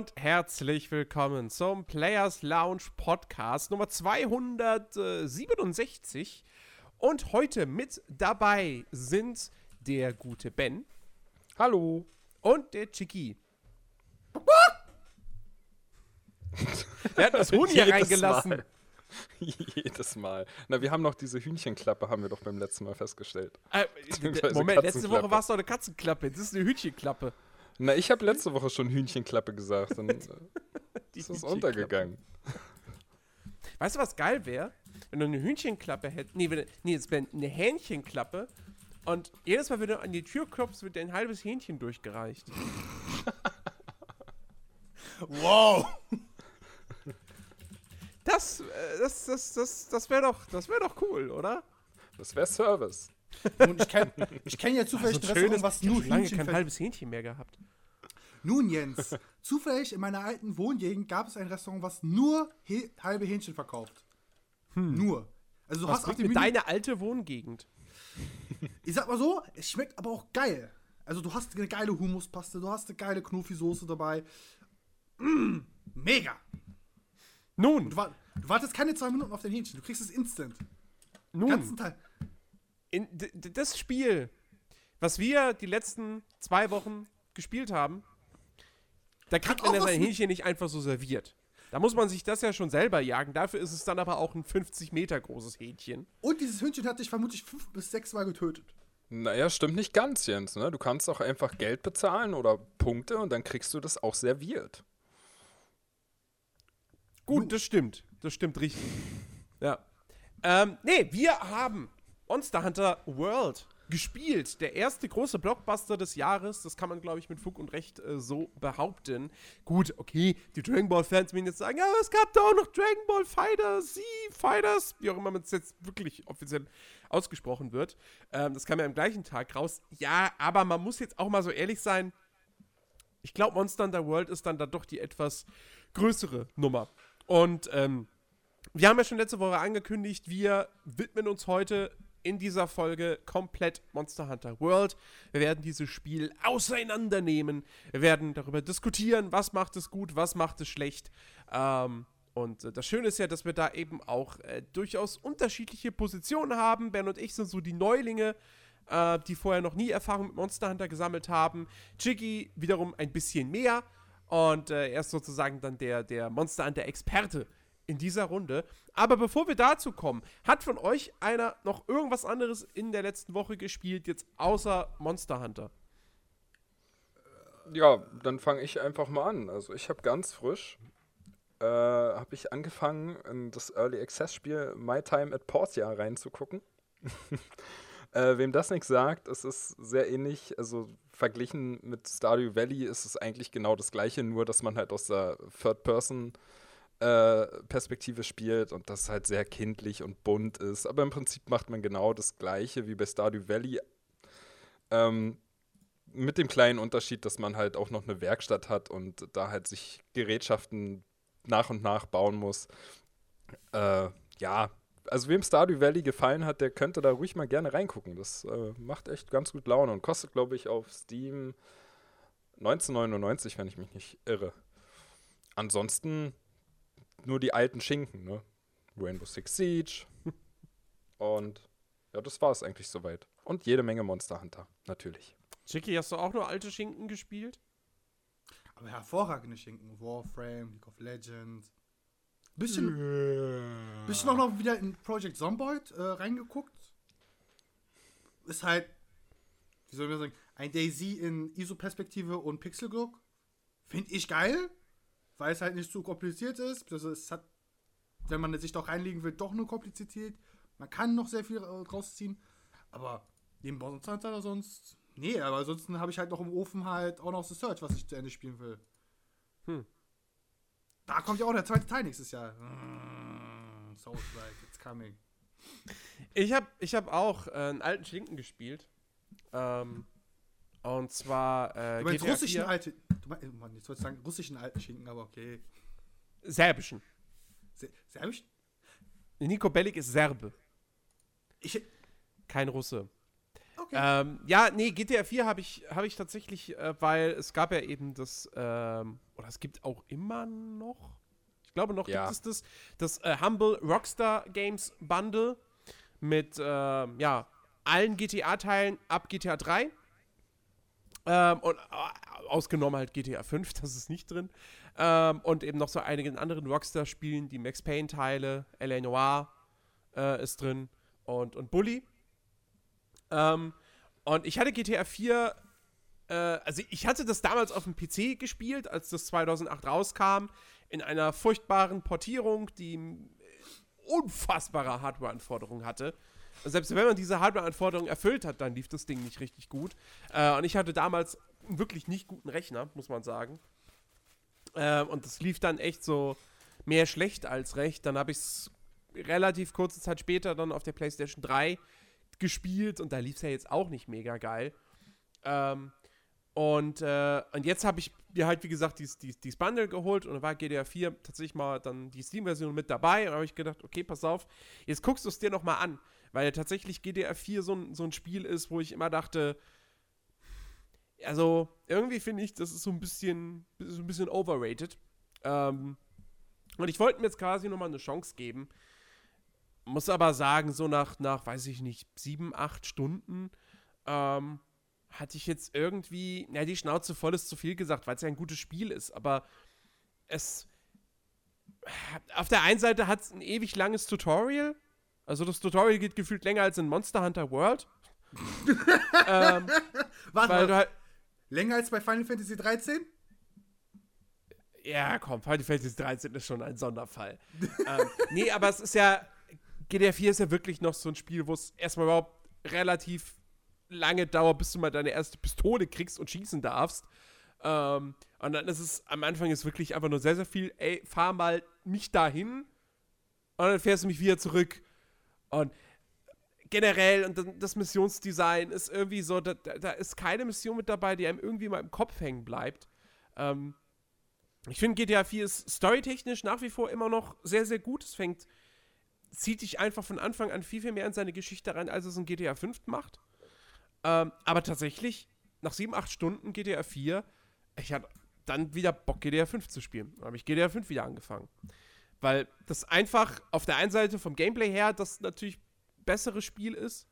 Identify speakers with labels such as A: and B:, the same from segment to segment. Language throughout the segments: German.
A: Und herzlich willkommen zum Players Lounge Podcast Nummer 267. Und heute mit dabei sind der gute Ben.
B: Hallo.
A: Und der Chicky. Der hat das Huhn hier reingelassen.
B: Mal. Jedes Mal. Na, wir haben noch diese Hühnchenklappe, haben wir doch beim letzten Mal festgestellt.
A: Äh, Moment, letzte Woche war es doch eine Katzenklappe. Das ist eine Hühnchenklappe.
B: Na, ich habe letzte Woche schon Hühnchenklappe gesagt. Dann äh,
A: Die
B: ist untergegangen.
A: Weißt du, was geil wäre? Wenn du eine Hühnchenklappe hättest. Nee, wenn, nee, es wäre eine Hähnchenklappe. Und jedes Mal, wenn du an die Tür klopfst, wird dir ein halbes Hähnchen durchgereicht.
C: Wow!
A: Das, äh, das, das, das, das wäre doch, das wäre doch cool, oder?
B: Das wäre Service.
C: Und ich kenne ich kenn ja zufällig
A: So
C: ein Restaurant, was nur
A: lange kein halbes Hähnchen mehr gehabt.
C: Nun, Jens, zufällig in meiner alten Wohngegend gab es ein Restaurant, was nur he halbe Hähnchen verkauft. Nur. Also du
A: Was
C: hast auf dem Menü,
A: deine alte Wohngegend?
C: ich sag mal so, es schmeckt aber auch geil. Also du hast eine geile Humuspaste, du hast eine geile Knofi-Soße dabei. Mm, mega.
A: Nun,
C: Du, wa du wartest keine zwei Minuten auf dein Hähnchen, du kriegst es instant.
A: nun,
C: Ganzen Teil.
A: In, das Spiel, was wir die letzten zwei Wochen gespielt haben, da kriegt man ja sein Hähnchen nicht einfach so serviert. Da muss man sich das ja schon selber jagen. Dafür ist es dann aber auch ein 50 Meter großes Hähnchen.
C: Und dieses Hühnchen hat dich vermutlich fünf bis sechs Mal getötet.
B: Naja, stimmt nicht ganz, Jens. Ne? Du kannst auch einfach Geld bezahlen oder Punkte und dann kriegst du das auch serviert.
A: Gut, das stimmt. Das stimmt richtig. Ja. Ähm, nee, wir haben Monster Hunter World gespielt. Der erste große Blockbuster des Jahres. Das kann man, glaube ich, mit Fug und Recht äh, so behaupten. Gut, okay, die Dragon Ball-Fans werden jetzt sagen, ja, es gab da auch noch Dragon Ball Fighters, Sie Fighters, wie auch immer man es jetzt wirklich offiziell ausgesprochen wird. Ähm, das kam ja am gleichen Tag raus. Ja, aber man muss jetzt auch mal so ehrlich sein. Ich glaube, Monster Hunter World ist dann da doch die etwas größere Nummer. Und ähm, wir haben ja schon letzte Woche angekündigt, wir widmen uns heute in dieser Folge komplett Monster Hunter World. Wir werden dieses Spiel auseinandernehmen. Wir werden darüber diskutieren, was macht es gut, was macht es schlecht. Ähm, und äh, das Schöne ist ja, dass wir da eben auch äh, durchaus unterschiedliche Positionen haben. Ben und ich sind so die Neulinge, äh, die vorher noch nie Erfahrung mit Monster Hunter gesammelt haben. Jiggy wiederum ein bisschen mehr. Und äh, er ist sozusagen dann der, der Monster Hunter-Experte in dieser Runde. Aber bevor wir dazu kommen, hat von euch einer noch irgendwas anderes in der letzten Woche gespielt, jetzt außer Monster Hunter?
B: Ja, dann fange ich einfach mal an. Also ich habe ganz frisch, äh, habe ich angefangen, das Early Access Spiel My Time at Portia reinzugucken. äh, wem das nichts sagt, es ist sehr ähnlich, also verglichen mit Stardew Valley ist es eigentlich genau das gleiche, nur dass man halt aus der Third-Person äh, Perspektive spielt und das halt sehr kindlich und bunt ist. Aber im Prinzip macht man genau das gleiche wie bei Stardew Valley. Ähm, mit dem kleinen Unterschied, dass man halt auch noch eine Werkstatt hat und da halt sich Gerätschaften nach und nach bauen muss. Äh, ja, also wem Stardew Valley gefallen hat, der könnte da ruhig mal gerne reingucken. Das äh, macht echt ganz gut Laune und kostet, glaube ich, auf Steam 19,99, wenn ich mich nicht irre. Ansonsten nur die alten Schinken, ne? Rainbow Six Siege. Und ja, das war es eigentlich soweit. Und jede Menge Monster Hunter, natürlich.
A: Chicky, hast du auch nur alte Schinken gespielt?
C: Aber hervorragende Schinken. Warframe, League of Legends. Bisschen, bisschen auch noch wieder in Project Zomboid äh, reingeguckt. Ist halt, wie soll man sagen, ein Daisy in ISO-Perspektive und Pixel-Look. Finde ich geil, weil es halt nicht zu kompliziert ist. Also es hat, wenn man sich doch reinlegen will, doch nur kompliziert. Man kann noch sehr viel äh, draus ziehen. Aber neben Monster Hunter oder sonst. Nee, aber ansonsten habe ich halt noch im Ofen halt auch noch The Search, was ich zu Ende spielen will.
A: Hm.
C: Da kommt ja auch der zweite Teil nächstes Jahr. Mm, Souls-like, it's coming.
A: Ich habe ich hab auch äh, einen alten Schinken gespielt. Ähm, und zwar äh,
C: Du meinst
A: GTA
C: russischen
A: 4.
C: alte. Oh Mann, jetzt wollte ich sagen, russischen alten Schinken, aber okay.
A: Serbischen.
C: Se Serbisch?
A: Nico Bellic ist Serbe,
C: Ich.
A: kein Russe.
C: Okay.
A: Ähm, ja, nee, GTA 4 habe ich, hab ich tatsächlich, äh, weil es gab ja eben das, ähm, oder es gibt auch immer noch, ich glaube noch
B: Ja.
A: gibt es das, das äh, Humble Rockstar Games Bundle mit, ähm, ja, allen GTA-Teilen ab GTA 3. Ähm, und äh, ausgenommen halt GTA 5, das ist nicht drin. Ähm, und eben noch so einigen anderen Rockstar-Spielen, die Max Payne-Teile, L.A. Noir äh, ist drin und, und Bully. Ähm, und ich hatte GTA 4, äh, also ich hatte das damals auf dem PC gespielt, als das 2008 rauskam, in einer furchtbaren Portierung, die äh, unfassbare Hardware-Anforderungen hatte. Selbst wenn man diese Hardware-Anforderungen erfüllt hat, dann lief das Ding nicht richtig gut. Äh, und ich hatte damals wirklich nicht guten Rechner, muss man sagen. Ähm, und das lief dann echt so mehr schlecht als recht. Dann habe ich es relativ kurze Zeit später dann auf der PlayStation 3 gespielt und da lief es ja jetzt auch nicht mega geil. Ähm, und, äh, und jetzt habe ich mir halt, wie gesagt, dieses, dieses, dieses Bundle geholt und da war GTA 4 tatsächlich mal dann die Steam-Version mit dabei und habe ich gedacht, okay, pass auf, jetzt guckst du es dir nochmal an, weil tatsächlich GTA 4 so so ein Spiel ist, wo ich immer dachte, also irgendwie finde ich, das ist so ein bisschen, so ein bisschen overrated. Ähm, und ich wollte mir jetzt quasi nochmal eine Chance geben. Muss aber sagen, so nach, nach, weiß ich nicht, sieben, acht Stunden ähm, hatte ich jetzt irgendwie, ja, die Schnauze voll ist zu viel gesagt, weil es ja ein gutes Spiel ist, aber es. Auf der einen Seite hat es ein ewig langes Tutorial. Also das Tutorial geht gefühlt länger als in Monster Hunter World. ähm,
C: Warte
A: weil
C: mal,
A: du halt.
C: Länger als bei Final Fantasy 13?
A: Ja, komm, Final Fantasy 13 ist schon ein Sonderfall. ähm, nee, aber es ist ja. GTA 4 ist ja wirklich noch so ein Spiel, wo es erstmal überhaupt relativ lange dauert, bis du mal deine erste Pistole kriegst und schießen darfst. Ähm, und dann ist es am Anfang ist wirklich einfach nur sehr, sehr viel, ey, fahr mal mich dahin und dann fährst du mich wieder zurück. Und generell, und das Missionsdesign ist irgendwie so, da, da da ist keine Mission mit dabei, die einem irgendwie mal im Kopf hängen bleibt. Ähm, ich finde, GTA 4 ist storytechnisch nach wie vor immer noch sehr, sehr gut. Es fängt, zieht dich einfach von Anfang an viel, viel mehr in seine Geschichte rein, als es in GTA 5 macht. Ähm, aber tatsächlich, nach 7, 8 Stunden GTA 4, ich hatte dann wieder Bock, GTA 5 zu spielen. Dann habe ich GTA 5 wieder angefangen. Weil das einfach auf der einen Seite vom Gameplay her das natürlich bessere Spiel ist.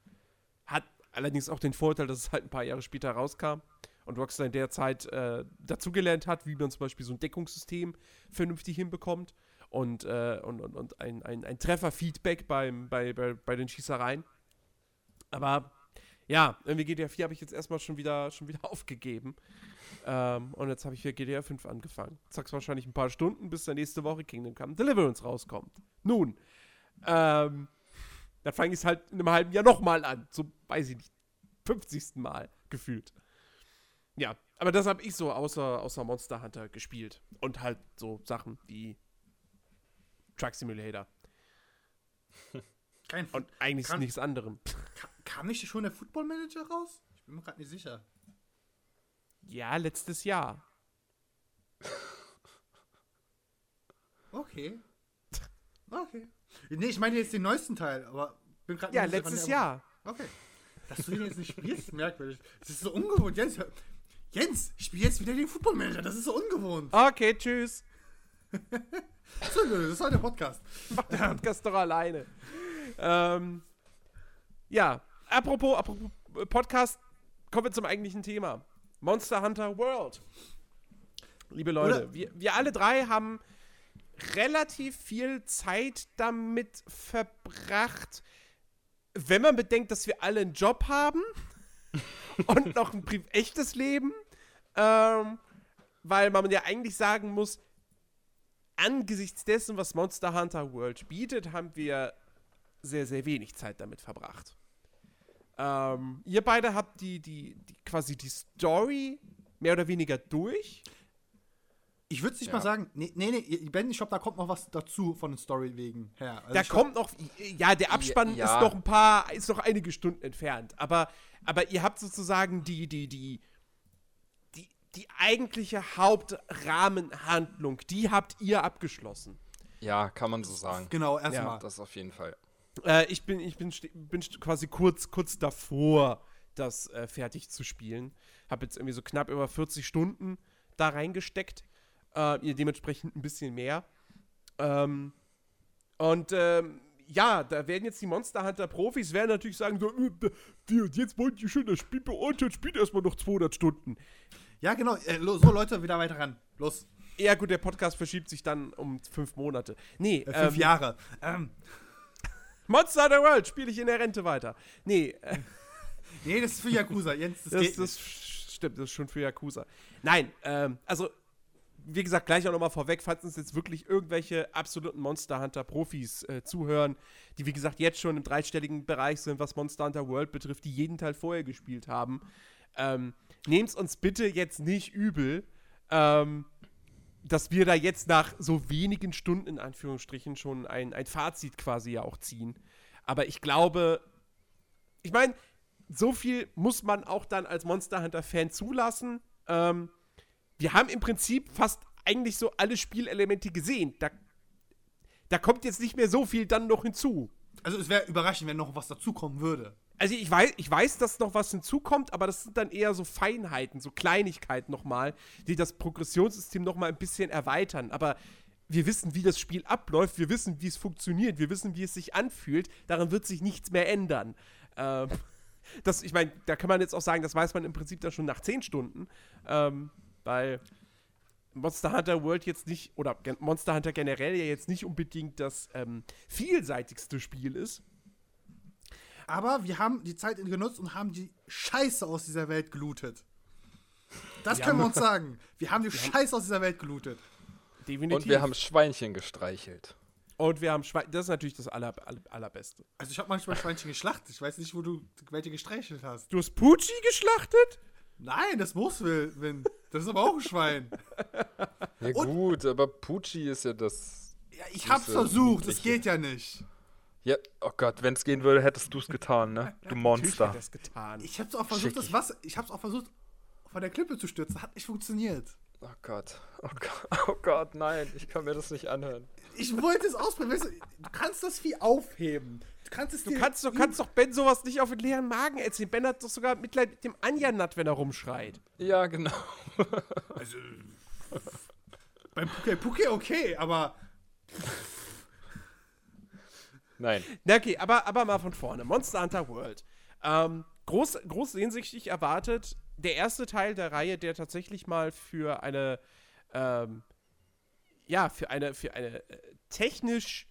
A: Hat allerdings auch den Vorteil, dass es halt ein paar Jahre später rauskam und Rockstar in der Zeit äh, dazugelernt hat, wie man zum Beispiel so ein Deckungssystem vernünftig hinbekommt und, äh, und, und, und ein, ein, ein Trefferfeedback bei, bei, bei den Schießereien. Aber ja, irgendwie GTA 4 habe ich jetzt erstmal schon wieder, schon wieder aufgegeben. Ähm, und jetzt habe ich für GTA 5 angefangen. Zack's wahrscheinlich ein paar Stunden, bis der nächste Woche Kingdom Come Deliverance rauskommt. Nun, ähm, dann fange ich es halt in einem halben Jahr nochmal an. Zum, weiß ich nicht, 50. Mal gefühlt. Ja, aber das habe ich so außer, außer Monster Hunter gespielt. Und halt so Sachen wie Truck Simulator.
C: Kein
A: Und eigentlich
C: Kann-
A: nichts anderem.
C: Ka- Kam nicht schon der Football Manager raus? Ich bin mir gerade nicht sicher.
A: Ja, letztes Jahr.
C: Okay. Okay. Nee, ich meine jetzt den neuesten Teil, aber bin gerade
A: Ja, letztes Jahr.
C: Okay. Dass du den jetzt nicht spielst, ist merkwürdig. Das ist so ungewohnt. Jens, Jens, ich spiele jetzt wieder den Football Manager. Das ist so ungewohnt.
A: Okay, tschüss.
C: So, das war der Podcast.
A: Mach den Podcast doch alleine. Ähm, ja, apropos, apropos Podcast, kommen wir zum eigentlichen Thema. Monster Hunter World. Liebe Leute,
C: Oder-
A: wir, wir alle drei haben relativ viel Zeit damit verbracht, wenn man bedenkt, dass wir alle einen Job haben und noch ein echtes Leben, ähm, weil man ja eigentlich sagen muss, angesichts dessen, was Monster Hunter World bietet, haben wir sehr, sehr wenig Zeit damit verbracht. Ähm, ihr beide habt die, die, die quasi die Story mehr oder weniger durch.
C: Ich würde nicht
B: Ja.
C: mal sagen, nee, nee, nee, Ben, ich glaube, da kommt noch was dazu von den Story wegen her. Also
A: da kommt noch, ja, der Abspann
B: Ja.
A: ist noch ein paar, ist noch einige Stunden entfernt. Aber, aber ihr habt sozusagen die, die, die, die, die eigentliche Hauptrahmenhandlung, die habt ihr abgeschlossen.
B: Ja, kann man so sagen.
C: Genau, erstmal.
B: Das auf jeden Fall.
A: Äh, ich bin, ich bin, bin quasi kurz, kurz davor, das äh, fertig zu spielen. Habe jetzt irgendwie so knapp über 40 Stunden da reingesteckt. Äh, dementsprechend ein bisschen mehr. Ähm, und ähm, ja, da werden jetzt die Monster Hunter Profis werden natürlich sagen so, äh, die, jetzt wollt ihr schon das Spiel beurteilen, spielt erstmal noch 200 Stunden.
C: Ja, genau. Äh, so, Leute, wieder weiter ran. Los.
A: Ja, gut, der Podcast verschiebt sich dann um fünf Monate. Nee,
C: äh, fünf
A: ähm,
C: Jahre. Ähm.
A: Monster Hunter World spiele ich in der Rente weiter. Nee. Äh,
C: nee, das ist für Yakuza, Jens. Das,
A: das,
C: geht
A: das stimmt, das ist schon für Yakuza. Nein, ähm, also wie gesagt, gleich auch nochmal vorweg, falls uns jetzt wirklich irgendwelche absoluten Monster Hunter Profis äh, zuhören, die wie gesagt jetzt schon im dreistelligen Bereich sind, was Monster Hunter World betrifft, die jeden Teil vorher gespielt haben, ähm, nehmt uns bitte jetzt nicht übel, ähm, dass wir da jetzt nach so wenigen Stunden in Anführungsstrichen schon ein, ein Fazit quasi ja auch ziehen. Aber ich glaube, ich meine, so viel muss man auch dann als Monster Hunter Fan zulassen. Ähm, wir haben im Prinzip fast eigentlich so alle Spielelemente gesehen. Da, da kommt jetzt nicht mehr so viel dann noch hinzu.
C: Also es wäre überraschend, wenn noch was dazukommen würde.
A: Also ich weiß, ich weiß, dass noch was hinzukommt, aber das sind dann eher so Feinheiten, so Kleinigkeiten nochmal, die das Progressionssystem nochmal ein bisschen erweitern. Aber wir wissen, wie das Spiel abläuft, wir wissen, wie es funktioniert, wir wissen, wie es sich anfühlt. Daran wird sich nichts mehr ändern. Ähm, das, ich meine, da kann man jetzt auch sagen, das weiß man im Prinzip dann schon nach 10 Stunden. Ähm, weil Monster Hunter World jetzt nicht, oder Monster Hunter generell ja jetzt nicht unbedingt das ähm, vielseitigste Spiel ist.
C: Aber wir haben die Zeit genutzt und haben die Scheiße aus dieser Welt gelootet. Das wir können wir uns sagen. Wir haben die wir Scheiße haben aus dieser Welt gelootet.
B: Definitiv. Und wir haben Schweinchen gestreichelt.
A: Und wir haben Schweinchen. Das ist natürlich das aller, aller, Allerbeste.
C: Also, ich habe manchmal Schweinchen geschlachtet. Ich weiß nicht, wo du welche gestreichelt hast.
A: Du hast Pucci geschlachtet?
C: Nein, das muss Win. Das ist aber auch ein Schwein.
B: Ja, Und gut, aber Pucci ist ja das.
C: Ja, ich hab's versucht, es geht ja nicht.
B: Ja, oh Gott, wenn es gehen würde, hättest du es getan, ne? Du Monster.
C: Ich, ich hab's auch versucht, das Wasser, ich hab's auch versucht, von der Klippe zu stürzen. Hat nicht funktioniert.
B: Oh Gott. Oh Gott, oh Gott, nein, ich kann mir das nicht anhören.
C: Ich wollte es ausprobieren. du kannst das Vieh aufheben.
A: Du kannst es Du kannst, du kannst doch Ben sowas nicht auf den leeren Magen erzählen. Ben hat doch sogar Mitleid mit dem Anjanat, wenn er rumschreit.
B: Ja, genau. also.
C: beim Puke Puke okay, aber.
B: Nein.
A: Na okay, aber, aber mal von vorne. Monster Hunter World. Ähm, groß, groß sehnsüchtig erwartet. Der erste Teil der Reihe, der tatsächlich mal für eine, ähm, ja, für eine, für eine äh, technisch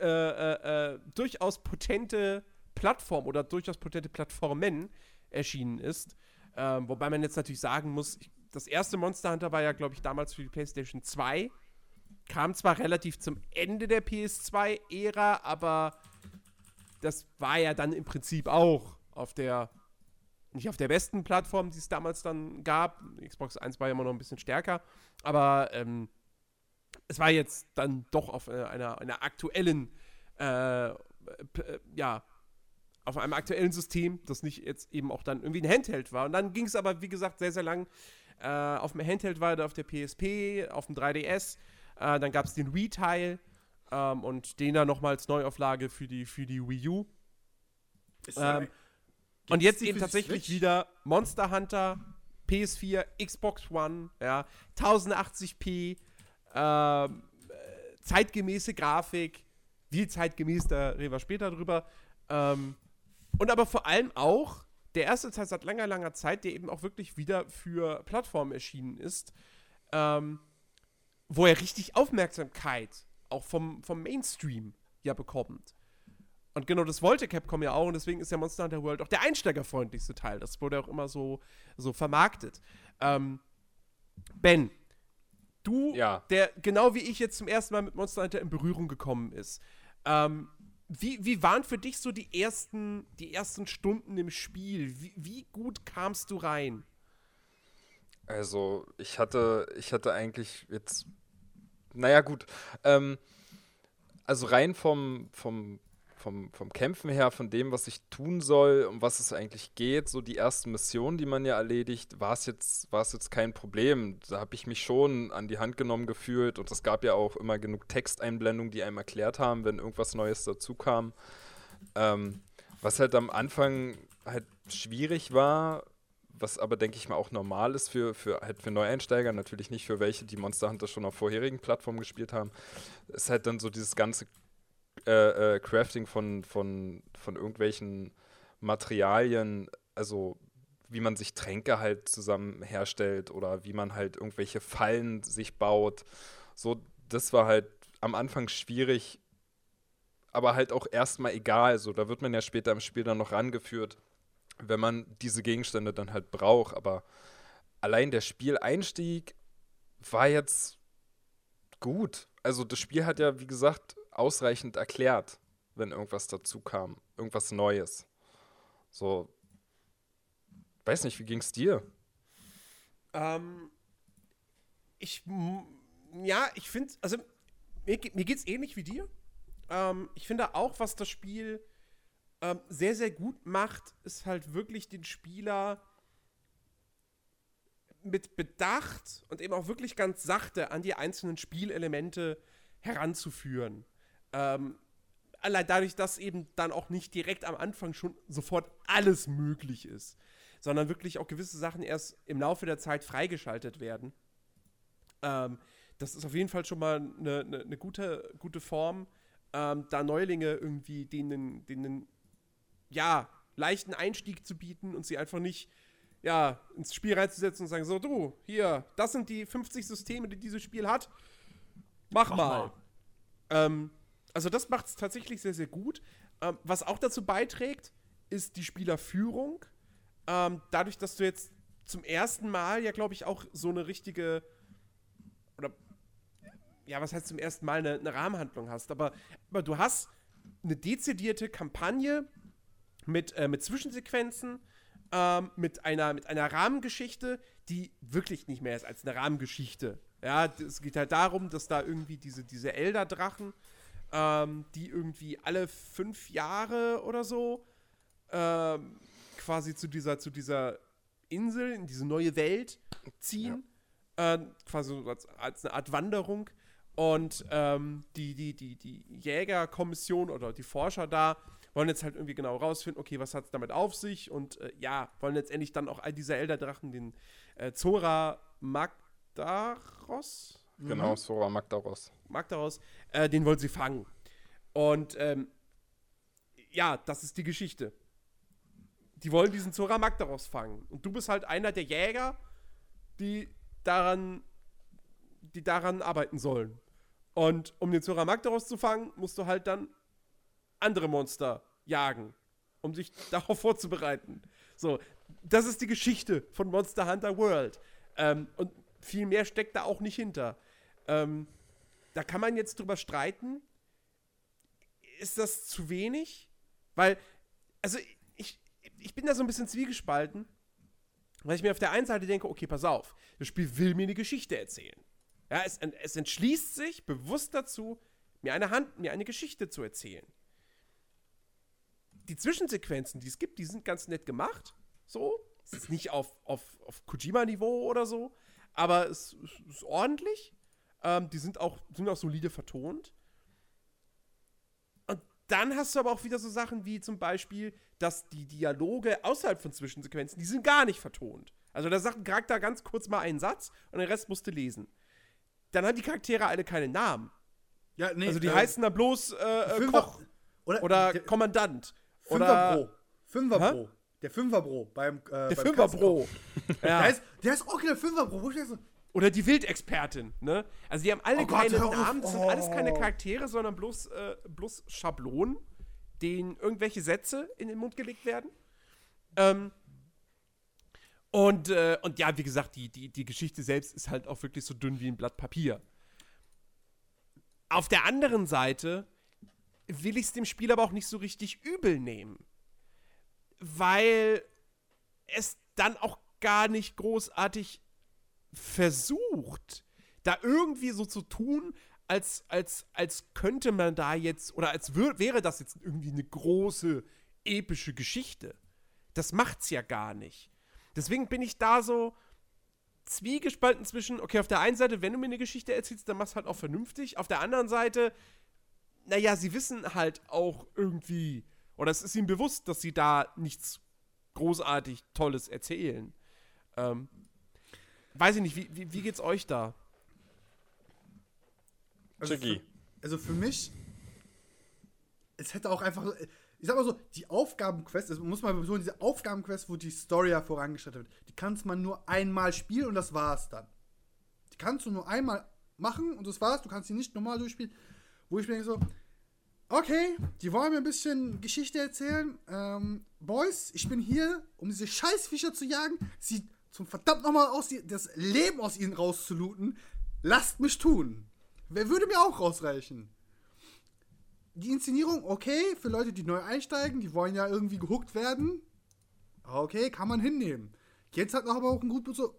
A: äh, äh, äh, durchaus potente Plattform oder durchaus potente Plattformen erschienen ist. Ähm, wobei man jetzt natürlich sagen muss, ich, das erste Monster Hunter war ja, glaube ich, damals für die PlayStation 2 kam zwar relativ zum Ende der PS2-Ära, aber das war ja dann im Prinzip auch auf der, nicht auf der besten Plattform, die es damals dann gab. Xbox 1 war ja immer noch ein bisschen stärker, aber ähm, es war jetzt dann doch auf äh, einer, einer aktuellen, äh, äh, ja, auf einem aktuellen System, das nicht jetzt eben auch dann irgendwie ein Handheld war. Und dann ging es aber, wie gesagt, sehr, sehr lang äh, auf dem Handheld weiter, auf der PSP, auf dem 3DS. Äh, dann gab es den Wii-Teil ähm, und den dann nochmal als Neuauflage für die, für die Wii U. Ähm, und jetzt eben tatsächlich Switch? wieder Monster Hunter, PS4, Xbox One, ja, 1080p, ähm, zeitgemäße Grafik, wie zeitgemäß, da reden wir später drüber. Ähm, und aber vor allem auch der erste Teil seit langer, langer Zeit, der eben auch wirklich wieder für Plattformen erschienen ist. Ähm, wo er richtig Aufmerksamkeit auch vom, vom Mainstream ja bekommt. Und genau das wollte Capcom ja auch und deswegen ist ja Monster Hunter World auch der einsteigerfreundlichste Teil. Das wurde auch immer so, so vermarktet. Ähm, ben, du, ja. der genau wie ich jetzt zum ersten Mal mit Monster Hunter in Berührung gekommen ist, ähm, wie, wie waren für dich so die ersten, die ersten Stunden im Spiel? Wie, wie gut kamst du rein?
B: Also, ich hatte, ich hatte eigentlich jetzt, naja, gut. Ähm, also rein vom, vom, vom, vom Kämpfen her, von dem, was ich tun soll, um was es eigentlich geht, so die ersten Missionen, die man ja erledigt, war es jetzt, jetzt kein Problem. Da habe ich mich schon an die Hand genommen gefühlt und es gab ja auch immer genug Texteinblendungen, die einem erklärt haben, wenn irgendwas Neues dazu kam. Ähm, was halt am Anfang halt schwierig war, was aber, denke ich mal, auch normal ist für, für, halt für Neueinsteiger, natürlich nicht für welche, die Monster Hunter schon auf vorherigen Plattformen gespielt haben, ist halt dann so dieses ganze äh, äh, Crafting von, von, von irgendwelchen Materialien, also wie man sich Tränke halt zusammen herstellt oder wie man halt irgendwelche Fallen sich baut. So, das war halt am Anfang schwierig, aber halt auch erstmal egal. So, da wird man ja später im Spiel dann noch rangeführt, wenn man diese Gegenstände dann halt braucht. Aber allein der Spieleinstieg war jetzt gut. Also das Spiel hat ja, wie gesagt, ausreichend erklärt, wenn irgendwas dazu kam, irgendwas Neues. So, weiß nicht, wie ging's dir?
A: Ähm, ich, ja, ich finde, also mir, mir geht's ähnlich wie dir. Ähm, ich finde auch, was das Spiel ähm, sehr, sehr gut macht, ist halt wirklich den Spieler mit Bedacht und eben auch wirklich ganz sachte an die einzelnen Spielelemente heranzuführen. Ähm, allein dadurch, dass eben dann auch nicht direkt am Anfang schon sofort alles möglich ist, sondern wirklich auch gewisse Sachen erst im Laufe der Zeit freigeschaltet werden. Ähm, das ist auf jeden Fall schon mal eine, eine, eine gute, gute Form, ähm, da Neulinge irgendwie denen, denen, ja, leichten Einstieg zu bieten und sie einfach nicht, ja, ins Spiel reinzusetzen und sagen, so, du, hier, das sind die 50 Systeme, die dieses Spiel hat. Mach, Mach mal. mal. Ähm, also das macht es tatsächlich sehr, sehr gut. Ähm, was auch dazu beiträgt, ist die Spielerführung. Ähm, dadurch, dass du jetzt zum ersten Mal ja, glaube ich, auch so eine richtige oder ja, was heißt zum ersten Mal eine, eine Rahmenhandlung hast, aber, aber du hast eine dezidierte Kampagne mit, äh, mit Zwischensequenzen, ähm, mit, einer, mit einer Rahmengeschichte, die wirklich nicht mehr ist als eine Rahmengeschichte. Ja, es geht halt darum, dass da irgendwie diese, diese Elder-Drachen, ähm, die irgendwie alle fünf Jahre oder so ähm, quasi zu dieser, zu dieser Insel, in diese neue Welt ziehen. Ja. Äh, quasi als, als, eine Art Wanderung. Und ähm, die, die, die, die Jägerkommission oder die Forscher da wollen jetzt halt irgendwie genau rausfinden, okay, was hat es damit auf sich? Und äh, ja, wollen letztendlich dann auch all diese Elderdrachen, den äh, Zora Magdaros.
B: Genau, mhm. Zora Magdaros.
A: Magdaros, äh, den wollen sie fangen. Und ähm, ja, das ist die Geschichte. Die wollen diesen Zora Magdaros fangen. Und du bist halt einer der Jäger, die daran, die daran arbeiten sollen. Und um den Zora Magdaros zu fangen, musst du halt dann andere Monster jagen, um sich darauf vorzubereiten. So, das ist die Geschichte von Monster Hunter World. Ähm, und viel mehr steckt da auch nicht hinter. Ähm, da kann man jetzt drüber streiten. Ist das zu wenig? Weil, also ich, ich bin da so ein bisschen zwiegespalten, weil ich mir auf der einen Seite denke, okay, pass auf, das Spiel will mir eine Geschichte erzählen. Ja, es, es entschließt sich bewusst dazu, mir eine Hand, mir eine Geschichte zu erzählen. Die Zwischensequenzen, die es gibt, die sind ganz nett gemacht. So. Es ist nicht auf, auf, auf Kojima-Niveau oder so, aber es, es ist ordentlich. Ähm, die sind auch, sind auch solide vertont. Und dann hast du aber auch wieder so Sachen wie zum Beispiel, dass die Dialoge außerhalb von Zwischensequenzen, die sind gar nicht vertont. Also da sagt ein Charakter ganz kurz mal einen Satz und den Rest musst du lesen dann haben die Charaktere alle keine Namen. Ja, nee, also die äh, heißen dann bloß äh, Fünfer, Koch oder, oder der, Kommandant.
C: Fünfer Bro. Fünfer. Der Fünfer Bro beim äh,
A: Der Fünfer Bro.
C: ja. der, ist, der ist auch der Fünfer Bro.
A: Oder die Wildexpertin, ne? Also die haben alle oh keine Gott, Namen, das sind alles keine oh. Charaktere, sondern bloß, äh, bloß Schablonen, denen irgendwelche Sätze in den Mund gelegt werden. Ähm, und, äh, und ja, wie gesagt, die, die, die Geschichte selbst ist halt auch wirklich so dünn wie ein Blatt Papier. Auf der anderen Seite will ich es dem Spiel aber auch nicht so richtig übel nehmen. Weil es dann auch gar nicht großartig versucht, da irgendwie so zu tun, als, als, als könnte man da jetzt, oder als wäre das jetzt irgendwie eine große, epische Geschichte. Das macht's ja gar nicht. Deswegen bin ich da so zwiegespalten zwischen, okay, auf der einen Seite, wenn du mir eine Geschichte erzählst, dann machst du halt auch vernünftig. Auf der anderen Seite, naja, sie wissen halt auch irgendwie, oder es ist ihnen bewusst, dass sie da nichts großartig Tolles erzählen. Ähm, weiß ich nicht, wie, wie, wie geht's euch da?
C: Also für, also für mich, es hätte auch einfach, ich sag mal so, die Aufgabenquest, das muss man betonen, diese Aufgabenquest, wo die Story ja vorangeschritten wird, die kannst man nur einmal spielen und das war's dann. Die kannst du nur einmal machen und das war's, du kannst sie nicht normal durchspielen. Wo ich mir denke so, okay, die wollen mir ein bisschen Geschichte erzählen. Ähm, Boys, ich bin hier, um diese Scheißviecher zu jagen, sie zum verdammt nochmal aus das Leben aus ihnen rauszulooten. Lasst mich tun. Wer würde mir auch rausreichen? Die Inszenierung, okay, für Leute, die neu einsteigen, die wollen ja irgendwie gehuckt werden. Okay, kann man hinnehmen. Jetzt hat noch aber auch ein gut so.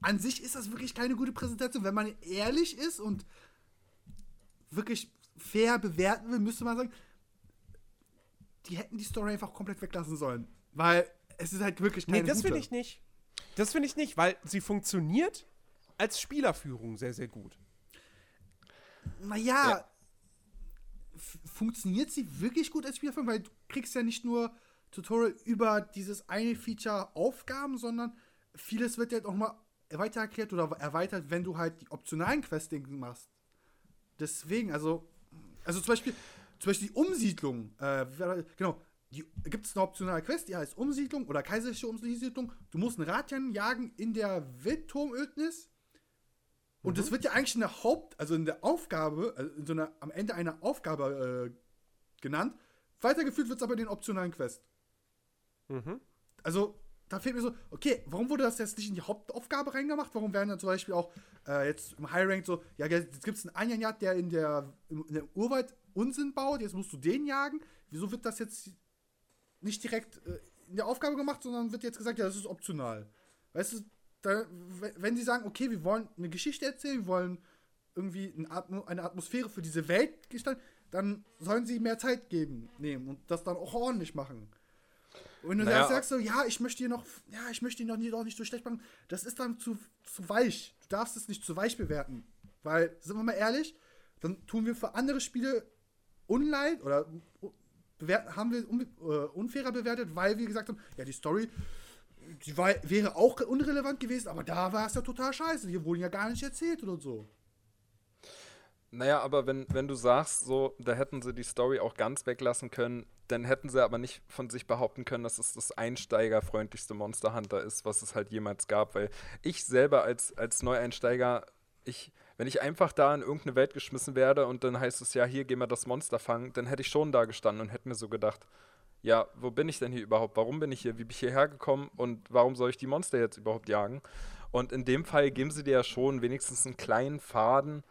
C: An sich ist das wirklich keine gute Präsentation. Wenn man ehrlich ist und wirklich fair bewerten will, müsste man sagen, die hätten die Story einfach komplett weglassen sollen. Weil es ist halt wirklich keine
A: Nee, das
C: gute.
A: finde ich nicht. Das finde ich nicht, weil sie funktioniert als Spielerführung sehr, sehr gut.
C: Naja,
B: Ja.
C: funktioniert sie wirklich gut als Spielfilm? Weil du kriegst ja nicht nur Tutorial über dieses eine Feature Aufgaben, sondern vieles wird ja auch mal weiter erklärt oder erweitert, wenn du halt die optionalen Questing machst. Deswegen, also, also zum Beispiel, zum Beispiel die Umsiedlung, äh, genau, gibt es eine optionale Quest, die heißt Umsiedlung oder kaiserliche Umsiedlung. Du musst einen Ratian jagen in der Wildturmödnis. Und das wird ja eigentlich in der Haupt, also in der Aufgabe, also in so einer, am Ende einer Aufgabe äh, genannt. Weitergeführt wird es aber in den optionalen Quest.
A: Mhm.
C: Also, da fehlt mir so, okay, warum wurde das jetzt nicht in die Hauptaufgabe reingemacht? Warum werden dann zum Beispiel auch äh, jetzt im High Rank so, ja, jetzt gibt es einen Anjanjat, der in der, in der Urwald Unsinn baut, jetzt musst du den jagen. Wieso wird das jetzt nicht direkt äh, in der Aufgabe gemacht, sondern wird jetzt gesagt, ja, das ist optional. Weißt du, da, wenn sie sagen, okay, wir wollen eine Geschichte erzählen, wir wollen irgendwie eine Atmosphäre für diese Welt gestalten, dann sollen sie mehr Zeit geben, nehmen und das dann auch ordentlich machen. Und wenn du
B: Naja,
C: dann sagst so, ja, ich möchte hier noch, ja, ich möchte ihn noch nicht, doch nicht so schlecht machen, das ist dann zu, zu weich. Du darfst es nicht zu weich bewerten. Weil, sind wir mal ehrlich, dann tun wir für andere Spiele Unleid oder haben wir äh, unfairer bewertet, weil wir gesagt haben, ja, die Story, die war, wäre auch unrelevant gewesen, aber da war es ja total scheiße. Hier wurden ja gar nicht erzählt oder so.
B: Naja, aber wenn, wenn du sagst, so, da hätten sie die Story auch ganz weglassen können, dann hätten sie aber nicht von sich behaupten können, dass es das einsteigerfreundlichste Monster Hunter ist, was es halt jemals gab. Weil ich selber als, als Neueinsteiger, ich, wenn ich einfach da in irgendeine Welt geschmissen werde und dann heißt es ja, hier gehen wir das Monster fangen, dann hätte ich schon da gestanden und hätte mir so gedacht, ja, wo bin ich denn hier überhaupt? Warum bin ich hier? Wie bin ich hierher gekommen? Und warum soll ich die Monster jetzt überhaupt jagen? Und in dem Fall geben sie dir ja schon wenigstens einen kleinen Faden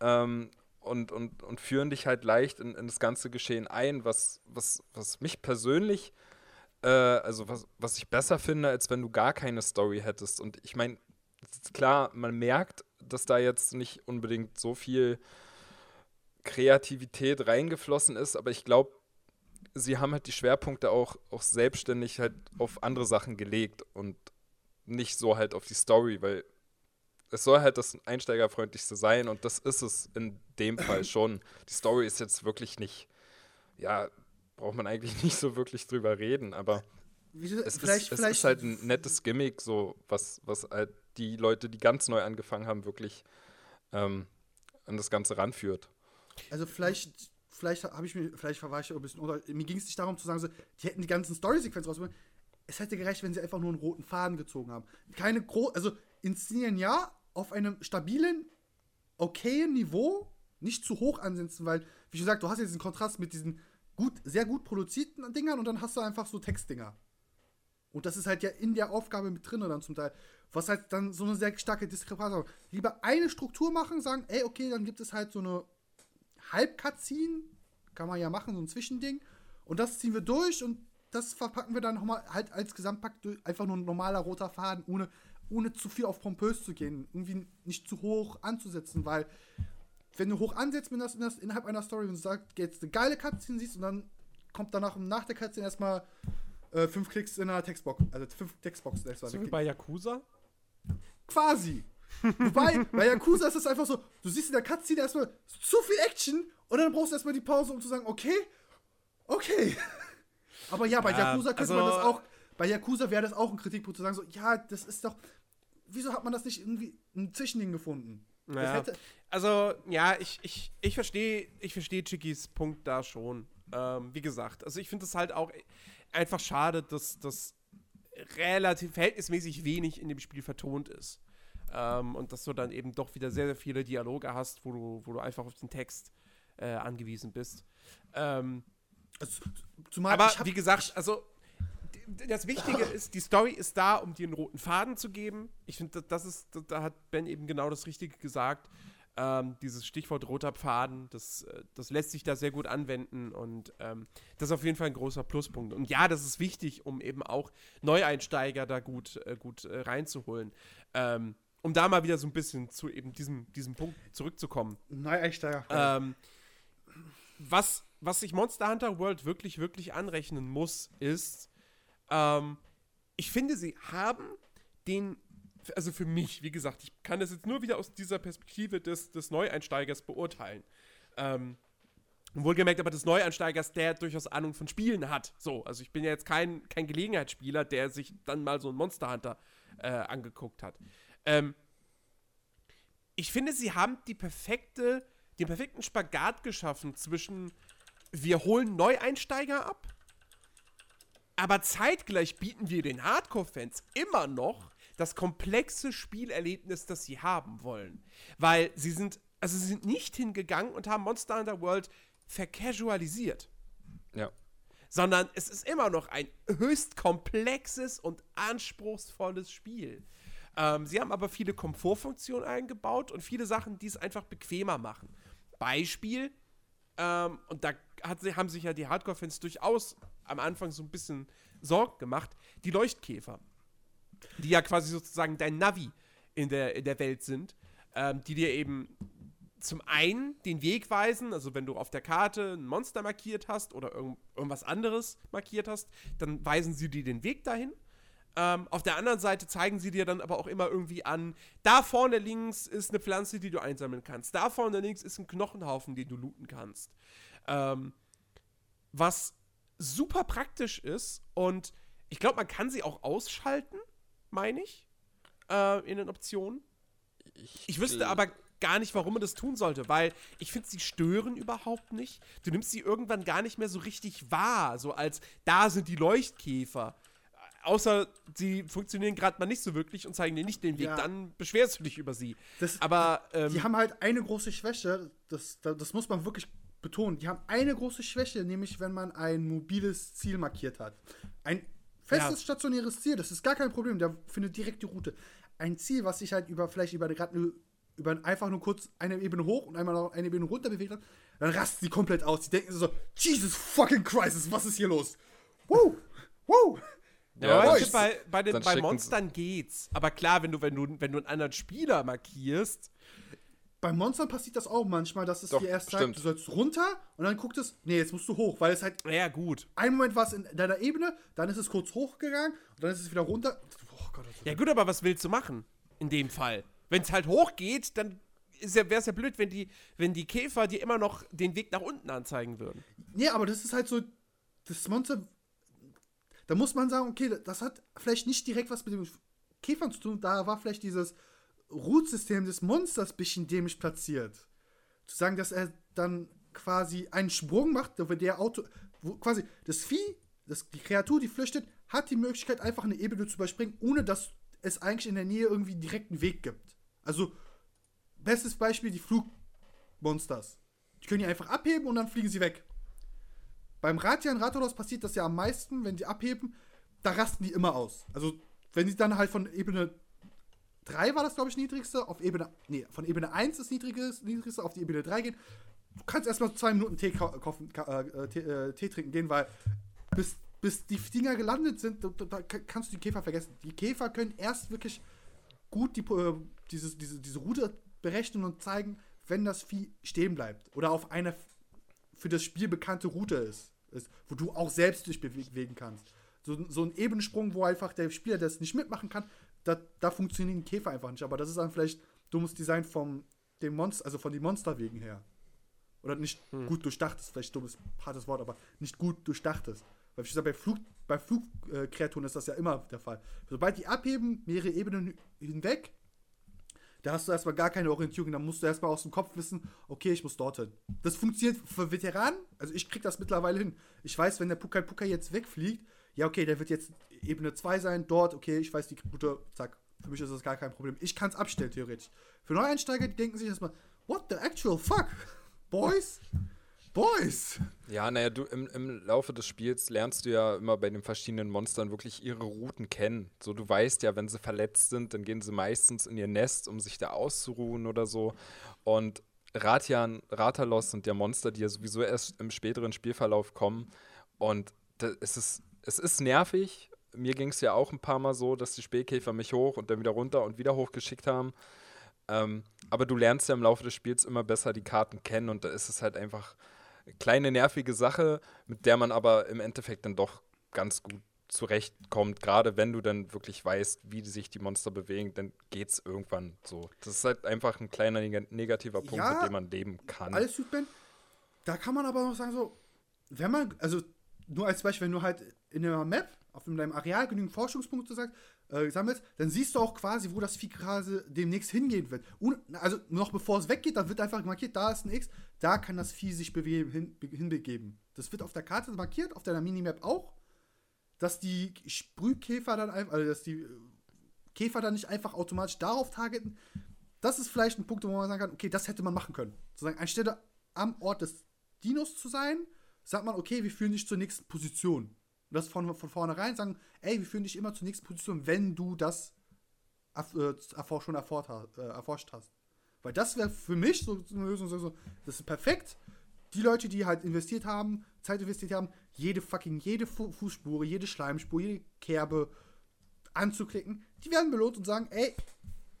B: ähm, und, und, und führen dich halt leicht in, in das ganze Geschehen ein, was, was, was mich persönlich, äh, also was, was ich besser finde, als wenn du gar keine Story hättest. Und ich meine, klar, man merkt, dass da jetzt nicht unbedingt so viel Kreativität reingeflossen ist, aber ich glaube, sie haben halt die Schwerpunkte auch, auch selbstständig halt auf andere Sachen gelegt und nicht so halt auf die Story, weil es soll halt das Einsteigerfreundlichste sein und das ist es in dem Fall schon. Die Story ist jetzt wirklich nicht, ja, braucht man eigentlich nicht so wirklich drüber reden, aber
C: Wie,
B: es, ist, es ist halt ein nettes Gimmick, so was, was halt die Leute, die ganz neu angefangen haben, wirklich ähm, an das Ganze ranführt.
C: Also vielleicht, vielleicht habe ich mir, vielleicht war ich auch ein bisschen unter. Mir ging es nicht darum zu sagen, so, die hätten die ganzen Story-Sequenzen rausgeholt. Es hätte gereicht, wenn sie einfach nur einen roten Faden gezogen haben. Keine gro also inszenieren ja auf einem stabilen, okayen Niveau, nicht zu hoch ansetzen, weil, wie gesagt, du hast jetzt diesen Kontrast mit diesen gut, sehr gut produzierten Dingern und dann hast du einfach so Textdinger. Und das ist halt ja in der Aufgabe mit drin dann zum Teil. Was halt dann so eine sehr starke Diskrepanz hat. Lieber eine Struktur machen, sagen, ey, okay, dann gibt es halt so eine Halb-Cutscene. Kann man ja machen, so ein Zwischending. Und das ziehen wir durch und das verpacken wir dann nochmal halt als Gesamtpack durch. Einfach nur ein normaler roter Faden, ohne, ohne zu viel auf pompös zu gehen. Irgendwie nicht zu hoch anzusetzen, weil wenn du hoch ansetzt wenn das, in das innerhalb einer Story und sagst, jetzt eine geile Cutscene siehst und dann kommt danach nach der Cutscene erstmal äh, fünf Klicks in einer Textbox, also fünf Textboxen erstmal.
A: So wie bei Yakuza?
C: Quasi. Wobei, bei Yakuza ist es einfach so, du siehst in der Cutscene erstmal zu viel Action und dann brauchst du erstmal die Pause, um zu sagen, okay, okay. Aber ja, bei
A: Ja,
C: Yakuza könnte
A: also-
C: man das auch bei Yakuza wäre das auch ein Kritikpunkt zu sagen, so, ja, das ist doch, wieso hat man das nicht irgendwie ein Zwischending gefunden?
A: Ja. Also, ja, ich, ich, ich verstehe ich versteh Chickys Punkt da schon. Ähm, wie gesagt, also ich finde es halt auch einfach schade, dass das relativ verhältnismäßig wenig in dem Spiel vertont ist. Ähm, und dass du dann eben doch wieder sehr, sehr viele Dialoge hast, wo du, wo du einfach auf den Text äh, angewiesen bist. Ähm,
C: Also,
A: aber wie gesagt, also das Wichtige ist, die Story ist da, um dir einen roten Faden zu geben. Ich finde, das ist, da hat Ben eben genau das Richtige gesagt. Ähm, dieses Stichwort roter Faden, das, äh, das lässt sich da sehr gut anwenden und ähm, das ist auf jeden Fall ein großer Pluspunkt. Und ja, das ist wichtig, um eben auch Neueinsteiger da gut, äh, gut äh, reinzuholen. Ähm, um da mal wieder so ein bisschen zu eben diesem, diesem Punkt zurückzukommen.
C: Neueinsteiger.
A: Ähm, was, was sich Monster Hunter World wirklich, wirklich anrechnen muss, ist, ähm, ich finde, sie haben den, also für mich, wie gesagt, ich kann das jetzt nur wieder aus dieser Perspektive des, des Neueinsteigers beurteilen. Ähm, wohlgemerkt aber des Neueinsteigers, der durchaus Ahnung von Spielen hat. So, also ich bin ja jetzt kein, kein Gelegenheitsspieler, der sich dann mal so ein Monster Hunter äh, angeguckt hat. Ähm, ich finde, sie haben die perfekte, den perfekten Spagat geschaffen zwischen wir holen Neueinsteiger ab, aber zeitgleich bieten wir den Hardcore-Fans immer noch das komplexe Spielerlebnis, das sie haben wollen. Weil sie sind, also sie sind nicht hingegangen und haben Monster Hunter World vercasualisiert
B: Ja.
A: sondern es ist immer noch ein höchst komplexes und anspruchsvolles Spiel. Ähm, sie haben aber viele Komfortfunktionen eingebaut und viele Sachen, die es einfach bequemer machen. Beispiel, ähm, und da hat, haben sich ja die Hardcore-Fans durchaus am Anfang so ein bisschen Sorgen gemacht, die Leuchtkäfer, die ja quasi sozusagen dein Navi in der, in der Welt sind, ähm, die dir eben zum einen den Weg weisen, also wenn du auf der Karte ein Monster markiert hast oder irgend, irgendwas anderes markiert hast, dann weisen sie dir den Weg dahin. Ähm, auf der anderen Seite zeigen sie dir dann aber auch immer irgendwie an, da vorne links ist eine Pflanze, die du einsammeln kannst. Da vorne links ist ein Knochenhaufen, den du looten kannst. Ähm, was super praktisch ist und ich glaube, man kann sie auch ausschalten, meine ich, äh, in den Optionen. Ich wüsste
B: gl-
A: aber gar nicht, warum man das tun sollte, weil ich finde, sie stören überhaupt nicht. Du nimmst sie irgendwann gar nicht mehr so richtig wahr, so als da sind die Leuchtkäfer. Außer sie funktionieren gerade mal nicht so wirklich und zeigen dir nicht den Weg,
C: Ja.
A: dann beschwerst du dich über sie.
C: Das-
A: aber ähm,
C: Die haben halt eine große Schwäche, das, das, das muss man wirklich betonen. Die haben eine große Schwäche, nämlich wenn man ein mobiles Ziel markiert hat. Ein festes
A: Ja.
C: stationäres Ziel, das ist gar kein Problem, der findet direkt die Route. Ein Ziel, was sich halt über vielleicht über gerade über einfach nur kurz eine Ebene hoch und einmal noch eine Ebene runter bewegt hat, dann rasten sie komplett aus. Die denken so, Jesus fucking Christ, was ist hier los? Woo! Woo!
A: Ja,
B: Ja,
A: bei, bei, den, bei Monstern geht's. Aber klar, wenn du, wenn du, wenn du einen anderen Spieler markierst,
C: Bei Monstern passiert das auch manchmal, dass es
B: Doch,
C: dir erst sagt,
B: stimmt.
C: du sollst runter und dann guckt es, nee, jetzt musst du hoch, weil es halt
A: ja gut.
C: ein Moment war es in deiner Ebene, dann ist es kurz hochgegangen und dann ist es wieder runter. Oh Gott,
A: Ja gut, aber was willst du machen in dem Fall? Wenn es halt hochgeht, dann ja, wäre es ja blöd, wenn die, wenn die Käfer dir immer noch den Weg nach unten anzeigen würden.
C: Nee, aber das ist halt so, das Monster, da muss man sagen, okay, das hat vielleicht nicht direkt was mit dem Käfern zu tun, da war vielleicht dieses Root-System des Monsters ein bisschen dämlich platziert. Zu sagen, dass er dann quasi einen Sprung macht, wo der Auto, wo quasi das Vieh, das, die Kreatur, die flüchtet, hat die Möglichkeit, einfach eine Ebene zu überspringen, ohne dass es eigentlich in der Nähe irgendwie einen Weg gibt. Also, bestes Beispiel, die Flugmonsters. Die können ja einfach abheben und dann fliegen sie weg. Beim Ratian Rathaus passiert das ja am meisten, wenn sie abheben, da rasten die immer aus. Also, wenn sie dann halt von Ebene 3 war das, glaube ich, niedrigste, auf Ebene, nee, von Ebene 1 das niedrigste, niedrigste auf die Ebene 3 gehen, du kannst erstmal zwei Minuten Tee, kau- kaufen, ka- äh, Tee, äh, Tee trinken gehen, weil bis, bis die Dinger gelandet sind, da, da, kannst du die Käfer vergessen. Die Käfer können erst wirklich gut die, äh, diese, diese, diese Route berechnen und zeigen, wenn das Vieh stehen bleibt oder auf einer für das Spiel bekannte Route ist, ist wo du auch selbst dich bewegen kannst. So, so ein Ebensprung, wo einfach der Spieler das nicht mitmachen kann, da, da funktionieren die Käfer einfach nicht. Aber das ist dann vielleicht dummes Design vom dem Monster, also von den Monsterwegen her. Oder nicht gut durchdachtes, vielleicht dummes, hartes Wort, aber nicht gut durchdachtes. Weil wie gesagt, bei Flug, bei Flugkreaturen ist das ja immer der Fall. Sobald die abheben, mehrere Ebenen hinweg, da hast du erstmal gar keine Orientierung. Da musst du erstmal aus dem Kopf wissen, okay, ich muss dorthin. Das funktioniert für Veteranen. Also ich krieg das mittlerweile hin. Ich weiß, wenn der Pukai Pukai jetzt wegfliegt, ja, okay, der wird jetzt Ebene 2 sein, dort, okay, ich weiß die Route, zack. Für mich ist das gar kein Problem. Ich kann es abstellen, theoretisch. Für Neueinsteiger, die denken sich erstmal, what the actual fuck? Boys? Boys!
B: Ja, naja, du im, im Laufe des Spiels lernst du ja immer bei den verschiedenen Monstern wirklich ihre Routen kennen. So, du weißt ja, wenn sie verletzt sind, dann gehen sie meistens in ihr Nest, um sich da auszuruhen oder so. Und Ratian, Ratalos sind ja Monster, die ja sowieso erst im späteren Spielverlauf kommen. Und es ist, es ist nervig. Mir ging es ja auch ein paar Mal so, dass die Spähkäfer mich hoch und dann wieder runter und wieder hoch geschickt haben. Ähm, aber du lernst ja im Laufe des Spiels immer besser die Karten kennen und da ist es halt einfach kleine nervige Sache, mit der man aber im Endeffekt dann doch ganz gut zurechtkommt. Gerade wenn du dann wirklich weißt, wie sich die Monster bewegen, dann geht es irgendwann so. Das ist halt einfach ein kleiner neg negativer Punkt, ja, mit dem man leben kann.
C: Alles gut, Ben. Da kann man aber noch sagen, so, wenn man, also nur als Beispiel, wenn du halt in der Map auf deinem Areal genügend Forschungspunkte sagst, äh, sammelst, dann siehst du auch quasi, wo das Vieh gerade demnächst hingehen wird. Und, also noch bevor es weggeht, dann wird einfach markiert, da ist ein X, da kann das Vieh sich bewegen, hin, hinbegeben. Das wird auf der Karte markiert, auf deiner Minimap auch, dass die Sprühkäfer dann einfach, also dass die äh, Käfer dann nicht einfach automatisch darauf targeten. Das ist vielleicht ein Punkt, wo man sagen kann, okay, das hätte man machen können. Sozusagen, anstelle am Ort des Dinos zu sein, sagt man, okay, wir führen dich zur nächsten Position. Und das von, von vornherein sagen, ey, wir führen dich immer zur nächsten Position, wenn du das äh, schon erforscht, äh, erforscht hast. Weil das wäre für mich so eine Lösung, so, das ist perfekt. Die Leute, die halt investiert haben, Zeit investiert haben, jede fucking, jede Fu Fußspur, jede Schleimspur, jede Kerbe anzuklicken, die werden belohnt und sagen, ey,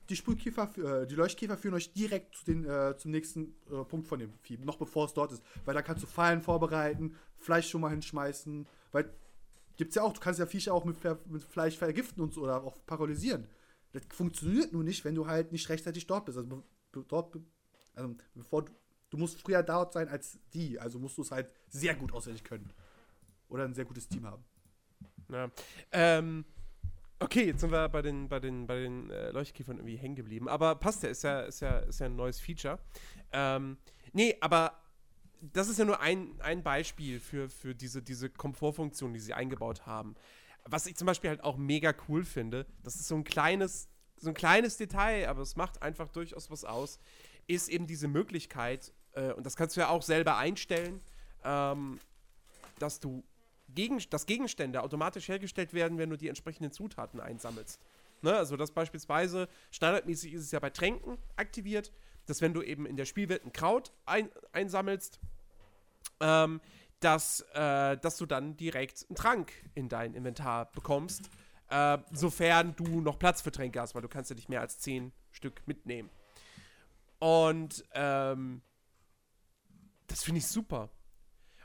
C: die Sprühkäfer, äh, die Leuchtkäfer führen euch direkt zu den, äh, zum nächsten äh, Punkt von dem Vieh, noch bevor es dort ist. Weil da kannst du Fallen vorbereiten, Fleisch schon mal hinschmeißen, weil Gibt's ja auch, du kannst ja Viecher auch mit, mit Fleisch vergiften und so oder auch paralysieren. Das funktioniert nur nicht, wenn du halt nicht rechtzeitig dort bist. Also, dort, also bevor du, du musst früher dort sein als die, also musst du es halt sehr gut auswendig können. Oder ein sehr gutes Team haben.
A: Ja. Ähm, okay, jetzt sind wir bei den, bei den, bei den äh, Leuchtkäfern irgendwie hängen geblieben. Aber passt ja, ist ja, ist ja, ist ja ein neues Feature. Ähm, nee, aber das ist ja nur ein, ein Beispiel für, für diese, diese Komfortfunktion, die sie eingebaut haben. Was ich zum Beispiel halt auch mega cool finde, das ist so ein kleines, so ein kleines Detail, aber es macht einfach durchaus was aus, ist eben diese Möglichkeit, äh, und das kannst du ja auch selber einstellen, ähm, dass du gegen, dass Gegenstände automatisch hergestellt werden, wenn du die entsprechenden Zutaten einsammelst. Ne? Also das beispielsweise, standardmäßig ist es ja bei Tränken aktiviert, dass wenn du eben in der Spielwelt ein Kraut ein, einsammelst, ähm, dass, äh, dass du dann direkt einen Trank in dein Inventar bekommst, äh, sofern du noch Platz für Tränke hast, weil du kannst ja nicht mehr als zehn Stück mitnehmen. Und ähm, das finde ich super.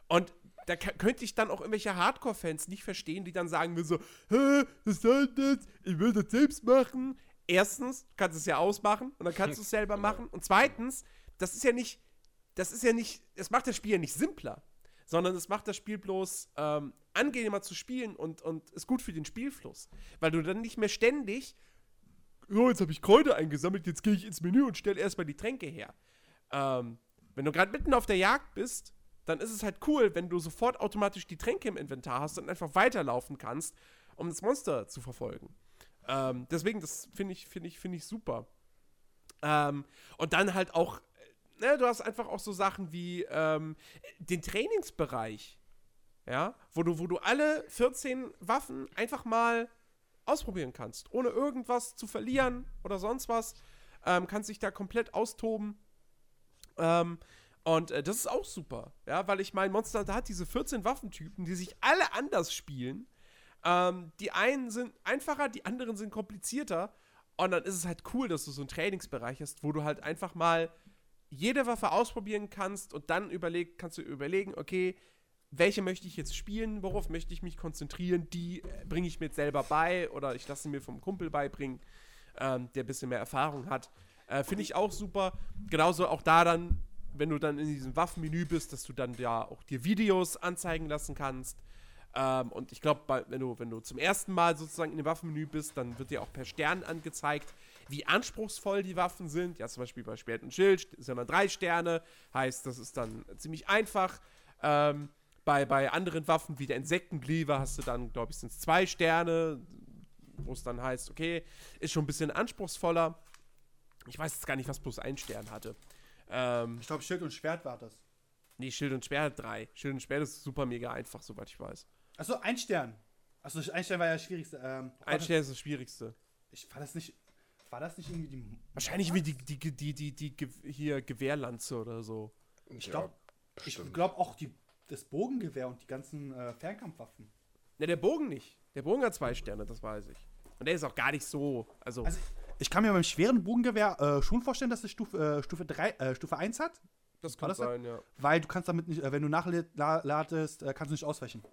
A: Und da könnte ich dann auch irgendwelche Hardcore-Fans nicht verstehen, die dann sagen wir so, Hä, was soll das? Ich will das selbst machen. Erstens, du kannst es ja ausmachen und dann kannst du es selber machen. Und zweitens, das ist ja nicht, das ist ja nicht, es macht das Spiel ja nicht simpler, sondern es macht das Spiel bloß ähm, angenehmer zu spielen und, und ist gut für den Spielfluss. Weil du dann nicht mehr ständig, oh, jetzt habe ich Kräuter eingesammelt, jetzt gehe ich ins Menü und stelle erstmal die Tränke her. Ähm, wenn du gerade mitten auf der Jagd bist, dann ist es halt cool, wenn du sofort automatisch die Tränke im Inventar hast und einfach weiterlaufen kannst, um das Monster zu verfolgen. Ähm, deswegen, das finde ich, finde ich, finde ich super. Ähm, und dann halt auch ne, du hast einfach auch so Sachen wie ähm, den Trainingsbereich, ja, wo du, wo du alle 14 Waffen einfach mal ausprobieren kannst, ohne irgendwas zu verlieren oder sonst was. Ähm, kannst dich da komplett austoben. Ähm, und äh, das ist auch super, ja, weil ich mein Monster da hat diese 14 Waffentypen, die sich alle anders spielen. Ähm, die einen sind einfacher, die anderen sind komplizierter. Und dann ist es halt cool, dass du so einen Trainingsbereich hast, wo du halt einfach mal jede Waffe ausprobieren kannst und dann überleg, kannst du überlegen, okay, welche möchte ich jetzt spielen, worauf möchte ich mich konzentrieren, die äh, bringe ich mir selber bei oder ich lasse sie mir vom Kumpel beibringen, ähm, der ein bisschen mehr Erfahrung hat. Äh, Finde ich auch super. Genauso auch da dann, wenn du dann in diesem Waffenmenü bist, dass du dann ja auch dir Videos anzeigen lassen kannst. Ähm, und ich glaube, wenn du, wenn du zum ersten Mal sozusagen in dem Waffenmenü bist, dann wird dir auch per Stern angezeigt, wie anspruchsvoll die Waffen sind. Ja, zum Beispiel bei Schwert und Schild sind dann drei Sterne, heißt, das ist dann ziemlich einfach. Ähm, bei, bei anderen Waffen wie der Insektenkleaver hast du dann, glaube ich, sind es zwei Sterne, wo es dann heißt, okay, ist schon ein bisschen anspruchsvoller. Ich weiß jetzt gar nicht, was plus ein Stern hatte.
C: Ähm, ich glaube, Schild und Schwert war das.
A: Nee, Schild und Schwert drei. Schild und Schwert ist super mega einfach, soweit ich weiß.
C: Achso, ein Stern. Achso, ein Stern war ja das Schwierigste. Ähm,
A: ein Stern ist das Schwierigste.
C: Ich war das nicht. War das nicht irgendwie die.
A: Wahrscheinlich wie die, die, die, die, die, die hier Gewehrlanze oder so.
C: Ich glaube ja, ich glaub auch die, das Bogengewehr und die ganzen äh, Fernkampfwaffen.
A: Ne, der Bogen nicht. Der Bogen hat zwei Sterne, das weiß ich. Und der ist auch gar nicht so. Also, also
C: ich kann mir beim schweren Bogengewehr äh, schon vorstellen, dass es Stufe, äh, Stufe, 3, äh, Stufe 1 hat.
A: Das kann das sein, ja.
C: Weil du kannst damit nicht, äh, wenn du nachladest, äh, kannst du nicht ausweichen.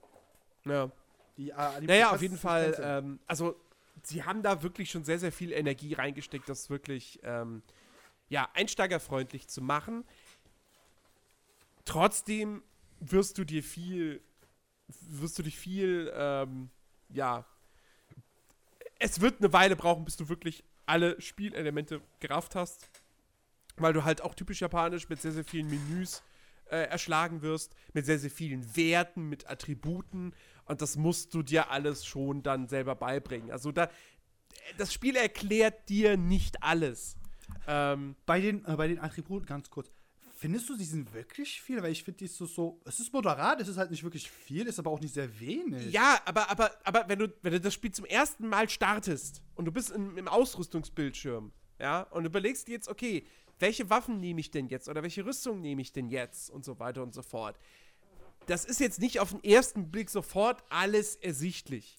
A: Ja. Die, äh, die naja, auf jeden Fall. Ähm, also, sie haben da wirklich schon sehr, sehr viel Energie reingesteckt, das wirklich, ähm, ja, einsteigerfreundlich zu machen. Trotzdem wirst du dir viel, wirst du dich viel, ähm, ja, es wird eine Weile brauchen, bis du wirklich alle Spielelemente gerafft hast weil du halt auch typisch japanisch mit sehr, sehr vielen Menüs äh, erschlagen wirst, mit sehr, sehr vielen Werten, mit Attributen und das musst du dir alles schon dann selber beibringen. Also da, das Spiel erklärt dir nicht alles.
C: Ähm, bei, den, äh, bei den Attributen, ganz kurz, findest du, sie sind wirklich viel? Weil ich finde, die ist so, so, es ist moderat, es ist halt nicht wirklich viel, ist aber auch nicht sehr wenig.
A: Ja, aber, aber, aber wenn, du, wenn du das Spiel zum ersten Mal startest und du bist in, im Ausrüstungsbildschirm, ja, und überlegst dir jetzt, okay, welche Waffen nehme ich denn jetzt oder welche Rüstung nehme ich denn jetzt und so weiter und so fort. Das ist jetzt nicht auf den ersten Blick sofort alles ersichtlich.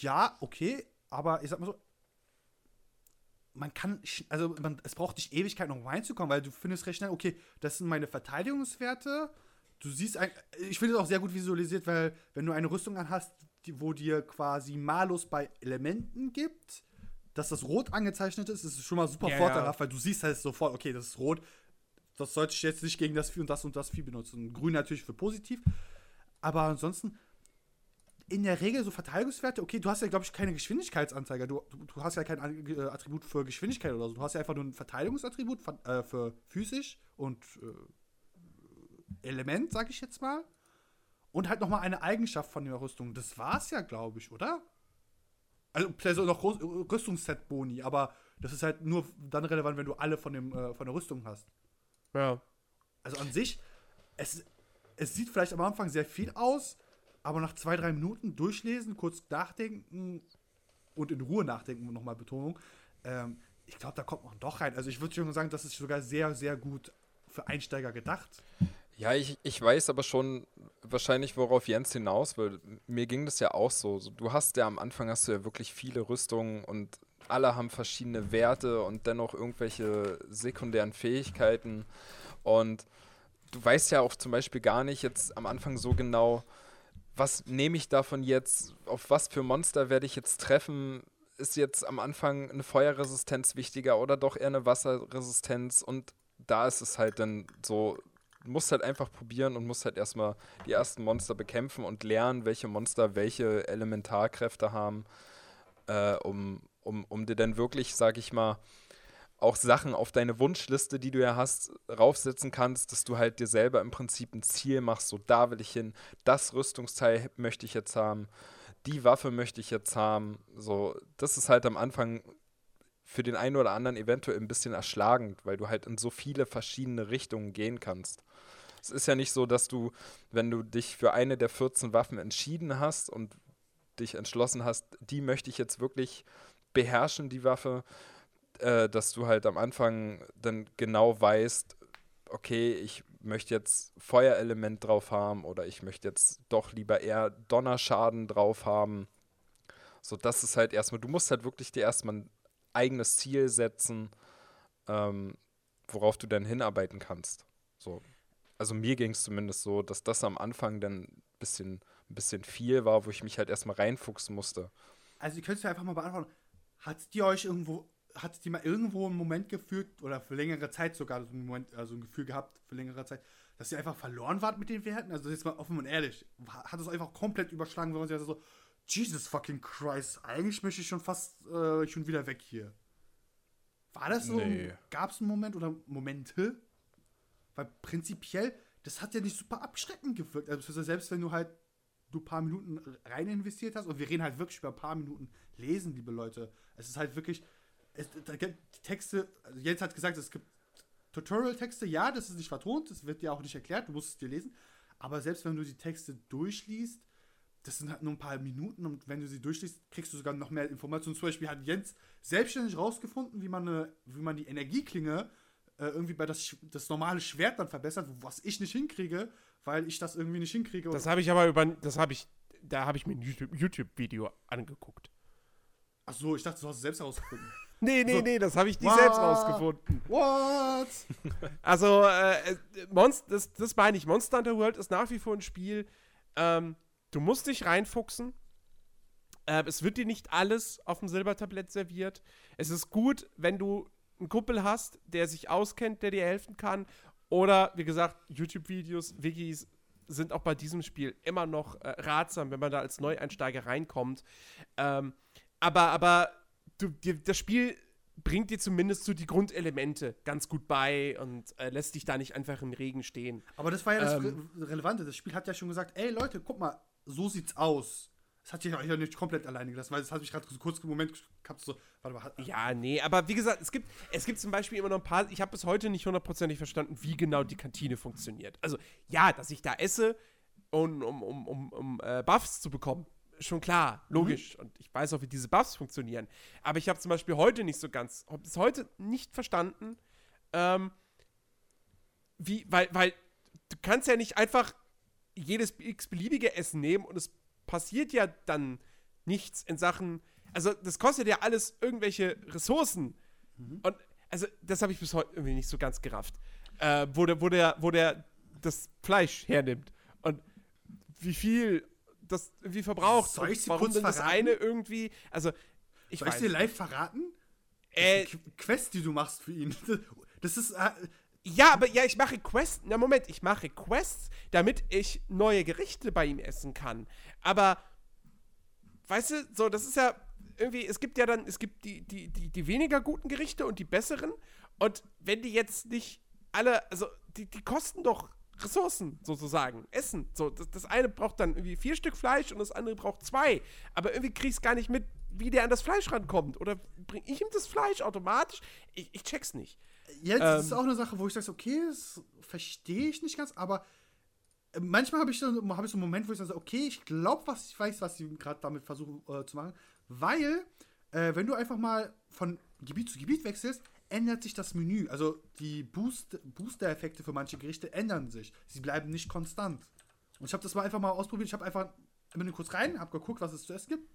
C: Ja, okay, aber ich sag mal so, man kann, also man, es braucht nicht Ewigkeit, um reinzukommen, weil du findest recht schnell, okay, das sind meine Verteidigungswerte. Du siehst, ein, ich finde es auch sehr gut visualisiert, weil wenn du eine Rüstung anhast, die, wo dir quasi Malus bei Elementen gibt, dass das rot angezeichnet ist, ist schon mal super ja, vorteilhaft, ja. weil du siehst halt sofort, okay, das ist rot. Das sollte ich jetzt nicht gegen das Vieh und das und das Vieh benutzen. Grün natürlich für positiv. Aber ansonsten, in der Regel so Verteidigungswerte, okay, du hast ja, glaube ich, keine Geschwindigkeitsanzeiger. Du, du, du, hast ja kein äh, Attribut für Geschwindigkeit oder so. Du hast ja einfach nur ein Verteidigungsattribut äh, für physisch und äh, Element, sag ich jetzt mal. Und halt nochmal eine Eigenschaft von der Rüstung. Das war's ja, glaube ich, oder? Also vielleicht noch Rüstungsset-Boni, aber das ist halt nur dann relevant, wenn du alle von, dem, äh, von der Rüstung hast.
A: Ja.
C: Also an sich, es, es sieht vielleicht am Anfang sehr viel aus, aber nach zwei, drei Minuten durchlesen, kurz nachdenken und in Ruhe nachdenken, nochmal Betonung, ähm, ich glaube, da kommt man doch rein. Also ich würde schon sagen, das ist sogar sehr, sehr gut für Einsteiger gedacht.
B: Ja, ich, ich weiß aber schon wahrscheinlich, worauf Jens hinaus will. Mir ging das ja auch so. Du hast ja am Anfang hast du ja wirklich viele Rüstungen und alle haben verschiedene Werte und dennoch irgendwelche sekundären Fähigkeiten. Und du weißt ja auch zum Beispiel gar nicht jetzt am Anfang so genau, was nehme ich davon jetzt, auf was für Monster werde ich jetzt treffen, ist jetzt am Anfang eine Feuerresistenz wichtiger oder doch eher eine Wasserresistenz? Und da ist es halt dann so, musst halt einfach probieren und musst halt erstmal die ersten Monster bekämpfen und lernen, welche Monster welche Elementarkräfte haben, äh, um, um, um dir dann wirklich, sag ich mal, auch Sachen auf deine Wunschliste, die du ja hast, raufsetzen kannst, dass du halt dir selber im Prinzip ein Ziel machst, so da will ich hin, das Rüstungsteil möchte ich jetzt haben, die Waffe möchte ich jetzt haben. So, das ist halt am Anfang für den einen oder anderen eventuell ein bisschen erschlagend, weil du halt in so viele verschiedene Richtungen gehen kannst. Es ist ja nicht so, dass du, wenn du dich für eine der 14 Waffen entschieden hast und dich entschlossen hast, die möchte ich jetzt wirklich beherrschen, die Waffe, äh, dass du halt am Anfang dann genau weißt, okay, ich möchte jetzt Feuerelement drauf haben oder ich möchte jetzt doch lieber eher Donnerschaden drauf haben. So, das ist halt erstmal, du musst halt wirklich dir erstmal ein eigenes Ziel setzen, ähm, worauf du dann hinarbeiten kannst. So also mir ging es zumindest so, dass das am Anfang dann ein bisschen, ein bisschen viel war, wo ich mich halt erstmal reinfuchsen musste.
C: Also ihr könnt es ja einfach mal beantworten. Hat die euch irgendwo, hat es die mal irgendwo einen Moment gefühlt oder für längere Zeit sogar so einen Moment, also ein Gefühl gehabt für längere Zeit, dass ihr einfach verloren wart mit den Werten? Also jetzt mal offen und ehrlich, hat es einfach komplett überschlagen, wenn man sich also so, Jesus fucking Christ, eigentlich möchte ich schon fast äh, schon wieder weg hier. War das so?
B: Nee.
C: Gab es einen Moment oder Momente? Weil prinzipiell, das hat ja nicht super abschreckend gewirkt. Also selbst wenn du halt du ein paar Minuten rein investiert hast, und wir reden halt wirklich über ein paar Minuten lesen, liebe Leute. Es ist halt wirklich, es, da gibt Texte, also Jens hat gesagt, es gibt Tutorial-Texte, ja, das ist nicht vertont, das wird dir auch nicht erklärt, du musst es dir lesen. Aber selbst wenn du die Texte durchliest, das sind halt nur ein paar Minuten und wenn du sie durchliest, kriegst du sogar noch mehr Informationen. Zum Beispiel hat Jens selbstständig rausgefunden, wie man, eine, wie man die Energieklinge äh, irgendwie bei das, das normale Schwert dann verbessert, was ich nicht hinkriege, weil ich das irgendwie nicht hinkriege.
A: Das habe ich aber über, das habe ich, da habe ich mir ein YouTube-Video YouTube angeguckt.
C: Ach so, ich dachte, du hast es selbst herausgefunden.
A: nee, nee, nee, das habe ich nicht selbst rausgefunden.
C: What?
A: Also, äh, Monst das, das meine ich. Monster Hunter World ist nach wie vor ein Spiel, ähm, du musst dich reinfuchsen. Äh, es wird dir nicht alles auf dem Silbertablett serviert. Es ist gut, wenn du einen Kumpel hast, der sich auskennt, der dir helfen kann. Oder, wie gesagt, YouTube-Videos, Wikis sind auch bei diesem Spiel immer noch äh, ratsam, wenn man da als Neueinsteiger reinkommt. Ähm, aber, aber du, dir, das Spiel bringt dir zumindest so die Grundelemente ganz gut bei und äh, lässt dich da nicht einfach im Regen stehen.
C: Aber das war ja das ähm, Re Relevante. Das Spiel hat ja schon gesagt, ey Leute, guck mal, so sieht's aus. Das hat sich ja nicht komplett alleine gelassen, weil das hat mich gerade so kurz im Moment gehabt, so, warte mal. Hat,
A: ja, nee, aber wie gesagt, es gibt, es gibt zum Beispiel immer noch ein paar, ich habe bis heute nicht hundertprozentig verstanden, wie genau die Kantine funktioniert. Also, ja, dass ich da esse, um, um, um, um, um äh, Buffs zu bekommen, schon klar, logisch. Mhm. Und ich weiß auch, wie diese Buffs funktionieren. Aber ich habe zum Beispiel heute nicht so ganz, habe bis heute nicht verstanden, ähm, wie, weil, weil du kannst ja nicht einfach jedes x-beliebige Essen nehmen und es passiert ja dann nichts in Sachen. Also, das kostet ja alles irgendwelche Ressourcen. Mhm. Und also, das habe ich bis heute irgendwie nicht so ganz gerafft. Äh, wo, der, wo, der, wo der das Fleisch hernimmt. Und wie viel das irgendwie verbraucht.
C: Soll ich sie
A: warum
C: kurz
A: denn
C: verraten?
A: das eine irgendwie. Also, ich
C: Soll ich
A: weiß.
C: dir live verraten?
A: Äh,
C: Das ist eine Quest, die du machst für ihn. Das ist. Äh,
A: Ja, aber ja, ich mache Quests. Na, Moment, ich mache Quests, damit ich neue Gerichte bei ihm essen kann. Aber, weißt du, so, das ist ja irgendwie, es gibt ja dann, es gibt die, die, die, die weniger guten Gerichte und die besseren. Und wenn die jetzt nicht alle, also, die, die kosten doch Ressourcen, sozusagen. Essen. So, das, das eine braucht dann irgendwie vier Stück Fleisch und das andere braucht zwei. Aber irgendwie krieg ich's gar nicht mit, wie der an das Fleisch rankommt. Oder bring ich ihm das Fleisch automatisch? Ich, ich check's nicht.
C: Jetzt ist es
A: Ähm.
C: auch eine Sache, wo ich sage, okay, das verstehe ich nicht ganz, aber äh, manchmal habe ich, so- hab ich so einen Moment, wo ich sage, okay, ich glaube, was ich weiß, was sie gerade damit versuchen äh, zu machen, weil, äh, wenn du einfach mal von Gebiet zu Gebiet wechselst, ändert sich das Menü. Also die Boost Booster-Effekte für manche Gerichte ändern sich. Sie bleiben nicht konstant. Und ich habe das mal einfach mal ausprobiert. Ich habe einfach, bin kurz rein, habe geguckt, was es zu essen gibt,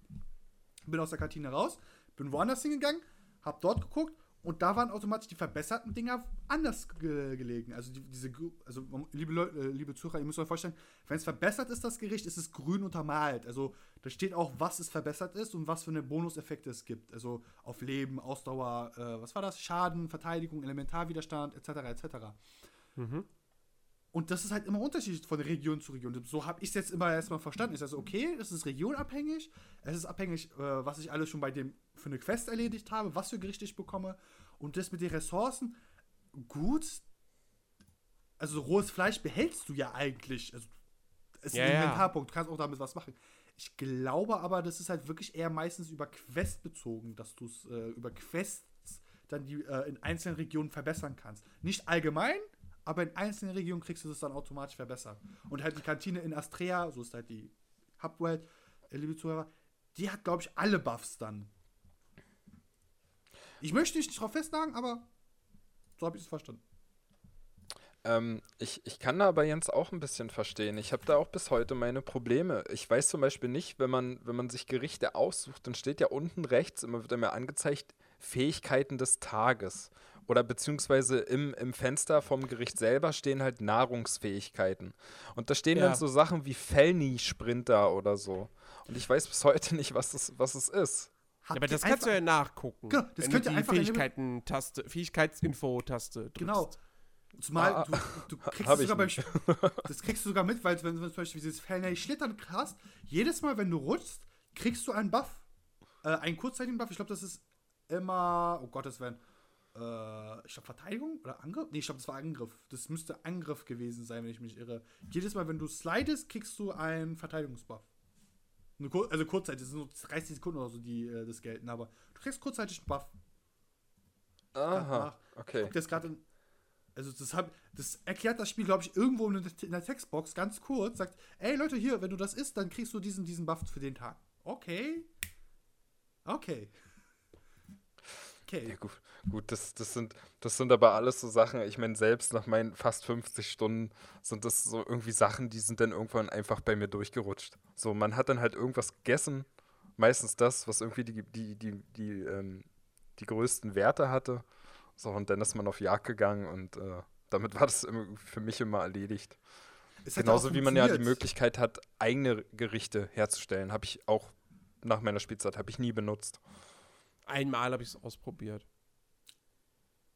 C: bin aus der Kantine raus, bin woanders hingegangen, habe dort geguckt und da waren automatisch die verbesserten Dinger anders ge gelegen. Also die, diese, also liebe Leute, äh, liebe Zuhörer, ihr müsst euch vorstellen, wenn es verbessert ist, das Gericht, ist es grün untermalt. Also da steht auch, was es verbessert ist und was für eine Bonuseffekte es gibt. Also auf Leben, Ausdauer, äh, was war das? Schaden, Verteidigung, Elementarwiderstand, etc. etc. Und das ist halt immer unterschiedlich von Region zu Region. So habe ich es jetzt immer erstmal verstanden. Ich sage so, okay, es ist regionabhängig. Es ist abhängig, äh, was ich alles schon bei dem für eine Quest erledigt habe, was für Gerichte ich bekomme. Und das mit den Ressourcen, gut. Also rohes Fleisch behältst du ja eigentlich. Also, es ist
A: Ja,
C: ein. Inventarpunkt, du kannst auch damit was machen. Ich glaube aber, das ist halt wirklich eher meistens über Quest bezogen, dass du es äh, über Quests dann die äh, in einzelnen Regionen verbessern kannst. Nicht allgemein, aber in einzelnen Regionen kriegst du das dann automatisch verbessert. Und halt die Kantine in Astrea, so ist halt die Hubwelt, äh, liebe Zuhörer, die hat, glaube ich, alle Buffs dann. Ich möchte nicht drauf festnageln, aber so habe ich es verstanden.
B: Ähm, ich, ich kann da aber Jens auch ein bisschen verstehen. Ich habe da auch bis heute meine Probleme. Ich weiß zum Beispiel nicht, wenn man, wenn man sich Gerichte aussucht, dann steht ja unten rechts, immer wird mir angezeigt, Fähigkeiten des Tages. Oder beziehungsweise im, im Fenster vom Gericht selber stehen halt Nahrungsfähigkeiten. Und da stehen
A: Ja.
B: dann so Sachen wie Fellni-Sprinter oder so. Und ich weiß bis heute nicht, was es, was es ist.
A: Ja, aber das kannst du ja nachgucken.
C: Genau, das
A: wenn
C: könnt
A: du
C: ihr
A: die
C: einfach
A: Fähigkeiten-Taste, Fähigkeitsinfo-Taste drückst.
C: Genau. Zumal
B: Ah,
C: du, du kriegst es sogar beim
B: nicht.
C: Sp- Das kriegst du sogar mit, weil wenn du zum Beispiel dieses Fellnay Schlittern hast, jedes Mal, wenn du rutschst, kriegst du einen Buff. Äh, einen kurzzeitigen Buff. Ich glaube, das ist immer. Oh Gottes Willen. Äh, ich glaube, Verteidigung oder Angriff? Nee, ich glaube, das war Angriff. Das müsste Angriff gewesen sein, wenn ich mich irre. Jedes Mal, wenn du slidest, kriegst du einen Verteidigungsbuff. Kur also kurzzeitig, das sind nur 30 Sekunden oder so, die äh, das gelten, aber du kriegst kurzzeitig einen Buff.
B: Aha, okay.
C: guck das gerade. Also das, hab, das erklärt das Spiel, glaube ich, irgendwo in der, in der Textbox ganz kurz. Sagt, ey Leute, hier, wenn du das isst, dann kriegst du diesen, diesen Buff für den Tag. Okay. Okay.
B: Ja,
C: Okay.
B: gut, gut das, das, sind, das sind aber alles so Sachen, ich meine, selbst nach meinen fast 50 Stunden sind das so irgendwie Sachen, die sind dann irgendwann einfach bei mir durchgerutscht. So, man hat dann halt irgendwas gegessen, meistens das, was irgendwie die, die, die, die, ähm, die größten Werte hatte. So, und dann ist man auf Jagd gegangen und äh, damit war das für mich immer erledigt. Genauso wie man ja die. Möglichkeit hat, eigene Gerichte herzustellen, habe ich auch nach meiner Spielzeit habe ich nie benutzt.
A: Einmal habe ich es ausprobiert.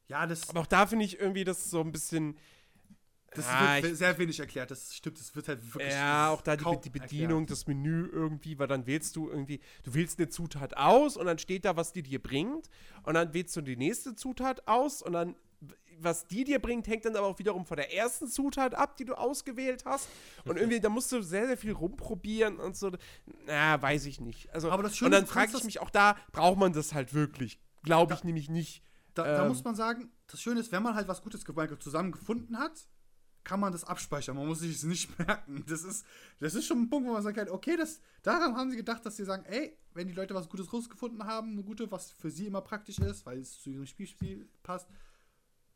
C: Ja, das,
A: Aber auch da finde ich irgendwie das so ein bisschen.
C: das
A: Ah,
C: wird sehr wenig erklärt. Das stimmt, das wird halt wirklich.
A: Ja, auch da die, die Bedienung, das Menü irgendwie, weil dann wählst du irgendwie, du wählst eine Zutat aus und dann steht da, was die dir bringt. Und dann wählst du die nächste Zutat aus und dann, was die dir bringt, hängt dann aber auch wiederum von der ersten Zutat ab, die du ausgewählt hast. Und irgendwie, da musst du sehr, sehr viel rumprobieren und so. Na, weiß ich nicht. Also,
C: Aber das Schöne,
A: und dann frage ich mich auch da, braucht man das halt wirklich? Glaube ich nämlich nicht.
C: Da, da
A: Ähm.
C: muss man sagen, das Schöne ist, wenn man halt was Gutes zusammen gefunden hat, kann man das abspeichern. Man muss sich es nicht merken. Das ist, das ist schon ein Punkt, wo man sagt, okay, das, daran haben sie gedacht, dass sie sagen, ey, wenn die Leute was Gutes rausgefunden haben, eine gute, was für sie immer praktisch ist, weil es zu ihrem Spielstil passt,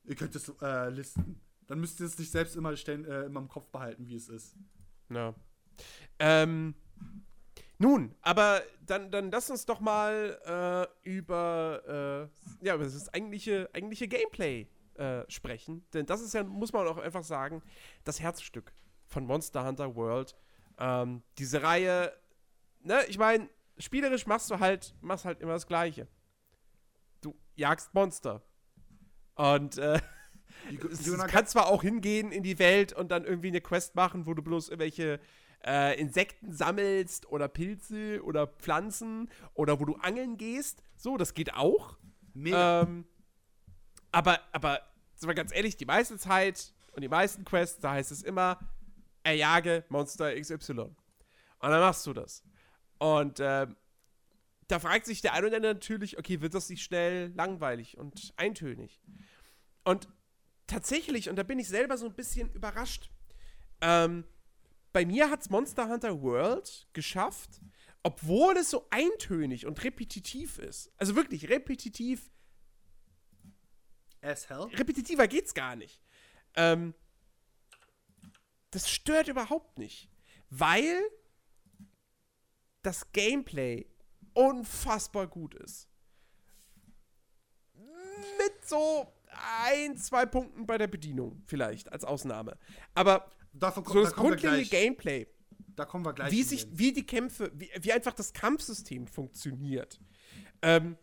C: ihr könnt es äh, listen. Dann müsst ihr es nicht selbst immer, stellen, äh, immer im Kopf behalten, wie es ist.
A: Ja. Ähm, nun, aber dann, dann lass uns doch mal äh, über, äh, ja, über das eigentliche, eigentliche Gameplay äh, sprechen. Denn das ist ja, muss man auch einfach sagen, das Herzstück von Monster Hunter World. Ähm, diese Reihe, ne, ich meine, spielerisch machst du halt, machst halt immer das Gleiche. Du jagst Monster. Und äh,
C: Die,
A: es,
C: die,
A: es kann zwar auch hingehen in die Welt und dann irgendwie eine Quest machen, wo du bloß irgendwelche äh, Insekten sammelst oder Pilze oder Pflanzen oder wo du angeln gehst. So, das geht auch.
C: mega.
A: Ähm, aber, aber, sind wir ganz ehrlich, die meiste Zeit und die meisten Quests, da heißt es immer, erjage Monster XY. Und dann machst du das. Und ähm, da fragt sich der ein oder andere natürlich, okay, wird das nicht schnell langweilig und eintönig? Und tatsächlich, und da bin ich selber so ein bisschen überrascht, ähm, bei mir hat Monster Hunter World geschafft, obwohl es so eintönig und repetitiv ist, also wirklich repetitiv,
C: As hell.
A: repetitiver geht's gar nicht. Ähm, das stört überhaupt nicht, weil das Gameplay unfassbar gut ist. Mit so ein, zwei Punkten bei der Bedienung vielleicht als Ausnahme. Aber
C: Davon
A: so
C: kommt,
A: das
C: da kommen wir
A: grundlegende. Gameplay,
C: Da kommen wir gleich.
A: wie sich, wie die Kämpfe, wie, wie einfach das Kampfsystem funktioniert, ähm,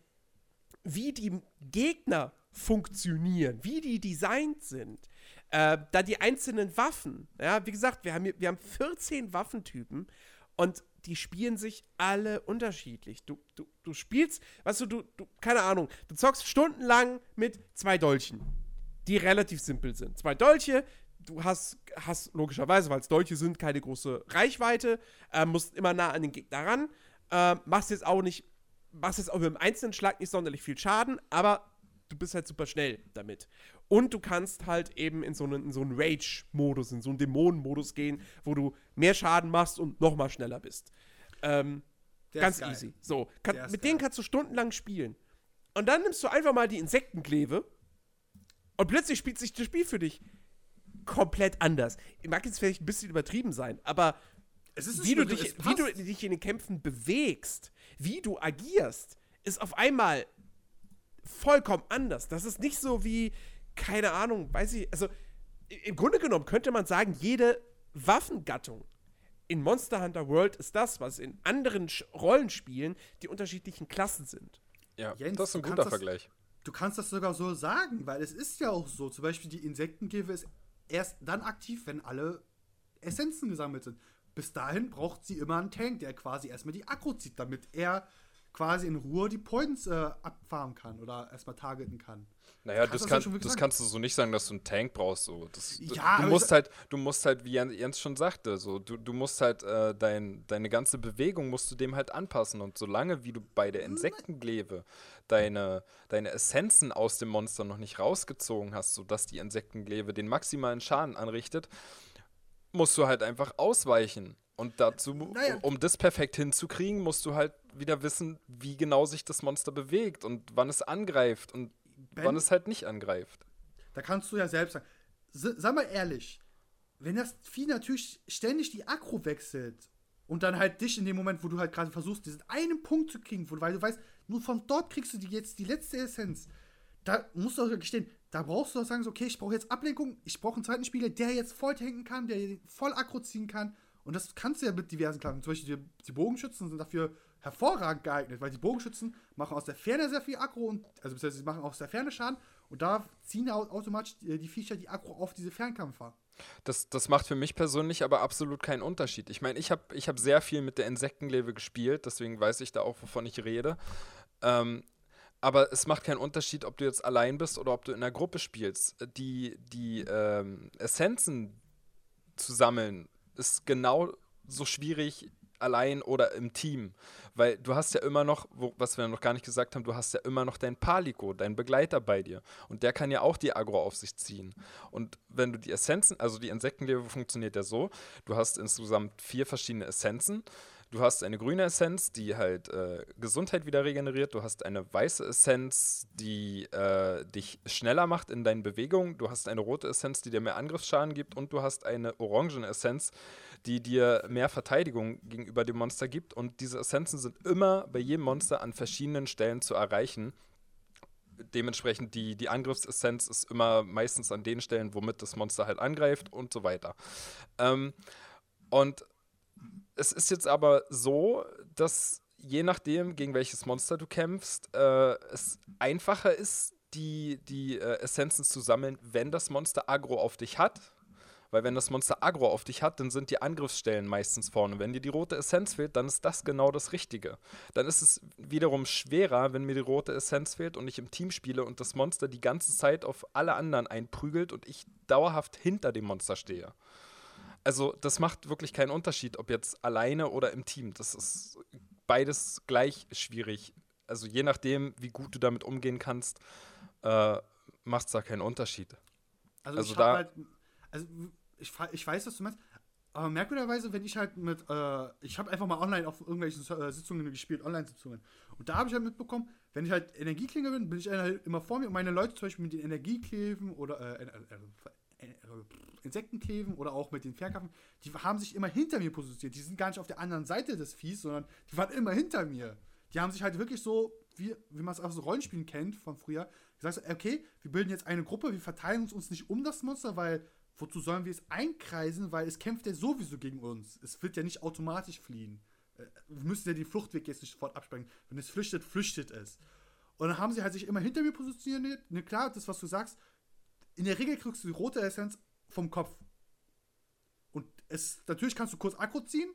A: wie die Gegner funktionieren, wie die designt sind, äh, da die einzelnen Waffen, ja, wie gesagt, wir haben, hier- wir haben 14 Waffentypen und die spielen sich alle unterschiedlich. Du, du, du spielst, weißt du, du, du, keine Ahnung, du zockst stundenlang mit zwei Dolchen, die relativ simpel sind. Zwei Dolche, du hast, hast logischerweise, weil es Dolche sind, keine große Reichweite, äh, musst immer nah an den Gegner ran, äh, machst jetzt auch nicht, machst jetzt auch mit dem einzelnen Schlag nicht sonderlich viel Schaden, aber du bist halt super schnell damit. Und du kannst halt eben in so einen, in so einen Rage-Modus, in so einen Dämonen-Modus gehen, wo du mehr Schaden machst und noch mal schneller bist. Ähm, ganz
C: geil.
A: easy. So, kann, mit denen
C: geil.
A: kannst du stundenlang spielen. Und dann nimmst du einfach mal die Insektenklewe und plötzlich spielt sich das Spiel für dich komplett anders. Mag jetzt vielleicht ein bisschen übertrieben sein, aber
C: Es ist
A: wie du, dich, wie du dich in den Kämpfen bewegst, wie du agierst, ist auf einmal vollkommen anders. Das ist nicht so wie, keine Ahnung, weiß ich, also im Grunde genommen könnte man sagen, jede Waffengattung in Monster Hunter World ist das, was in anderen Sch Rollenspielen die unterschiedlichen Klassen sind.
B: Ja,
C: Jens,
B: das ist ein
C: du
B: guter
C: kannst das-
B: Vergleich.
C: du kannst das sogar so sagen, weil es ist ja auch so. Zum Beispiel die Insektengewe ist erst dann aktiv, wenn alle Essenzen gesammelt sind. Bis dahin braucht sie immer einen Tank, der quasi erstmal die Akku zieht, damit er quasi in Ruhe die Points äh, abfarmen kann oder erstmal targeten kann.
B: Naja, das, das, kann, das kannst du so nicht sagen, dass du einen Tank brauchst. So. Das,
C: ja,
B: du, musst halt, du musst halt, wie Jens schon sagte, so, du, du musst halt äh, dein, deine ganze Bewegung musst du dem halt anpassen. Und solange wie du bei der Insektenglebe deine, deine Essenzen aus dem Monster noch nicht rausgezogen hast, sodass die Insektenglebe den maximalen Schaden anrichtet, musst du halt einfach ausweichen. Und dazu, naja. um das perfekt hinzukriegen, musst du halt wieder wissen, wie genau sich das Monster bewegt und wann es angreift und ben, wann es halt nicht angreift.
C: Da kannst du ja selbst sagen. Sag mal ehrlich, wenn das Vieh natürlich ständig die Akro wechselt und dann halt dich in dem Moment, wo du halt gerade versuchst, diesen einen Punkt zu kriegen, weil du weißt, nur von dort kriegst du die jetzt die letzte Essenz. Da musst du auch gestehen, da brauchst du auch sagen, so, okay, ich brauche jetzt Ablenkung, ich brauche einen zweiten Spieler, der jetzt voll tanken kann, der voll Aggro ziehen kann. Und das kannst du ja mit diversen Klassen. Zum Beispiel die, die, Bogenschützen sind dafür hervorragend geeignet, weil die Bogenschützen machen aus der Ferne sehr viel Aggro und, also beziehungsweise sie machen aus der Ferne Schaden und da ziehen automatisch die, die Viecher die Aggro auf diese Fernkämpfer.
B: Das, das macht für mich persönlich aber absolut keinen Unterschied. Ich meine, ich habe ich hab sehr viel mit der Insektenlebe gespielt, deswegen weiß ich da auch, wovon ich rede. Ähm, aber es macht keinen Unterschied, ob du jetzt allein bist oder ob du in einer Gruppe spielst. Die, die ähm, Essenzen zu sammeln, ist genau so schwierig allein oder im Team. Weil du hast ja immer noch, wo, was wir noch gar nicht gesagt haben, du hast ja immer noch deinen Paliko, deinen Begleiter bei dir. Und der kann ja auch die Agro auf sich ziehen. Und wenn du die Essenzen, also die Insektenlebe funktioniert ja so, du hast insgesamt vier verschiedene Essenzen. Du hast eine grüne Essenz, die halt äh, Gesundheit wieder regeneriert. Du hast eine weiße Essenz, die äh, dich schneller macht in deinen Bewegungen. Du hast eine rote Essenz, die dir mehr Angriffsschaden gibt. Und du hast eine orangene Essenz, die dir mehr Verteidigung gegenüber dem Monster gibt. Und diese Essenzen sind immer bei jedem Monster an verschiedenen Stellen zu erreichen dementsprechend die, die Angriffsessenz ist immer meistens an den Stellen, womit das Monster halt angreift und so weiter. Ähm, und es ist jetzt aber so, dass je nachdem, gegen welches Monster du kämpfst, äh, es einfacher ist, die, die äh, Essenzen zu sammeln, wenn das Monster Agro auf dich hat. Weil wenn das Monster Agro auf dich hat, dann sind die Angriffsstellen meistens vorne. Wenn dir die rote Essenz fehlt, dann ist das genau das Richtige. Dann ist es wiederum schwerer, wenn mir die rote Essenz fehlt und ich im Team spiele und das Monster die ganze Zeit auf alle anderen einprügelt und ich dauerhaft hinter dem Monster stehe. Also das macht wirklich keinen Unterschied, ob jetzt alleine oder im Team. Das ist beides gleich schwierig. Also je nachdem, wie gut du damit umgehen kannst, äh, macht es da keinen Unterschied.
C: Also, also da halt, also ich, ich weiß, was du meinst. Aber merkwürdigerweise, wenn ich halt mit, äh, ich habe einfach mal online auf irgendwelchen äh, Sitzungen gespielt, Online-Sitzungen. Und da habe ich halt mitbekommen, wenn ich halt Energieklinge bin, bin ich halt immer vor mir und meine Leute zum Beispiel mit den Energiekleven oder äh, äh, Insektenkleven oder auch mit den Fernkampfen, die haben sich immer hinter mir positioniert. Die sind gar nicht auf der anderen Seite des Viehs, sondern die waren immer hinter mir. Die haben sich halt wirklich so, wie, wie man es aus so Rollenspielen kennt von früher, gesagt, okay, wir bilden jetzt eine Gruppe, wir verteilen uns, nicht um das Monster, weil wozu sollen wir es einkreisen, weil es kämpft ja sowieso gegen uns. Es wird ja nicht automatisch fliehen. Äh, wir müssen ja den Fluchtweg jetzt nicht sofort absprengen. Wenn es flüchtet, flüchtet es. Und dann haben sie halt sich immer hinter mir positioniert. Ne, klar, das, was du sagst, in der Regel kriegst du die rote Essenz vom Kopf. Und es, natürlich kannst du kurz Akku ziehen,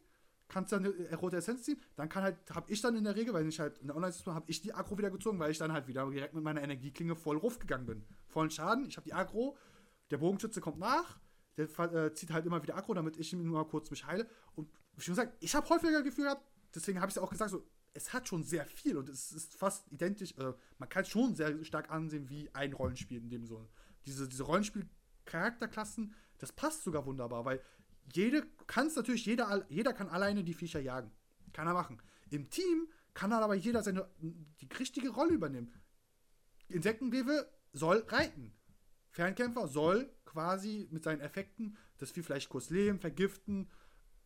C: kannst dann eine rote Essenz ziehen, dann kann halt, habe ich dann in der Regel, weil ich halt in der Online-System habe ich die Akku wieder gezogen, weil ich dann halt wieder direkt mit meiner Energieklinge voll gegangen bin. Vollen Schaden, ich habe die Akku, der Bogenschütze kommt nach, der äh, zieht halt immer wieder Akku, damit ich nur mal kurz mich heile. Und ich muss sagen, ich habe häufiger Gefühl gehabt, deswegen habe ich es auch gesagt, so, es hat schon sehr viel und es ist fast identisch, äh, man kann es schon sehr stark ansehen wie ein Rollenspiel in dem Sinne. Diese, diese Rollenspiel- Charakterklassen, das passt sogar wunderbar, weil jede, kannst natürlich, jeder, jeder kann alleine die Viecher jagen. Kann er machen. Im Team kann dann aber jeder seine die richtige Rolle übernehmen. Insektenlewe soll reiten. Fernkämpfer soll quasi mit seinen Effekten das Vieh vielleicht kurz leben, vergiften,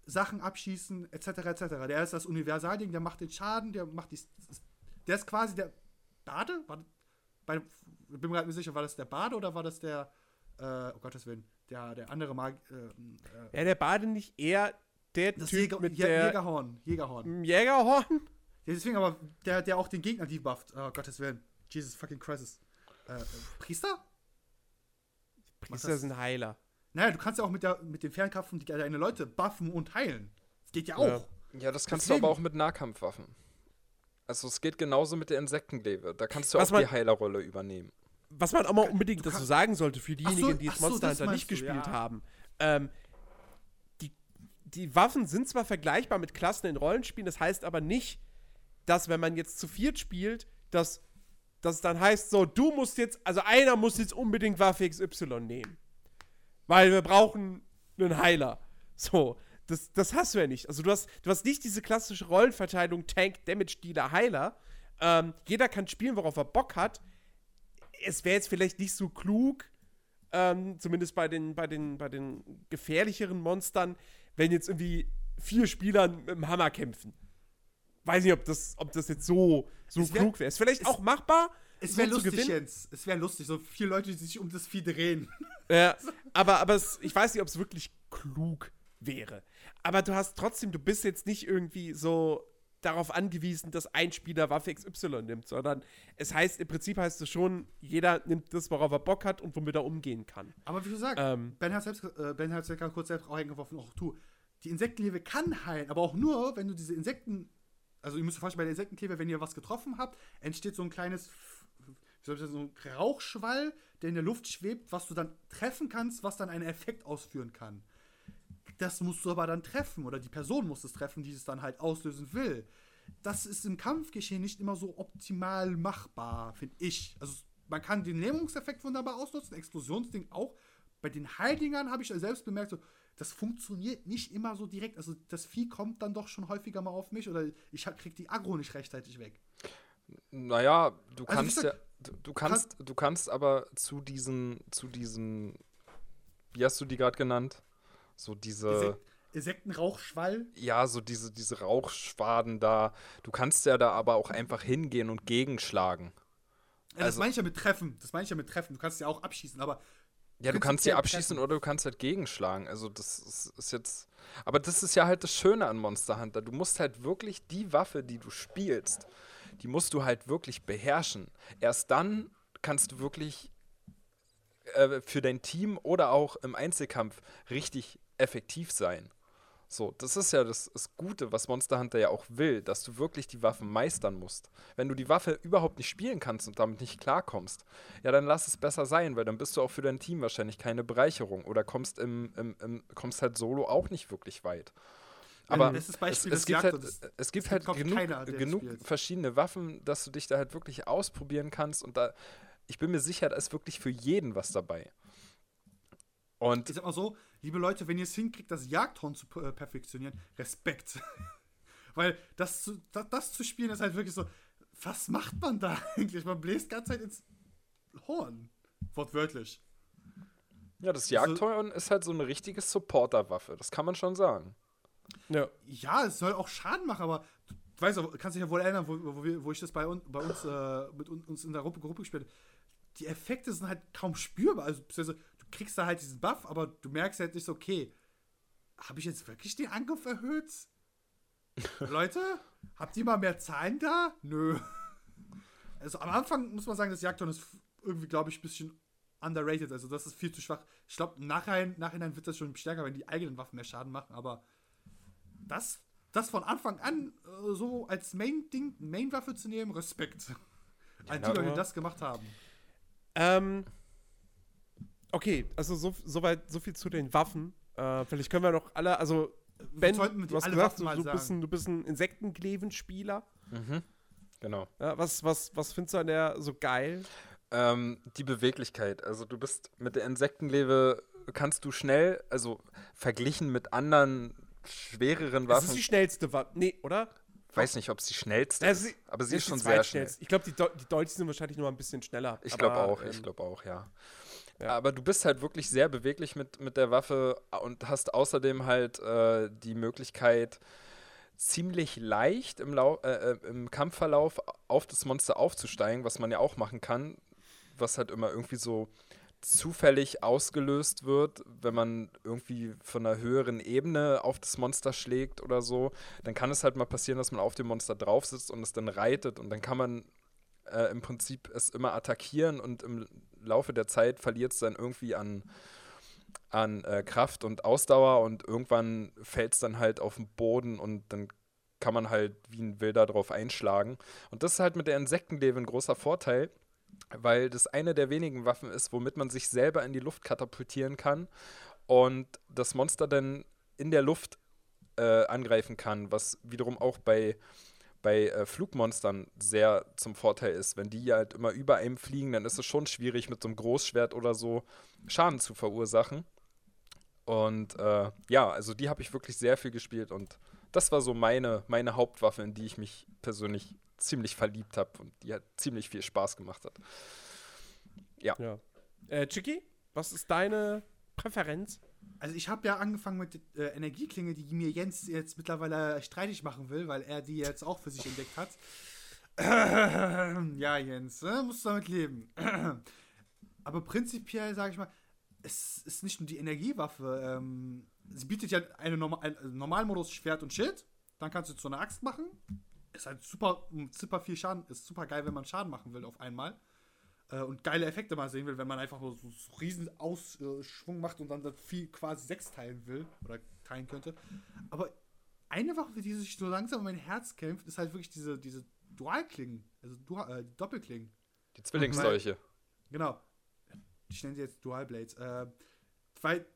C: Sachen abschießen, etc. etc. Der ist das Universalding, der macht den Schaden, der macht die. Der ist quasi der Bade? War, bei, bin mir gerade nicht sicher, war das der Bade oder war das der äh, oh Gottes Willen, der, der andere Mag. Äh,
A: äh, ja, der Bade nicht eher der
C: das
A: Typ
C: Jäger,
A: mit
C: Jä
A: der
C: Jägerhorn. Jägerhorn.
A: Jägerhorn?
C: Ja, deswegen aber der, der auch den Gegner debufft. Oh Gottes Willen. Jesus fucking Christ. äh, Priester?
A: Priester sind Heiler.
C: Naja, du kannst ja auch mit, der, mit den Fernkampfen deine Leute buffen und heilen. Das geht ja auch.
A: Ja.
B: Ja, das kannst
C: Deswegen-
B: du aber auch mit Nahkampfwaffen. Also es geht genauso mit der Insektenglebe. Da kannst du
A: Was
B: auch
A: man-
B: die Heilerrolle übernehmen.
A: Was man auch mal unbedingt dazu sagen sollte für
C: Ach so,
A: diejenigen, die jetzt
C: so,
A: Monster
C: das
A: Hunter nicht
C: du,
A: gespielt
C: ja.
A: haben. Ähm, die, die Waffen sind zwar vergleichbar mit Klassen in Rollenspielen, das heißt aber nicht, dass wenn man jetzt zu viert spielt, dass dass es dann heißt, so, du musst jetzt, also einer muss jetzt unbedingt Waffe XY nehmen. Weil wir brauchen einen Heiler. So, das, das hast du ja nicht. Also du hast, du hast nicht diese klassische Rollenverteilung Tank, Damage Dealer, Heiler. Ähm, jeder kann spielen, worauf er Bock hat. Es wäre jetzt vielleicht nicht so klug, ähm, zumindest bei den, bei, den, bei den gefährlicheren Monstern, wenn jetzt irgendwie vier Spieler mit dem Hammer kämpfen. Weiß nicht, ob das, ob das jetzt so, so
C: Es wär-
A: klug wäre. Ist vielleicht auch machbar,
C: Es
A: so
C: wäre
A: zu
C: lustig. Jens. Es wäre lustig, so vier Leute, die sich um das Vieh drehen.
A: Ja, aber, aber es, ich weiß nicht, ob es wirklich klug wäre. Aber du hast trotzdem, du bist jetzt nicht irgendwie so darauf angewiesen, dass ein Spieler Waffe XY nimmt, sondern es heißt, im Prinzip heißt es schon, jeder nimmt das, worauf er Bock hat und womit er umgehen kann.
C: Aber wie gesagt,
A: Ähm.
C: Ben hat selbst, äh, Ben hat es ja gerade kurz selbst auch eingeworfen, auch du. Die Insektenklebe kann heilen, aber auch nur, wenn du diese Insekten, also ihr müsst euch vorstellen, bei der Insektenklebe, wenn ihr was getroffen habt, entsteht so ein kleines, wie soll ich sagen, so ein Rauchschwall, der in der Luft schwebt, was du dann treffen kannst, was dann einen Effekt ausführen kann. Das musst du aber dann treffen oder die Person muss es treffen, die es dann halt auslösen will. Das ist im Kampfgeschehen nicht immer so optimal machbar, finde ich. Also man kann den Lähmungseffekt wunderbar ausnutzen, Explosionsding auch. Bei den Heildingern habe ich ja selbst bemerkt, so, das funktioniert nicht immer so direkt. Also das Vieh kommt dann doch schon häufiger mal auf mich oder ich hab- krieg die Agro nicht rechtzeitig weg.
B: Naja, du
C: Also,
B: kannst ja, du, du kannst, du kannst aber zu diesen, zu diesen, wie hast du die gerade genannt? So diese,
C: Insek Insektenrauchschwall.
B: ja, so diese, diese Rauchschwaden da. Du kannst ja da aber auch einfach hingehen und gegenschlagen.
C: Ja, das
B: Also-
C: meine ich ja mit Treffen. Das meine ich ja mit Treffen. Du kannst ja auch abschießen, aber
B: Ja, du kannst sie abschießen
C: treffen.
B: oder du kannst halt gegenschlagen. Also das ist, ist jetzt. Aber das ist ja halt das Schöne an Monster Hunter. Du musst halt wirklich die Waffe, die du spielst, die musst du halt wirklich beherrschen. Erst dann kannst du wirklich äh, für dein Team oder auch im Einzelkampf richtig effektiv sein. So, das ist ja das, das Gute, was Monster Hunter ja auch will, dass du wirklich die Waffen meistern musst. Wenn du die Waffe überhaupt nicht spielen kannst und damit nicht klarkommst, ja, dann lass es besser sein, weil dann bist du auch für dein Team wahrscheinlich keine Bereicherung oder kommst im, im, im kommst halt solo auch nicht wirklich weit. Aber
C: Beispiel
B: es, es gibt halt,
C: es-
B: es gibt halt genug,
C: keiner,
B: genug verschiedene Waffen, dass du dich da halt wirklich ausprobieren kannst und da, ich bin mir sicher, da ist wirklich für jeden was dabei. Und
C: ich sag mal so, liebe Leute, wenn ihr es hinkriegt, das Jagdhorn zu äh, perfektionieren, Respekt. Weil das zu, das, das zu spielen ist halt wirklich so, was macht man da eigentlich? Man bläst die ganze Zeit ins Horn. Wortwörtlich.
B: ja, das
C: Also-
B: Jagdhorn ist halt so eine richtige Supporterwaffe, das kann man schon sagen.
A: Ja.
C: Ja, es soll auch Schaden machen, aber du weißt kannst dich ja wohl erinnern, wo, wo, wo ich das bei, un, bei uns äh, mit un, uns in der Gruppe, Gruppe gespielt habe. Die Effekte sind halt kaum spürbar. Also, du kriegst da halt diesen Buff, aber du merkst halt nicht so, okay, habe ich jetzt wirklich den Angriff erhöht? Leute, habt ihr mal mehr Zahlen da? Nö. Also am Anfang muss man sagen, das Jagdhorn ist irgendwie, glaube ich, ein bisschen underrated. Also das ist viel zu schwach. Ich glaube, Nachhinein, Nachhinein wird das schon stärker, wenn die eigenen Waffen mehr Schaden machen, aber das, das von Anfang an äh, so als Main-Ding, Main-Waffe zu nehmen, Respekt. An die Leute, die das gemacht haben.
A: Ähm, okay, also so, so, weit, so viel zu den Waffen. Äh, vielleicht können wir noch alle, also Ben,
C: die
A: du hast gesagt,
C: Waffen
A: du, du, bist ein, du bist ein Insektenklevenspieler.
B: Genau.
A: Ja, was, was, was findest du an der so geil?
B: Ähm, die Beweglichkeit. Also du bist mit der Insektenlebe kannst du schnell, also verglichen mit anderen schwereren
A: Das ist
B: Waffen,
A: die schnellste Waffe. Nee, oder?
B: weiß nicht, ob sie schnellste
A: Ja,
B: ist,
A: sie-
B: aber sie
A: Das
B: ist schon
A: die
B: sehr schnell.
A: Ich glaube, die, Dol- die Dolche sind wahrscheinlich noch mal ein bisschen schneller.
B: Ich glaube auch,
A: ähm,
B: ich glaube auch, ja.
A: Ja.
B: Aber du bist halt wirklich sehr beweglich mit, mit der Waffe und hast außerdem halt äh, die Möglichkeit, ziemlich leicht im, Lau äh, äh, im Kampfverlauf auf das Monster aufzusteigen, was man ja auch machen kann, was halt immer irgendwie so zufällig ausgelöst wird, wenn man irgendwie von einer höheren Ebene auf das Monster schlägt oder so, dann kann es halt mal passieren, dass man auf dem Monster drauf sitzt und es dann reitet und dann kann man äh, im Prinzip es immer attackieren und im Laufe der Zeit verliert es dann irgendwie an, an äh, Kraft und Ausdauer und irgendwann fällt es dann halt auf den Boden und dann kann man halt wie ein Wilder drauf einschlagen. Und das ist halt mit der Insektenleve ein großer Vorteil, weil das eine der wenigen Waffen ist, womit man sich selber in die Luft katapultieren kann und das Monster dann in der Luft äh, angreifen kann, was wiederum auch bei, bei äh, Flugmonstern sehr zum Vorteil ist. Wenn die halt immer über einem fliegen, dann ist es schon schwierig, mit so einem Großschwert oder so Schaden zu verursachen. Und äh, ja, also die habe ich wirklich sehr viel gespielt und das war so meine, meine Hauptwaffe, in die ich mich persönlich ziemlich verliebt habe und die hat ziemlich viel Spaß gemacht hat.
A: Ja. ja. Äh, Chicky, was ist deine Präferenz?
C: Also ich habe ja angefangen mit äh, Energieklinge, die mir Jens jetzt mittlerweile streitig machen will, weil er die jetzt auch für sich entdeckt hat. ja, Jens, äh, musst du damit leben. Aber prinzipiell, sage ich mal, es ist nicht nur die Energiewaffe. Ähm, sie bietet ja eine Normal einen Normalmodus Schwert und Schild. Dann kannst du zu einer Axt machen. Ist halt super, super viel Schaden. Ist super geil, wenn man Schaden machen will auf einmal. Äh, und geile Effekte mal sehen will, wenn man einfach so, so riesen Ausschwung macht und dann das viel quasi sechs teilen will oder teilen könnte. Aber eine Waffe, die sich so langsam in mein Herz kämpft, ist halt wirklich diese, diese Dualklingen. Also Dual, äh, die Doppelklingen.
B: Die Zwillingsdolche.
C: Genau. Ich nenne sie jetzt Dualblades. Äh, weil,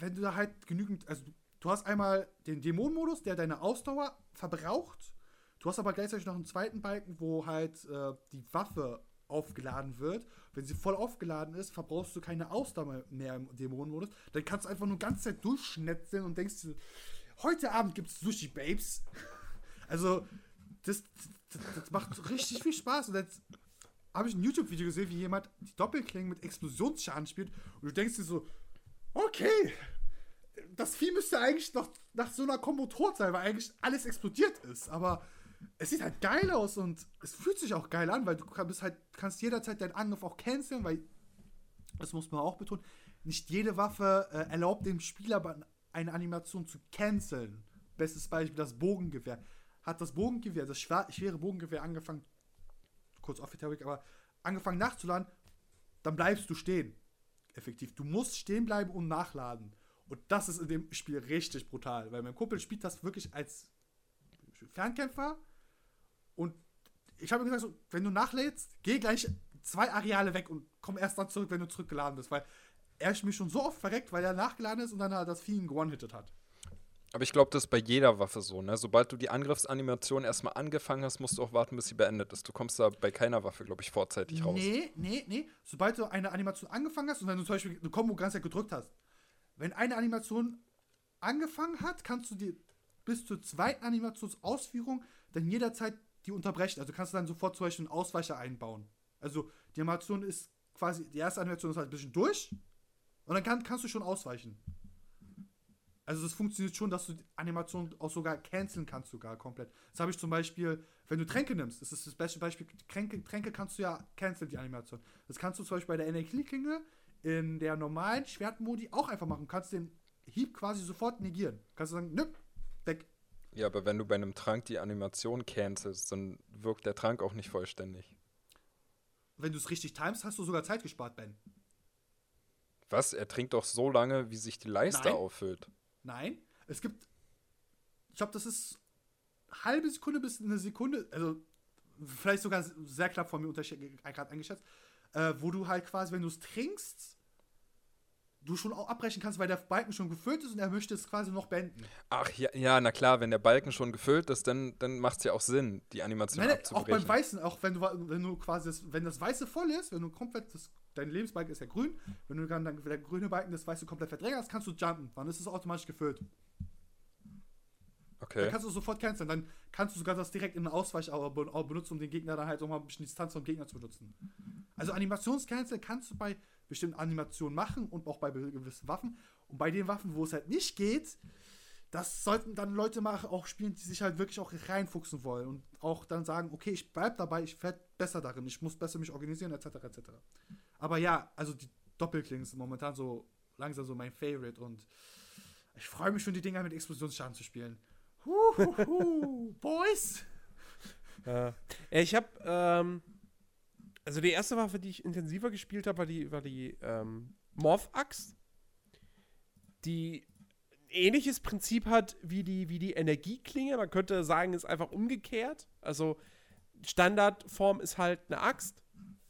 C: wenn du da halt genügend, also du hast einmal den Dämonenmodus, der deine Ausdauer verbraucht. Du hast aber gleichzeitig noch einen zweiten Balken, wo halt äh, die Waffe aufgeladen wird. Wenn sie voll aufgeladen ist, verbrauchst du keine Ausdauer mehr im Dämonenmodus. Dann kannst du einfach nur ganze Zeit durchschnetzeln und denkst dir, heute Abend gibt es Sushi Babes. Also, das, das, das, macht richtig viel Spaß. Und jetzt habe ich ein YouTube-Video gesehen, wie jemand die Doppelklingen mit Explosionsschaden spielt. Und du denkst dir so, okay, das Vieh müsste eigentlich noch nach so einer Kombo tot sein, weil eigentlich alles explodiert ist. Aber es sieht halt geil aus und es fühlt sich auch geil an, weil du kannst halt, kannst jederzeit deinen Angriff auch canceln, weil, das muss man auch betonen, nicht jede Waffe äh, erlaubt dem Spieler eine Animation zu canceln. Bestes Beispiel das Bogengewehr. Hat das Bogengewehr, das schwere Bogengewehr angefangen, kurz off-topic, aber angefangen nachzuladen, dann bleibst du stehen. Effektiv. Du musst stehen bleiben und nachladen. Und das ist in dem Spiel richtig brutal, weil mein Kumpel spielt das wirklich als Fernkämpfer und ich habe gesagt, so, wenn du nachlädst, geh gleich zwei Areale weg und komm erst dann zurück, wenn du zurückgeladen bist, weil er ist mich schon so oft verreckt, weil er nachgeladen ist und dann das Vieh gewonnen-hittet hat.
B: Aber ich glaube, das ist bei jeder Waffe so, ne? Sobald du die Angriffsanimation erstmal angefangen hast, musst du auch warten, bis sie beendet ist. Du kommst da bei keiner Waffe, glaube ich, vorzeitig raus.
C: Nee, nee, nee. Sobald du eine Animation angefangen hast und wenn du zum Beispiel eine Kombo ganz gedrückt hast, wenn eine Animation angefangen hat, kannst du die bis zur zweiten Animationsausführung dann jederzeit die unterbrechen. Also kannst du dann sofort zum Beispiel einen Ausweicher einbauen. Also die Animation ist quasi, die erste Animation ist halt ein bisschen durch und dann kann, kannst du schon ausweichen. Also das funktioniert schon, dass du die Animation auch sogar canceln kannst, sogar komplett. Das habe ich zum Beispiel, wenn du Tränke nimmst, das ist das beste Beispiel, Tränke, Tränke kannst du ja canceln, die Animation. Das kannst du zum Beispiel bei der Energieklinge in der normalen Schwertmodi auch einfach machen. Du kannst den Hieb quasi sofort negieren. Kannst du sagen, nö.
B: Ja, aber wenn du bei einem Trank die Animation cancelst, dann wirkt der Trank auch nicht vollständig.
C: Wenn du es richtig timest, hast du sogar Zeit gespart, Ben.
B: Was? Er trinkt doch so lange, wie sich die Leiste Nein. auffüllt.
C: Nein, es gibt. Ich glaube, das ist halbe Sekunde bis eine Sekunde, also vielleicht sogar sehr knapp von mir gerade eingeschätzt, äh, wo du halt quasi, wenn du es trinkst, du schon auch abbrechen kannst, weil der Balken schon gefüllt ist und er möchte es quasi noch beenden.
B: Ach ja, ja na klar, wenn der Balken schon gefüllt ist, dann, dann macht es ja auch Sinn, die Animation Nein, abzubrechen.
C: Auch beim Weißen, auch wenn du, wenn du quasi, das, wenn das Weiße voll ist, wenn du komplett, das, dein Lebensbalken ist ja grün, wenn du dann, dann der grüne Balken das Weiße komplett verdrängt kannst du jumpen, dann ist es automatisch gefüllt. Okay. Dann kannst du sofort canceln. Dann kannst du sogar das direkt in einen Ausweich benutzen, um den Gegner dann halt auch mal ein bisschen Distanz vom Gegner zu benutzen. Also Animationscancel kannst du bei bestimmten Animationen machen und auch bei gewissen Waffen. Und bei den Waffen, wo es halt nicht geht, das sollten dann Leute machen, auch spielen, die sich halt wirklich auch reinfuchsen wollen und auch dann sagen, okay, ich bleib dabei, ich werde besser darin, ich muss besser mich organisieren, etc. etc. Aber ja, also die Doppelklingen sind momentan so langsam so mein Favorite und ich freue mich schon, die Dinger mit Explosionsschaden zu spielen. Huhuhu, Boys!
A: äh, ich habe, ähm, also die erste Waffe, die ich intensiver gespielt habe, war die, war die ähm, Morph-Axt, die ähnliches Prinzip hat wie die, wie die Energieklinge. Man könnte sagen, ist einfach umgekehrt. Also Standardform ist halt eine Axt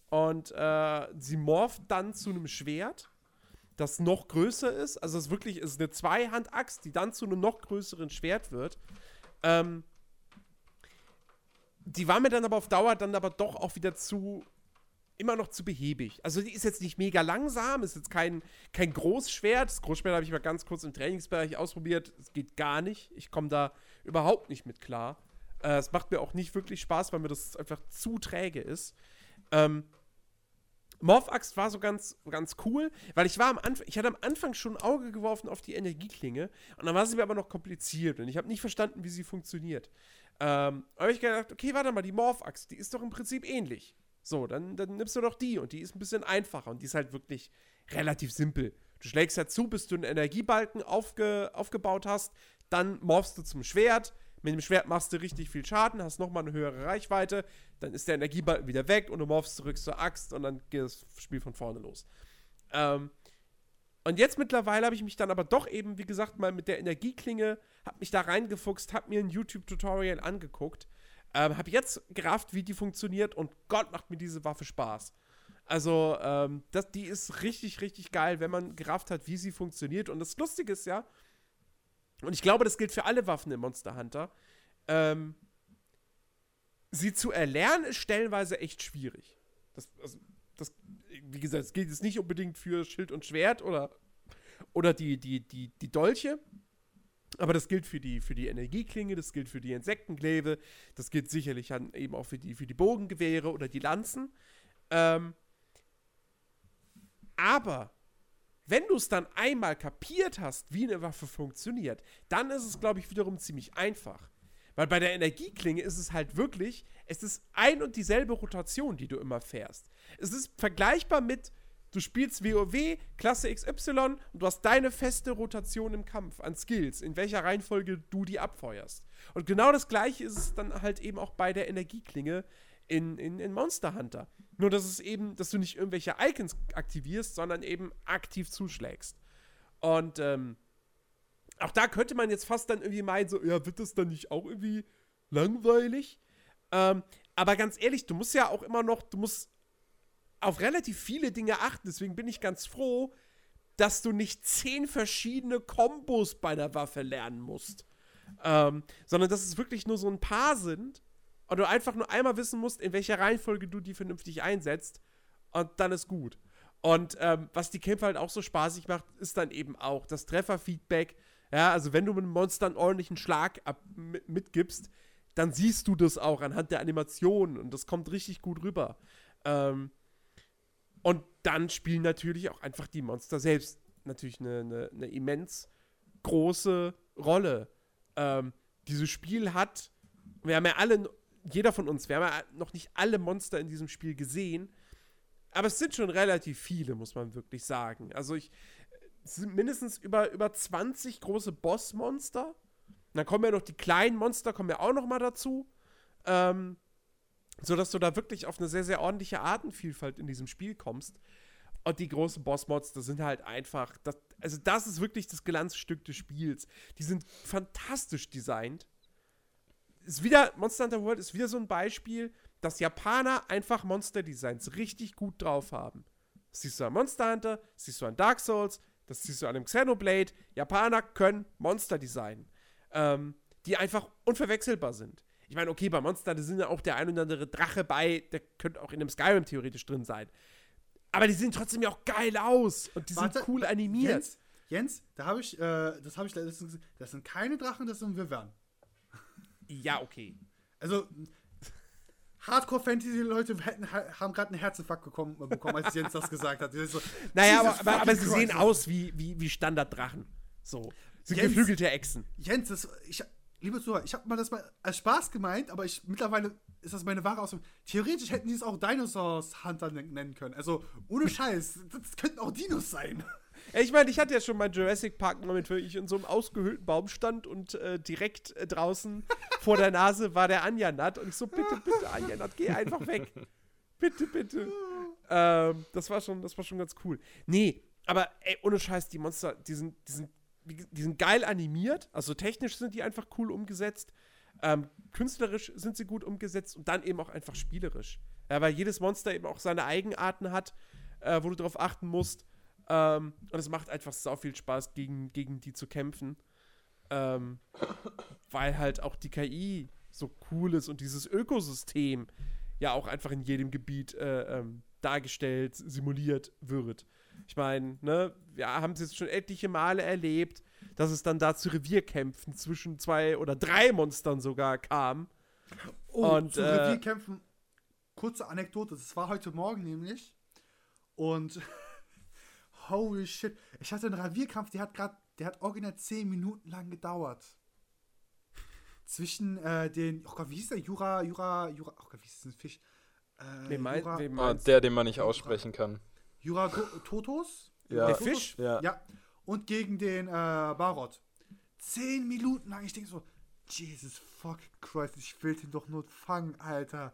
A: und äh, sie morpht dann zu einem Schwert, das noch größer ist. Also es ist wirklich ist eine Zweihand-Axt, die dann zu einem noch größeren Schwert wird. Ähm, die war mir dann aber auf Dauer dann aber doch auch wieder zu immer noch zu behäbig. Also die ist jetzt nicht mega langsam, ist jetzt kein, kein Großschwert. Das Großschwert habe ich mal ganz kurz im Trainingsbereich ausprobiert. Es geht gar nicht. Ich komme da überhaupt nicht mit klar. Äh, es macht mir auch nicht wirklich Spaß, weil mir das einfach zu träge ist. Ähm, Morph-Axt war so ganz, ganz cool, weil ich war am Anfang, ich hatte am Anfang schon ein Auge geworfen auf die Energieklinge und dann war sie mir aber noch kompliziert und ich habe nicht verstanden, wie sie funktioniert. Ähm, habe ich gedacht, okay, warte mal, die Morph-Axt, die ist doch im Prinzip ähnlich. So, dann, dann nimmst du doch die und die ist ein bisschen einfacher und die ist halt wirklich relativ simpel. Du schlägst ja zu, bis du einen Energiebalken aufge, aufgebaut hast, dann morphst du zum Schwert, mit dem Schwert machst du richtig viel Schaden, hast nochmal eine höhere Reichweite, dann ist der Energiebalken wieder weg und du morphst zurück zur Axt und dann geht das Spiel von vorne los. Ähm, und jetzt mittlerweile habe ich mich dann aber doch eben, wie gesagt, mal mit der Energieklinge, habe mich da reingefuchst, habe mir ein YouTube-Tutorial angeguckt, ähm, habe jetzt gerafft, wie die funktioniert und Gott macht mir diese Waffe Spaß. Also, ähm, das, die ist richtig, richtig geil, wenn man gerafft hat, wie sie funktioniert. Und das Lustige ist ja, und ich glaube, das gilt für alle Waffen im Monster Hunter. Ähm, sie zu erlernen ist stellenweise echt schwierig. Das, also, das, wie gesagt, es gilt jetzt nicht unbedingt für Schild und Schwert oder, oder die, die, die, die Dolche. Aber das gilt für die, für die Energieklinge, das gilt für die Insektenglaive, das gilt sicherlich dann eben auch für die, für die Bogengewehre oder die Lanzen. Ähm, aber wenn du es dann einmal kapiert hast, wie eine Waffe funktioniert, dann ist es, glaube ich, wiederum ziemlich einfach. Weil bei der Energieklinge ist es halt wirklich, es ist ein und dieselbe Rotation, die du immer fährst. Es ist vergleichbar mit, du spielst WoW, Klasse XY und du hast deine feste Rotation im Kampf an Skills, in welcher Reihenfolge du die abfeuerst. Und genau das gleiche ist es dann halt eben auch bei der Energieklinge in, in, in Monster Hunter. Nur, dass es eben, dass du nicht irgendwelche Icons aktivierst, sondern eben aktiv zuschlägst. Und ähm, auch da könnte man jetzt fast dann irgendwie meinen, so, ja, wird das dann nicht auch irgendwie langweilig? Ähm, aber ganz ehrlich, du musst ja auch immer noch, du musst auf relativ viele Dinge achten. Deswegen bin ich ganz froh, dass du nicht zehn verschiedene Kombos bei der Waffe lernen musst. Ähm, sondern dass es wirklich nur so ein paar sind und du einfach nur einmal wissen musst, in welcher Reihenfolge du die vernünftig einsetzt und dann ist gut. Und ähm, was die Kämpfe halt auch so spaßig macht, ist dann eben auch das Trefferfeedback. Ja, also wenn du mit einem Monster einen ordentlichen Schlag ab, mitgibst, dann siehst du das auch anhand der Animationen und das kommt richtig gut rüber. Ähm, und dann spielen natürlich auch einfach die Monster selbst natürlich eine, eine, eine immens große Rolle. Ähm, dieses Spiel hat, wir haben ja alle jeder von uns, wir haben ja noch nicht alle Monster in diesem Spiel gesehen, aber es sind schon relativ viele, muss man wirklich sagen. Also ich es sind mindestens über, über 20 große Bossmonster. Dann kommen ja noch die kleinen Monster, kommen ja auch noch mal dazu. Ähm, sodass du da wirklich auf eine sehr, sehr ordentliche Artenvielfalt in diesem Spiel kommst. Und die großen Bossmonster sind halt einfach, das, also das ist wirklich das Glanzstück des Spiels. Die sind fantastisch designt ist wieder, Monster Hunter World ist wieder so ein Beispiel, dass Japaner einfach Monster-Designs richtig gut drauf haben. Das siehst du an Monster Hunter, das siehst du an Dark Souls, das siehst du an dem Xenoblade. Japaner können Monster designen, ähm, die einfach unverwechselbar sind. Ich meine, okay, bei Monster, da sind ja auch der ein oder andere Drache bei, der könnte auch in einem Skyrim theoretisch drin sein. Aber die sehen trotzdem ja auch geil aus und die Warte, sind cool animiert.
C: Jens, Jens da habe ich, äh, das habe ich letztens gesehen, das sind keine Drachen, das sind Wyvern.
A: Ja, okay.
C: Also, Hardcore-Fantasy-Leute haben gerade einen Herzinfarkt bekommen, bekommen, als Jens das gesagt hat. So,
A: naja, aber, aber, aber, sie sehen aus wie, wie, wie Standarddrachen. So. Sind Jens, geflügelte Echsen.
C: Jens, das, ich, liebe Zuhörer, ich habe mal das mal als Spaß gemeint, aber ich mittlerweile ist das meine wahre Ausdruck. Theoretisch hätten die es auch Dinosaurs Hunter nennen können. Also ohne Scheiß, das könnten auch Dinos sein.
A: Ich meine, ich hatte ja schon mal Jurassic Park Moment, wo ich in so einem ausgehöhlten Baum stand und äh, direkt äh, draußen vor der Nase war der Anjanat und ich so, bitte, bitte, Anjanat, geh einfach weg. Bitte, bitte. Ähm, das war schon, das war schon ganz cool. Nee, aber ey, ohne Scheiß, die Monster, die sind, die sind, die sind geil animiert, also technisch sind die einfach cool umgesetzt. Ähm, künstlerisch sind sie gut umgesetzt und dann eben auch einfach spielerisch. Ja, weil jedes Monster eben auch seine Eigenarten hat, äh, wo du darauf achten musst. Ähm, und es macht einfach sau viel Spaß, gegen, gegen die zu kämpfen. Ähm, weil halt auch die KI so cool ist und dieses Ökosystem ja auch einfach in jedem Gebiet äh, ähm, dargestellt, simuliert wird. Ich meine, ne, wir haben es jetzt schon etliche Male erlebt, dass es dann da zu Revierkämpfen zwischen zwei oder drei Monstern sogar kam.
C: Oh, und zu äh, Revierkämpfen, kurze Anekdote, das war heute Morgen nämlich. Und holy shit, ich hatte einen Revierkampf, der hat gerade, der hat original 10 Minuten lang gedauert. Zwischen äh, den, oh Gott, wie hieß der? Jura, Jura, Jura, oh Gott, wie hieß das Fisch?
B: Äh, wem mein, Jura, wem ah, der, den man nicht aussprechen kann.
C: Jura Totos?
A: Ja. Der Fisch?
C: Ja. ja. Und gegen den äh, Barot. Zehn Minuten lang. Ich denke so, Jesus fucking Christ, ich will den doch nur fangen, Alter.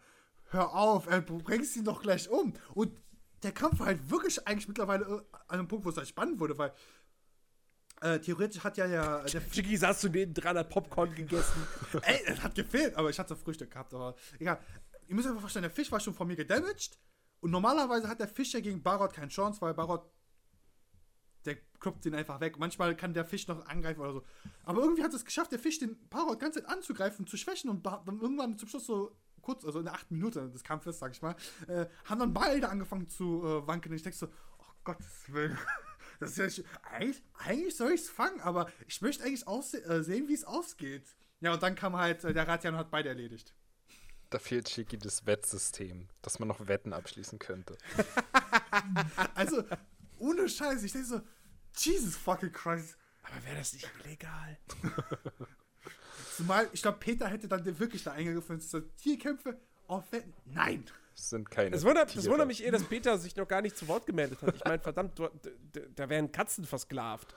C: Hör auf, ey, bringst ihn doch gleich um. Und der Kampf war halt wirklich eigentlich mittlerweile äh, an einem Punkt, wo es halt spannend wurde, weil äh, theoretisch hat ja ja.
A: Der Chicky saß zu neben dran, hat Popcorn gegessen.
C: Ey, es hat gefehlt, aber ich hatte Frühstück gehabt, aber egal. Ihr müsst einfach verstehen, der Fisch war schon von mir gedamaged. Und normalerweise hat der Fisch ja gegen Barot keine Chance, weil Barot. Der kloppt den einfach weg. Manchmal kann der Fisch noch angreifen oder so. Aber irgendwie hat es geschafft, der Fisch den Barot ganz Zeit anzugreifen, zu schwächen und dann irgendwann zum Schluss so kurz, also in der achten Minute des Kampfes, sag ich mal, äh, haben dann beide angefangen zu äh, wanken. Und ich denke so, oh Gottes Willen. Das ist ja, eigentlich, eigentlich soll ich es fangen, aber ich möchte eigentlich äh, sehen, wie es ausgeht. Ja, und dann kam halt, äh, der Ratian hat beide erledigt.
B: Da fehlt Shiki das Wettsystem, dass man noch Wetten abschließen könnte.
C: also, ohne Scheiß, ich denke so, Jesus fucking Christ.
A: Aber wäre das nicht illegal?
C: Zumal, ich glaube, Peter hätte dann wirklich da eingegriffen, so Tierkämpfe auf Wetten. Nein!
B: Das sind keine.
A: Es wundert, es wundert mich eh, dass Peter sich noch gar nicht zu Wort gemeldet hat. Ich meine, verdammt, du, da wären Katzen versklavt.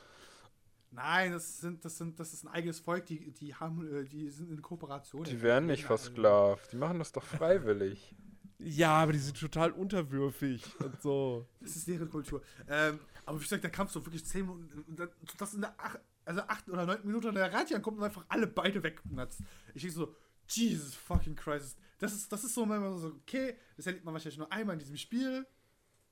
C: Nein, das sind, das sind, das ist ein eigenes Volk, die, die haben, äh, die sind in Kooperation.
B: Die werden nicht versklavt, die machen das doch freiwillig.
A: ja, aber die sind total unterwürfig und so.
C: Das ist deren Kultur. Ähm, aber wie gesagt, der Kampf so wirklich 10 Minuten, das in der ach, also 8 oder 9 Minuten der Ratian kommt und einfach alle beide wegplatzt. Ich denke so, Jesus fucking Christ. Das ist, das ist so, wenn man so, okay, das erlebt man wahrscheinlich nur einmal in diesem Spiel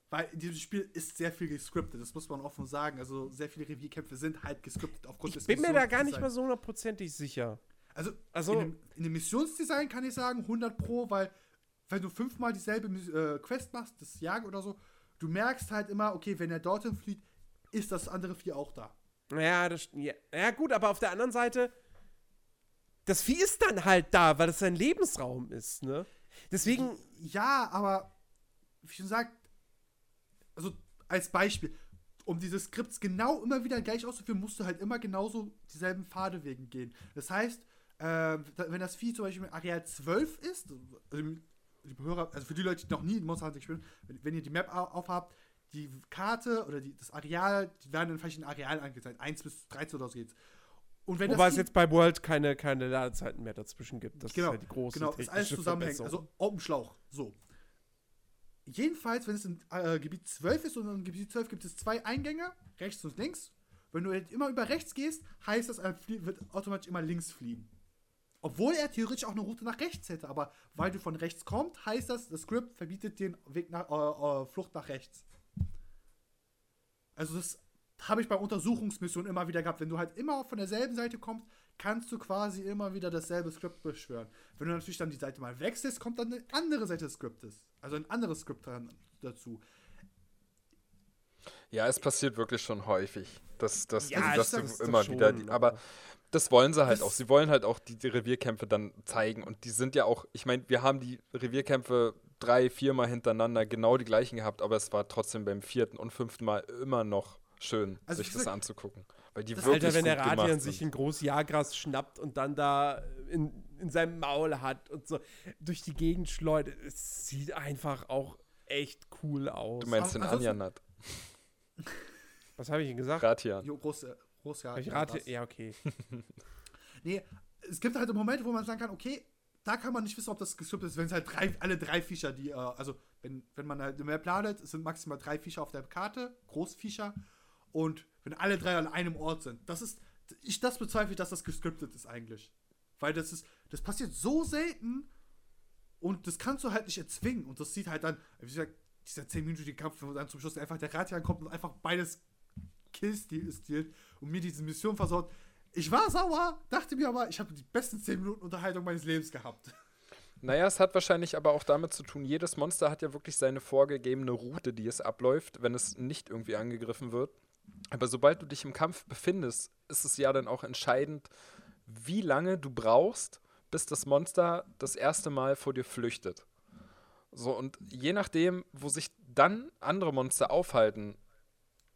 C: weil in diesem Spiel ist sehr viel gescriptet, das muss man offen sagen. Also sehr viele Revierkämpfe sind halt gescriptet aufgrund
A: ich des Ich bin mir da gar nicht mal so hundertprozentig sicher.
C: Also, also in, dem, in, dem, Missionsdesign kann ich sagen 100 pro, weil wenn du fünfmal dieselbe äh, Quest machst, das Jagen oder so, du merkst halt immer, okay, wenn er dorthin flieht, ist das andere Vieh auch da.
A: Ja, das, ja, ja gut, aber auf der anderen Seite, das Vieh ist dann halt da, weil das sein Lebensraum ist, ne? Deswegen.
C: Ja, aber wie schon gesagt, also als Beispiel, um diese Skripts genau immer wieder gleich auszuführen, musst du halt immer genauso dieselben Pfadewegen gehen. Das heißt, äh, wenn das Vieh zum Beispiel in Areal 12 ist, also, Hörer, also für die Leute, die noch nie in Monster Hunter spielen, wenn, wenn, ihr die Map aufhabt, die Karte oder die, das Areal, die werden in verschiedenen Arealen angezeigt. 1 bis 13 oder so geht's.
A: Und wenn Wobei es jetzt bei World keine, keine Ladezeiten mehr dazwischen gibt. Das
C: genau,
A: ist halt die große
C: Genau, ist alles zusammenhängt. Also Open Schlauch. So. Jedenfalls, wenn es in äh, Gebiet 12 ist und in Gebiet 12 gibt es zwei Eingänge, rechts und links. Wenn du immer über rechts gehst, heißt das, er wird automatisch immer links fliegen. Obwohl er theoretisch auch eine Route nach rechts hätte, aber weil du von rechts kommst, heißt das, das Script verbietet den Weg nach äh, äh, Flucht nach rechts. Also das habe ich bei Untersuchungsmissionen immer wieder gehabt. Wenn du halt immer von derselben Seite kommst, kannst du quasi immer wieder dasselbe Skript beschwören. Wenn du natürlich dann die Seite mal wechselst, kommt dann eine andere Seite des Skriptes. Also ein anderes Skript dran, dazu.
B: Ja, es passiert wirklich schon häufig, dass, dass, ja, dass, dass du immer schon, wieder. Die, aber das wollen sie halt auch. Sie wollen halt auch die, die Revierkämpfe dann zeigen. Und die sind ja auch, ich meine, wir haben die Revierkämpfe drei, viermal hintereinander genau die gleichen gehabt, aber es war trotzdem beim vierten und fünften Mal immer noch schön, also sich das anzugucken. Weil die
A: das wirklich Alter, wenn der Radian sich ein großes Jahrgras schnappt und dann da in, in seinem Maul hat und so durch die Gegend schleudert, es sieht einfach auch echt cool aus.
B: Du meinst den Anjanat?
A: Was habe ich Ihnen gesagt?
B: Gratian.
C: Jo, groß, äh,
A: ich
C: ja,
A: rate, ja, okay.
C: Nee, es gibt halt Momente, wo man sagen kann, okay, da kann man nicht wissen, ob das gescriptet ist, wenn es halt drei, alle drei Viecher, die, äh, also wenn, wenn man halt mehr planet, es sind maximal drei Viecher auf der Karte, Großviecher, und wenn alle drei an einem Ort sind, das ist, ich das bezweifle, dass das gescriptet ist eigentlich. Weil das ist, das passiert so selten und das kannst du halt nicht erzwingen und das sieht halt dann, wie gesagt, dieser 10-minütige Kampf, wo dann zum Schluss einfach der Ratian kommt und einfach beides Kill-Stilt und mir diese Mission versaut. Ich war sauer, dachte mir aber, ich habe die besten 10 Minuten Unterhaltung meines Lebens gehabt.
B: Naja, es hat wahrscheinlich aber auch damit zu tun, jedes Monster hat ja wirklich seine vorgegebene Route, die es abläuft, wenn es nicht irgendwie angegriffen wird. Aber sobald du dich im Kampf befindest, ist es ja dann auch entscheidend, wie lange du brauchst, bis das Monster das erste Mal vor dir flüchtet. So, und je nachdem, wo sich dann andere Monster aufhalten,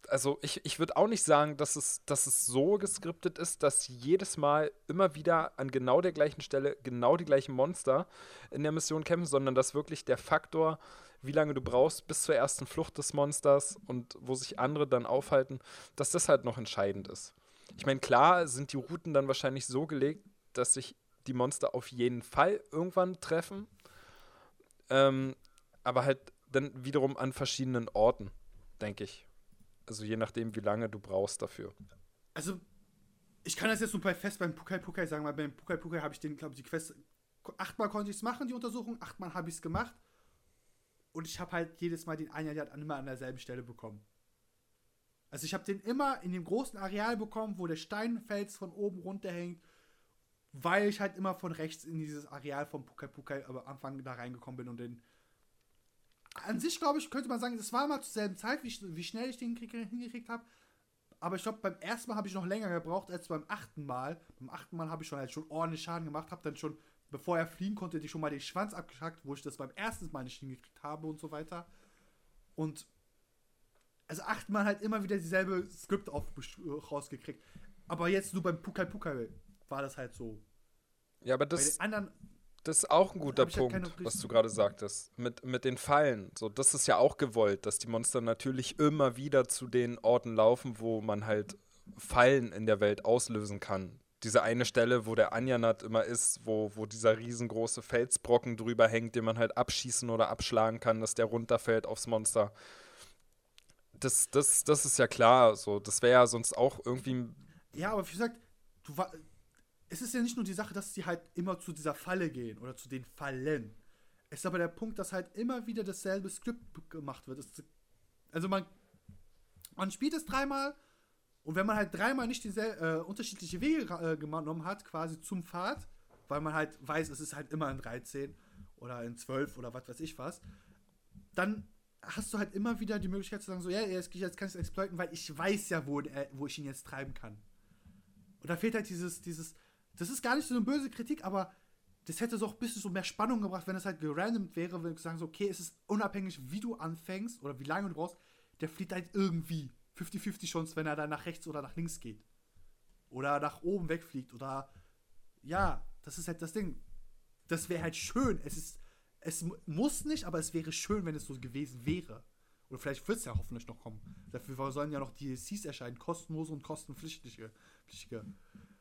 B: also ich, ich würde auch nicht sagen, dass es, dass es so geskriptet ist, dass jedes Mal immer wieder an genau der gleichen Stelle genau die gleichen Monster in der Mission kämpfen, sondern dass wirklich der Faktor, wie lange du brauchst bis zur ersten Flucht des Monsters und wo sich andere dann aufhalten, dass das halt noch entscheidend ist. Ich meine, klar sind die Routen dann wahrscheinlich so gelegt, dass sich die Monster auf jeden Fall irgendwann treffen, ähm, aber halt dann wiederum an verschiedenen Orten, denke ich. Also je nachdem, wie lange du brauchst dafür.
C: Also, ich kann das jetzt nur bei fest beim Pukai Pukai sagen, weil beim Pukai Pukai habe ich den, glaube ich, die Quest. Achtmal konnte ich es machen, die Untersuchung, achtmal habe ich es gemacht. Und ich habe halt jedes Mal den Einheit immer an derselben Stelle bekommen. Also ich habe den immer in dem großen Areal bekommen, wo der Steinfels von oben runterhängt, weil ich halt immer von rechts in dieses Areal vom Pukai Pukai am Anfang da reingekommen bin und den. An sich, glaube ich, könnte man sagen, das war mal zur selben Zeit, wie, wie schnell ich den Krieg hingekriegt habe. Aber ich glaube, beim ersten Mal habe ich noch länger gebraucht als beim achten Mal. Beim achten Mal habe ich schon halt schon ordentlich Schaden gemacht, habe dann schon, bevor er fliegen konnte, die schon mal den Schwanz abgeschackt, wo ich das beim ersten Mal nicht hingekriegt habe und so weiter. Und also achtmal halt immer wieder dieselbe Skript auf, rausgekriegt. Aber jetzt nur beim Pukai Pukai war das halt so.
B: Ja, aber das,
C: anderen,
B: das ist auch ein guter
C: halt
B: Punkt,
C: keine
B: was du gerade sagtest. Mit, mit den Fallen. So, das ist ja auch gewollt, dass die Monster natürlich immer wieder zu den Orten laufen, wo man halt Fallen in der Welt auslösen kann. Diese eine Stelle, wo der Anjanat immer ist, wo, wo dieser riesengroße Felsbrocken drüber hängt, den man halt abschießen oder abschlagen kann, dass der runterfällt aufs Monster. Das, das, das ist ja klar. So, das wäre ja sonst auch irgendwie
C: ja, aber wie gesagt, du war, es ist ja nicht nur die Sache, dass sie halt immer zu dieser Falle gehen oder zu den Fallen. Es ist aber der Punkt, dass halt immer wieder dasselbe Skript gemacht wird. Also man, man spielt es dreimal und wenn man halt dreimal nicht diesel, äh, unterschiedliche Wege äh, genommen hat, quasi zum Pfad, weil man halt weiß, es ist halt immer in 13 oder in 12 oder was weiß ich was, dann hast du halt immer wieder die Möglichkeit zu sagen, so, ja, jetzt, jetzt kann ich es exploiten, weil ich weiß ja, wo, äh, wo ich ihn jetzt treiben kann. Und da fehlt halt dieses, dieses, das ist gar nicht so eine böse Kritik, aber das hätte so auch ein bisschen so mehr Spannung gebracht, wenn es halt gerandomt wäre, wenn du sagen so, okay, es ist unabhängig, wie du anfängst oder wie lange du brauchst, der fliegt halt irgendwie 50-50 Chance, wenn er dann nach rechts oder nach links geht. Oder nach oben wegfliegt oder, ja, das ist halt das Ding. Das wäre halt schön. Es ist, es mu- muss nicht, aber es wäre schön, wenn es so gewesen wäre. Oder vielleicht wird es ja hoffentlich noch kommen. Dafür sollen ja noch DLCs erscheinen, kostenlose und kostenpflichtige. Pflichtige.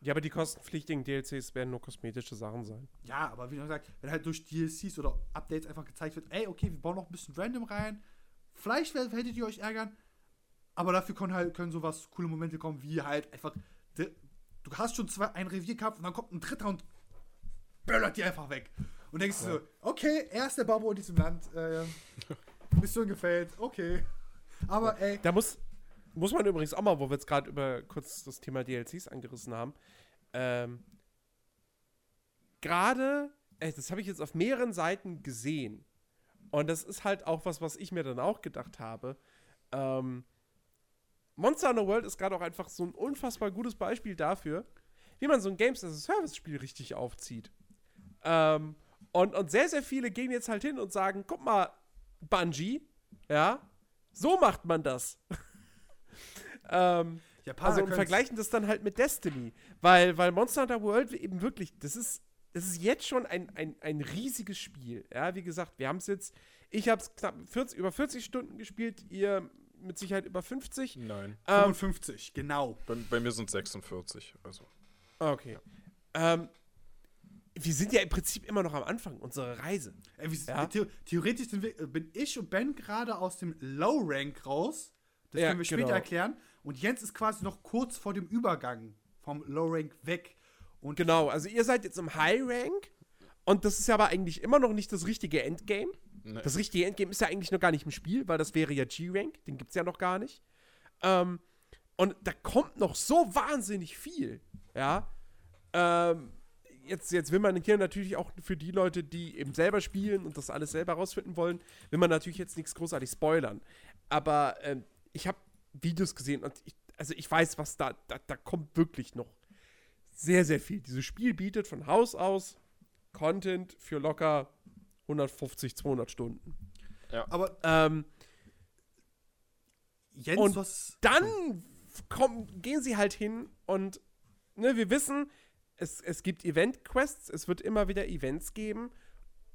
A: Ja, aber die kostenpflichtigen DLCs werden nur kosmetische Sachen sein.
C: Ja, aber wie gesagt, wenn halt durch DLCs oder Updates einfach gezeigt wird, ey, okay, wir bauen noch ein bisschen random rein. Vielleicht wer- hättet ihr euch ärgern, aber dafür können halt können sowas coole Momente kommen, wie halt einfach, du hast schon zwei, einen Revierkampf und dann kommt ein dritter und böllert die einfach weg. Und denkst du so, okay, er ist der Babo in diesem Land, äh, Mission gefällt, okay. Aber ey,
A: Da muss, muss man übrigens auch mal, wo wir jetzt gerade über kurz das Thema DLCs angerissen haben, ähm, gerade, ey, das habe ich jetzt auf mehreren Seiten gesehen. Und das ist halt auch was, was ich mir dann auch gedacht habe. Ähm, Monster Hunter World ist gerade auch einfach so ein unfassbar gutes Beispiel dafür, wie man so ein Games as a Service Spiel richtig aufzieht. Ähm, und, und sehr, sehr viele gehen jetzt halt hin und sagen: guck mal, Bungie, ja, so macht man das. ähm,
C: Japaner
A: also und vergleichen das dann halt mit Destiny. Weil, weil Monster Hunter World eben wirklich, das ist, das ist jetzt schon ein, ein, ein riesiges Spiel. Ja, wie gesagt, wir haben es jetzt, ich habe es knapp 40, über 40 Stunden gespielt, ihr mit Sicherheit über 50.
B: Nein.
A: Ähm,
C: 55, genau.
B: Bei, bei mir sind 46. Also.
A: okay. Ähm, wir sind ja im Prinzip immer noch am Anfang unserer Reise.
C: Ey, wie,
A: Ja.
C: the theoretisch sind wir, äh, bin ich und Ben gerade aus dem Low Rank raus. Das
A: Ja,
C: können wir später
A: genau.
C: erklären. Und Jens ist quasi noch kurz vor dem Übergang vom Low Rank weg. Und
A: Genau, also ihr seid jetzt im High Rank und das ist ja aber eigentlich immer noch nicht das richtige Endgame.
B: Ne.
A: Das richtige Endgame ist ja eigentlich noch gar nicht im Spiel, weil das wäre ja G-Rank, den gibt es ja noch gar nicht. Ähm, und da kommt noch so wahnsinnig viel, ja. Ähm, jetzt, jetzt will man hier natürlich auch für die Leute, die eben selber spielen und das alles selber rausfinden wollen, will man natürlich jetzt nichts großartig spoilern. Aber ähm, ich habe Videos gesehen und ich, also ich weiß, was da, da, da kommt wirklich noch sehr, sehr viel. Dieses Spiel bietet von Haus aus Content für locker 150, 200 Stunden.
C: aber
A: Ähm,
C: Jens,
A: Und
C: was.
A: dann kommen, gehen sie halt hin und ne, wir wissen, es, es gibt Event-Quests, es wird immer wieder Events geben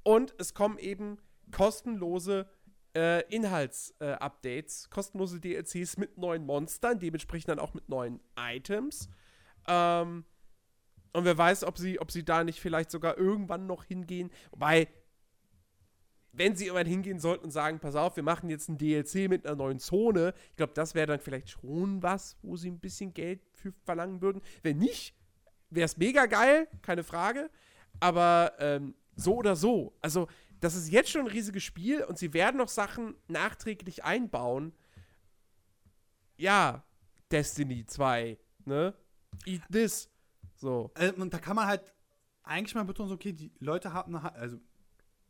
A: und es kommen eben kostenlose äh, Inhalts-Updates, kostenlose DLCs mit neuen Monstern, dementsprechend dann auch mit neuen Items. Ähm, und wer weiß, ob sie, ob sie da nicht vielleicht sogar irgendwann noch hingehen. Wobei, wenn sie irgendwann hingehen sollten und sagen, pass auf, wir machen jetzt ein DLC mit einer neuen Zone, ich glaube, das wäre dann vielleicht schon was, wo sie ein bisschen Geld für verlangen würden. Wenn nicht, wäre es mega geil, keine Frage. Aber ähm, so oder so, also das ist jetzt schon ein riesiges Spiel und sie werden noch Sachen nachträglich einbauen. Ja, Destiny 2, ne? Eat this. So.
C: Äh, und da kann man halt eigentlich mal betonen, okay, die Leute haben, also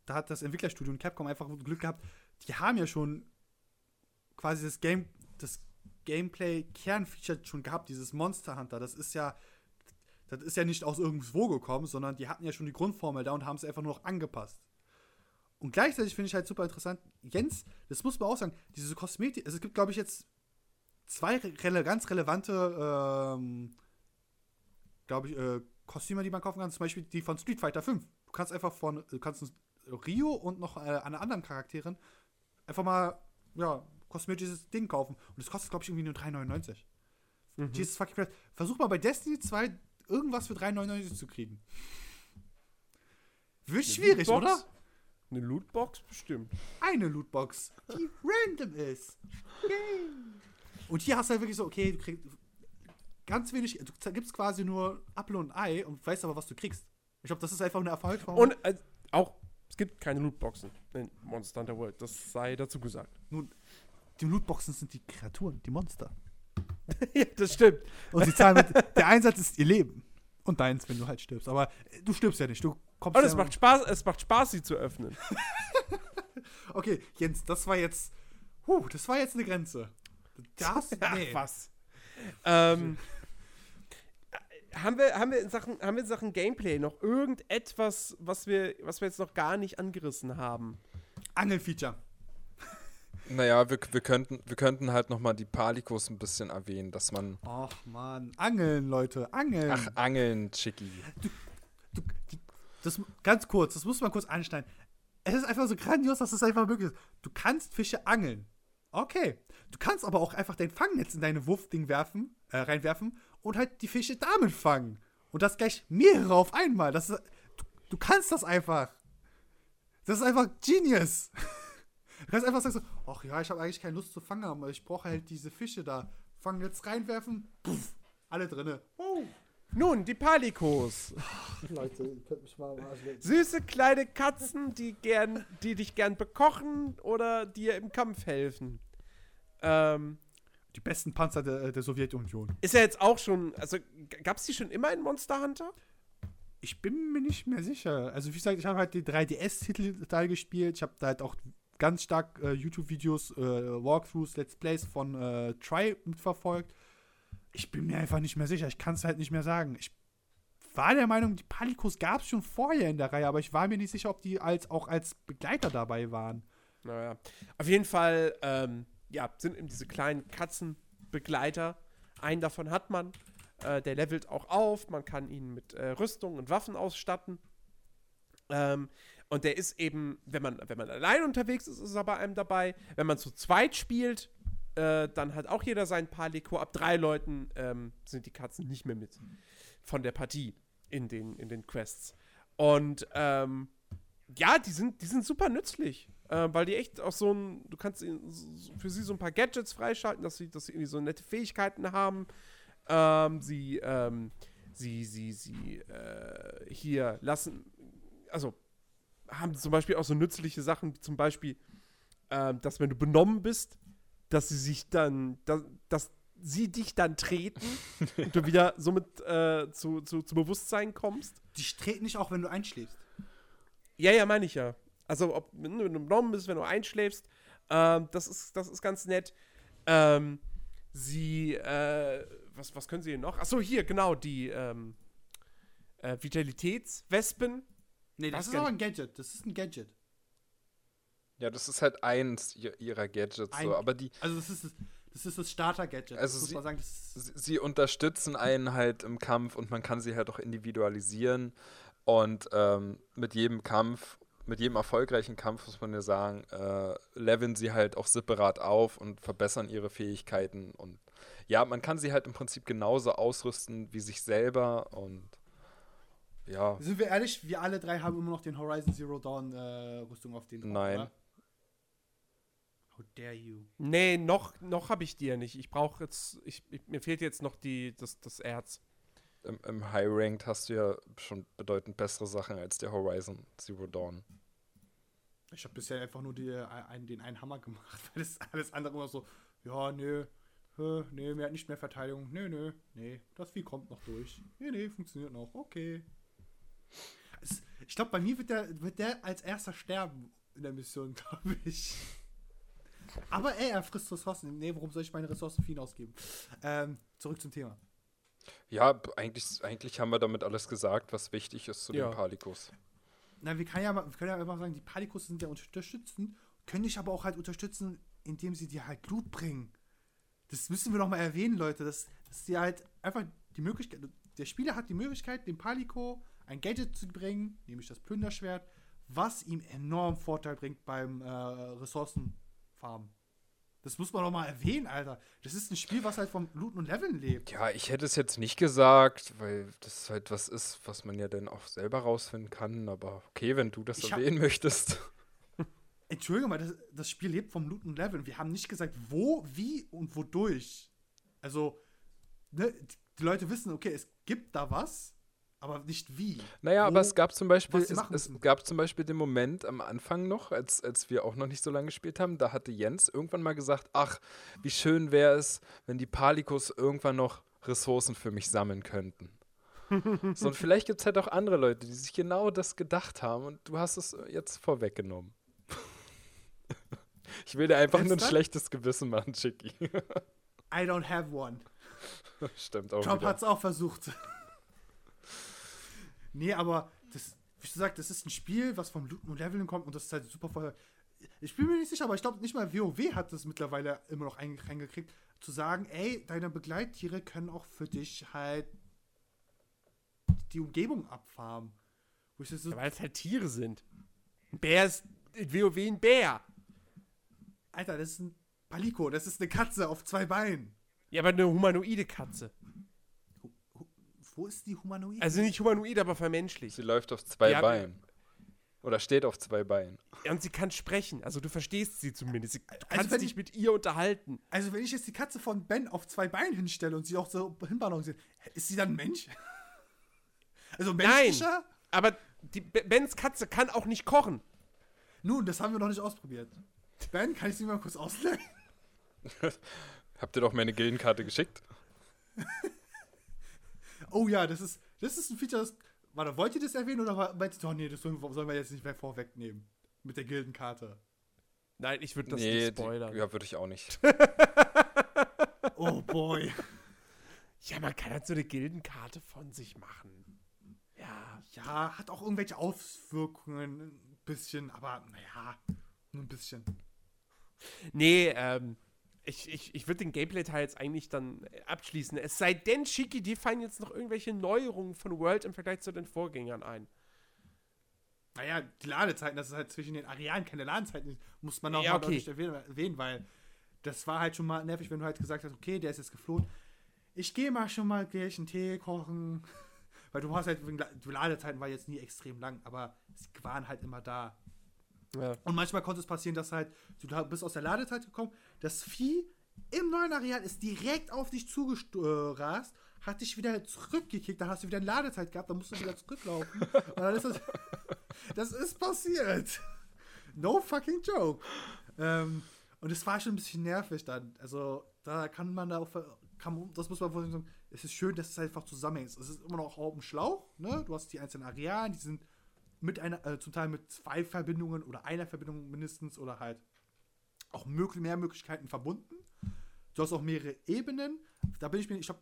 C: da hat das Entwicklerstudio und Capcom einfach Glück gehabt, die haben ja schon quasi das Game, das Gameplay-Kernfeature schon gehabt, dieses Monster Hunter. Das ist ja, das ist ja nicht aus irgendwo gekommen, sondern die hatten ja schon die Grundformel da und haben es einfach nur noch angepasst. Und gleichzeitig finde ich halt super interessant, Jens, das muss man auch sagen, diese Kosmetik, also es gibt, glaube ich, jetzt zwei rele ganz relevante, ähm, glaube ich, äh, Kostüme, die man kaufen kann, zum Beispiel die von Street Fighter 5. Du kannst einfach von, du kannst Rio und noch äh, eine anderen Charakterin einfach mal, ja, kosmetisches Ding kaufen. Und das kostet, glaube ich, irgendwie nur 3,99.
A: Mhm.
C: Jesus fucking Christ. Versuch mal bei Destiny 2 irgendwas für 3,99 zu kriegen. Wird schwierig, oder?
A: Eine Lootbox? Bestimmt.
C: Eine Lootbox, die random ist. Yay. Und hier hast du halt wirklich so, okay, du kriegst ganz wenig, du gibst quasi nur Apfel und Ei und weißt aber, was du kriegst. Ich glaube, das ist einfach eine Erfolgsformel.
A: Und äh, auch, es gibt keine Lootboxen in Monster Hunter World. Das sei dazu gesagt.
C: Nun, die Lootboxen sind die Kreaturen, die Monster.
A: ja, das stimmt.
C: Und sie zahlen mit, der Einsatz ist ihr Leben. Und deins, wenn du halt stirbst. Aber äh, du stirbst ja nicht. Du kommst
A: Und es macht Spaß, es macht Spaß, sie zu öffnen.
C: Okay, Jens, das war jetzt. Huh, das war jetzt eine Grenze. Das, nee.
A: Ach, was. Ähm, äh, haben, wir, haben, wir in Sachen, haben wir in Sachen Gameplay noch irgendetwas, was wir, was wir jetzt noch gar nicht angerissen haben?
C: Angelfeature.
B: Naja, wir, wir, könnten, wir könnten halt nochmal die Palikos ein bisschen erwähnen, dass man.
C: Ach man, Angeln, Leute, Angeln.
B: Ach, Angeln, Chicky.
C: du, die, das, ganz kurz, das muss man kurz anschneiden. Es ist einfach so grandios, dass es einfach möglich ist. Du kannst Fische angeln. Okay. Du kannst aber auch einfach dein Fangnetz in deine Wurfding werfen, äh, reinwerfen und halt die Fische damit fangen. Und das gleich mehrere auf einmal. Das ist, du, du kannst das einfach. Das ist einfach genius. Du kannst einfach sagen so, ach ja, ich habe eigentlich keine Lust zu fangen, aber ich brauche halt diese Fische da. Fangen jetzt reinwerfen, puff, alle drinne. Oh.
A: Nun, die Palikos.
C: Leute, ihr könnt mich mal.
A: Süße kleine Katzen, die, gern, die dich gern bekochen oder dir im Kampf helfen. Ähm,
C: Die besten Panzer der, der Sowjetunion.
A: ist ja jetzt auch schon, also gab es die schon immer in Monster Hunter?
C: Ich bin mir nicht mehr sicher. Also, wie gesagt, ich habe halt die 3DS-Titel Teil gespielt. Ich habe da halt auch ganz stark äh, YouTube-Videos, äh, Walkthroughs, Let's Plays von äh, Try mitverfolgt. Ich bin mir einfach nicht mehr sicher. Ich kann es halt nicht mehr sagen. Ich war der Meinung, die Palikos gab es schon vorher in der Reihe, aber ich war mir nicht sicher, ob die als, auch als Begleiter dabei waren.
A: Naja, auf jeden Fall, ähm, ja, sind eben diese kleinen Katzenbegleiter. Einen davon hat man. Äh, der levelt auch auf. Man kann ihn mit äh, Rüstung und Waffen ausstatten. Ähm, und der ist eben, wenn man, wenn man allein unterwegs ist, ist er bei einem dabei. Wenn man zu zweit spielt, äh, dann hat auch jeder sein Palico. Ab drei Leuten ähm, sind die Katzen nicht mehr mit von der Partie in den, in den Quests. Und ähm, ja, die sind, die sind super nützlich, äh, weil die echt auch so ein, du kannst für sie so ein paar Gadgets freischalten, dass sie, dass sie irgendwie so nette Fähigkeiten haben. Ähm, sie, ähm, sie, sie, sie äh, hier lassen, also haben zum Beispiel auch so nützliche Sachen, wie zum Beispiel, äh, dass wenn du benommen bist, dass sie sich dann, dass, dass sie dich dann treten und du wieder somit äh, zu, zu, zu Bewusstsein kommst.
C: Die treten nicht auch, wenn du einschläfst.
A: Ja, ja, meine ich ja. Also, ob, wenn du benommen bist, wenn du einschläfst, ähm, das, ist, das ist ganz nett. Ähm, sie, äh, was, was können sie denn noch? Achso, hier, genau, die ähm, äh, Vitalitätswespen.
C: Nee, das, das ist aber ein Gadget. Das ist ein Gadget.
B: Ja, das ist halt eins ihrer Gadgets, ein, so. aber die.
C: Also, das ist das, das, ist das Starter-Gadget.
B: Also, sie, sagen, sie, sie, unterstützen einen halt im Kampf und man kann sie halt auch individualisieren. Und ähm, mit jedem Kampf, mit jedem erfolgreichen Kampf, muss man ja sagen, äh, leveln sie halt auch separat auf und verbessern ihre Fähigkeiten. Und ja, man kann sie halt im Prinzip genauso ausrüsten wie sich selber und ja.
C: Sind wir ehrlich, wir alle drei haben immer noch den Horizon Zero Dawn äh, Rüstung auf den
B: drauf, Nein. Oder?
C: How dare you?
A: Nee, noch, noch habe ich die ja nicht. Ich brauche jetzt, ich, ich, mir fehlt jetzt noch die, das, das Erz
B: im, im High Ranked hast du ja schon bedeutend bessere Sachen als der Horizon Zero Dawn.
C: Ich habe bisher einfach nur die, ein, den einen Hammer gemacht, weil das alles andere immer so, ja, nö, nee, mir hat nicht mehr Verteidigung. Nö, nö, nee, das Vieh kommt noch durch. Nee, nee, funktioniert noch. Okay. Es, ich glaube, bei mir wird der, wird der als erster sterben in der Mission, glaube ich. Aber ey, er frisst Ressourcen. Nee, warum soll ich meine Ressourcen für ihn ausgeben? Ähm, zurück zum Thema.
B: Ja, eigentlich, eigentlich haben wir damit alles gesagt, was wichtig ist zu ja. den Palikos.
C: Na, wir, kann ja, wir können ja immer sagen, die Palikos sind ja unterstützend, können dich aber auch halt unterstützen, indem sie dir halt Blut bringen. Das müssen wir noch mal erwähnen, Leute, dass, dass die halt einfach die Möglichkeit, der Spieler hat die Möglichkeit, dem Paliko ein Gadget zu bringen, nämlich das Plünderschwert, was ihm enorm Vorteil bringt beim äh, Ressourcenfarmen. Das muss man doch mal erwähnen, Alter. Das ist ein Spiel, was halt vom Looten und Leveln lebt.
B: Ja, ich hätte es jetzt nicht gesagt, weil das halt was ist, was man ja dann auch selber rausfinden kann. Aber okay, wenn du das ich erwähnen möchtest.
C: Entschuldige mal, das, das, Spiel lebt vom Looten und Leveln. Wir haben nicht gesagt, wo, wie und wodurch. Also, ne, die Leute wissen, okay, es gibt da was, aber nicht wie.
B: Naja, Wo, aber es gab zum Beispiel, es, es, gab zum Beispiel den Moment am Anfang noch, als, als wir auch noch nicht so lange gespielt haben, da hatte Jens irgendwann mal gesagt, ach, wie schön wäre es, wenn die Palikos irgendwann noch Ressourcen für mich sammeln könnten. so, und vielleicht gibt es halt auch andere Leute, die sich genau das gedacht haben und du hast es jetzt vorweggenommen. ich will dir einfach nur ein schlechtes Gewissen machen, Chicky.
C: I don't have one.
B: Stimmt auch.
C: Trump hat es auch versucht. Nee, aber das, wie du sagst, das ist ein Spiel, was vom Looten und Leveln kommt und das ist halt super voll. Ich bin mir nicht sicher, aber ich glaube nicht mal WoW hat das mittlerweile immer noch reingekriegt, zu sagen, ey, deine Begleittiere können auch für dich halt die Umgebung abfarmen.
A: So ja, weil es halt Tiere sind. Ein Bär ist in WoW ein Bär.
C: Alter, das ist ein Paliko, das ist eine Katze auf zwei Beinen.
A: Ja, aber eine humanoide Katze.
C: Wo ist die Humanoid?
A: Also nicht humanoid, aber vermenschlicht.
B: Sie läuft auf zwei ja, Beinen. Oder steht auf zwei Beinen.
A: Ja, und sie kann sprechen. Also du verstehst sie zumindest. Du also kannst also dich mit ihr unterhalten.
C: Also wenn ich jetzt die Katze von Ben auf zwei Beinen hinstelle und sie auch so hinbalanciert, ist sie dann ein Mensch?
A: Also menschlicher? Nein, aber die, Bens Katze kann auch nicht kochen.
C: Nun, das haben wir noch nicht ausprobiert. Ben, kann ich sie mal kurz ausleihen?
B: Habt ihr doch meine Gildenkarte geschickt?
C: Oh ja, das ist, das ist ein Feature, das. Warte, wollt ihr das erwähnen oder meint ihr, oh nee, das sollen wir jetzt nicht mehr vorwegnehmen? Mit der Gildenkarte.
A: Nein, ich würde das nee, nicht spoilern.
B: Die, ja, würde ich auch nicht.
C: oh boy.
A: Ja, man kann halt so eine Gildenkarte von sich machen.
C: Ja. Ja, hat auch irgendwelche Auswirkungen, ein bisschen, aber naja, nur ein bisschen.
A: Nee, ähm, ich, ich, ich würde den Gameplay-Teil jetzt eigentlich dann abschließen. Es sei denn, Shiki, dir fallen jetzt noch irgendwelche Neuerungen von World im Vergleich zu den Vorgängern ein.
C: Naja, die Ladezeiten, das ist halt zwischen den Arealen keine Ladezeiten, muss man auch ja, okay. erwähnen, weil das war halt schon mal nervig, wenn du halt gesagt hast, okay, der ist jetzt geflohen. Ich gehe mal schon mal gleich einen Tee kochen. Weil du hast halt, die Ladezeiten war jetzt nie extrem lang, aber sie waren halt immer da. Ja. Und manchmal konnte es passieren, dass halt, du bist aus der Ladezeit gekommen, das Vieh im neuen Areal ist direkt auf dich zugerast, hat dich wieder zurückgekickt, dann hast du wieder eine Ladezeit gehabt, dann musst du wieder zurücklaufen. Und dann ist das, das ist passiert. No fucking joke. Ähm, und es war schon ein bisschen nervig dann. Also, da kann man da auch, kann, das muss man vorhin sagen, es ist schön, dass es einfach zusammenhängt. Es ist immer noch auf dem Schlauch, ne? Du hast die einzelnen Arealen, die sind mit einer, äh, zum Teil mit zwei Verbindungen oder einer Verbindung mindestens oder halt auch möglich, mehr Möglichkeiten verbunden. Du hast auch mehrere Ebenen. Da bin ich mir, ich habe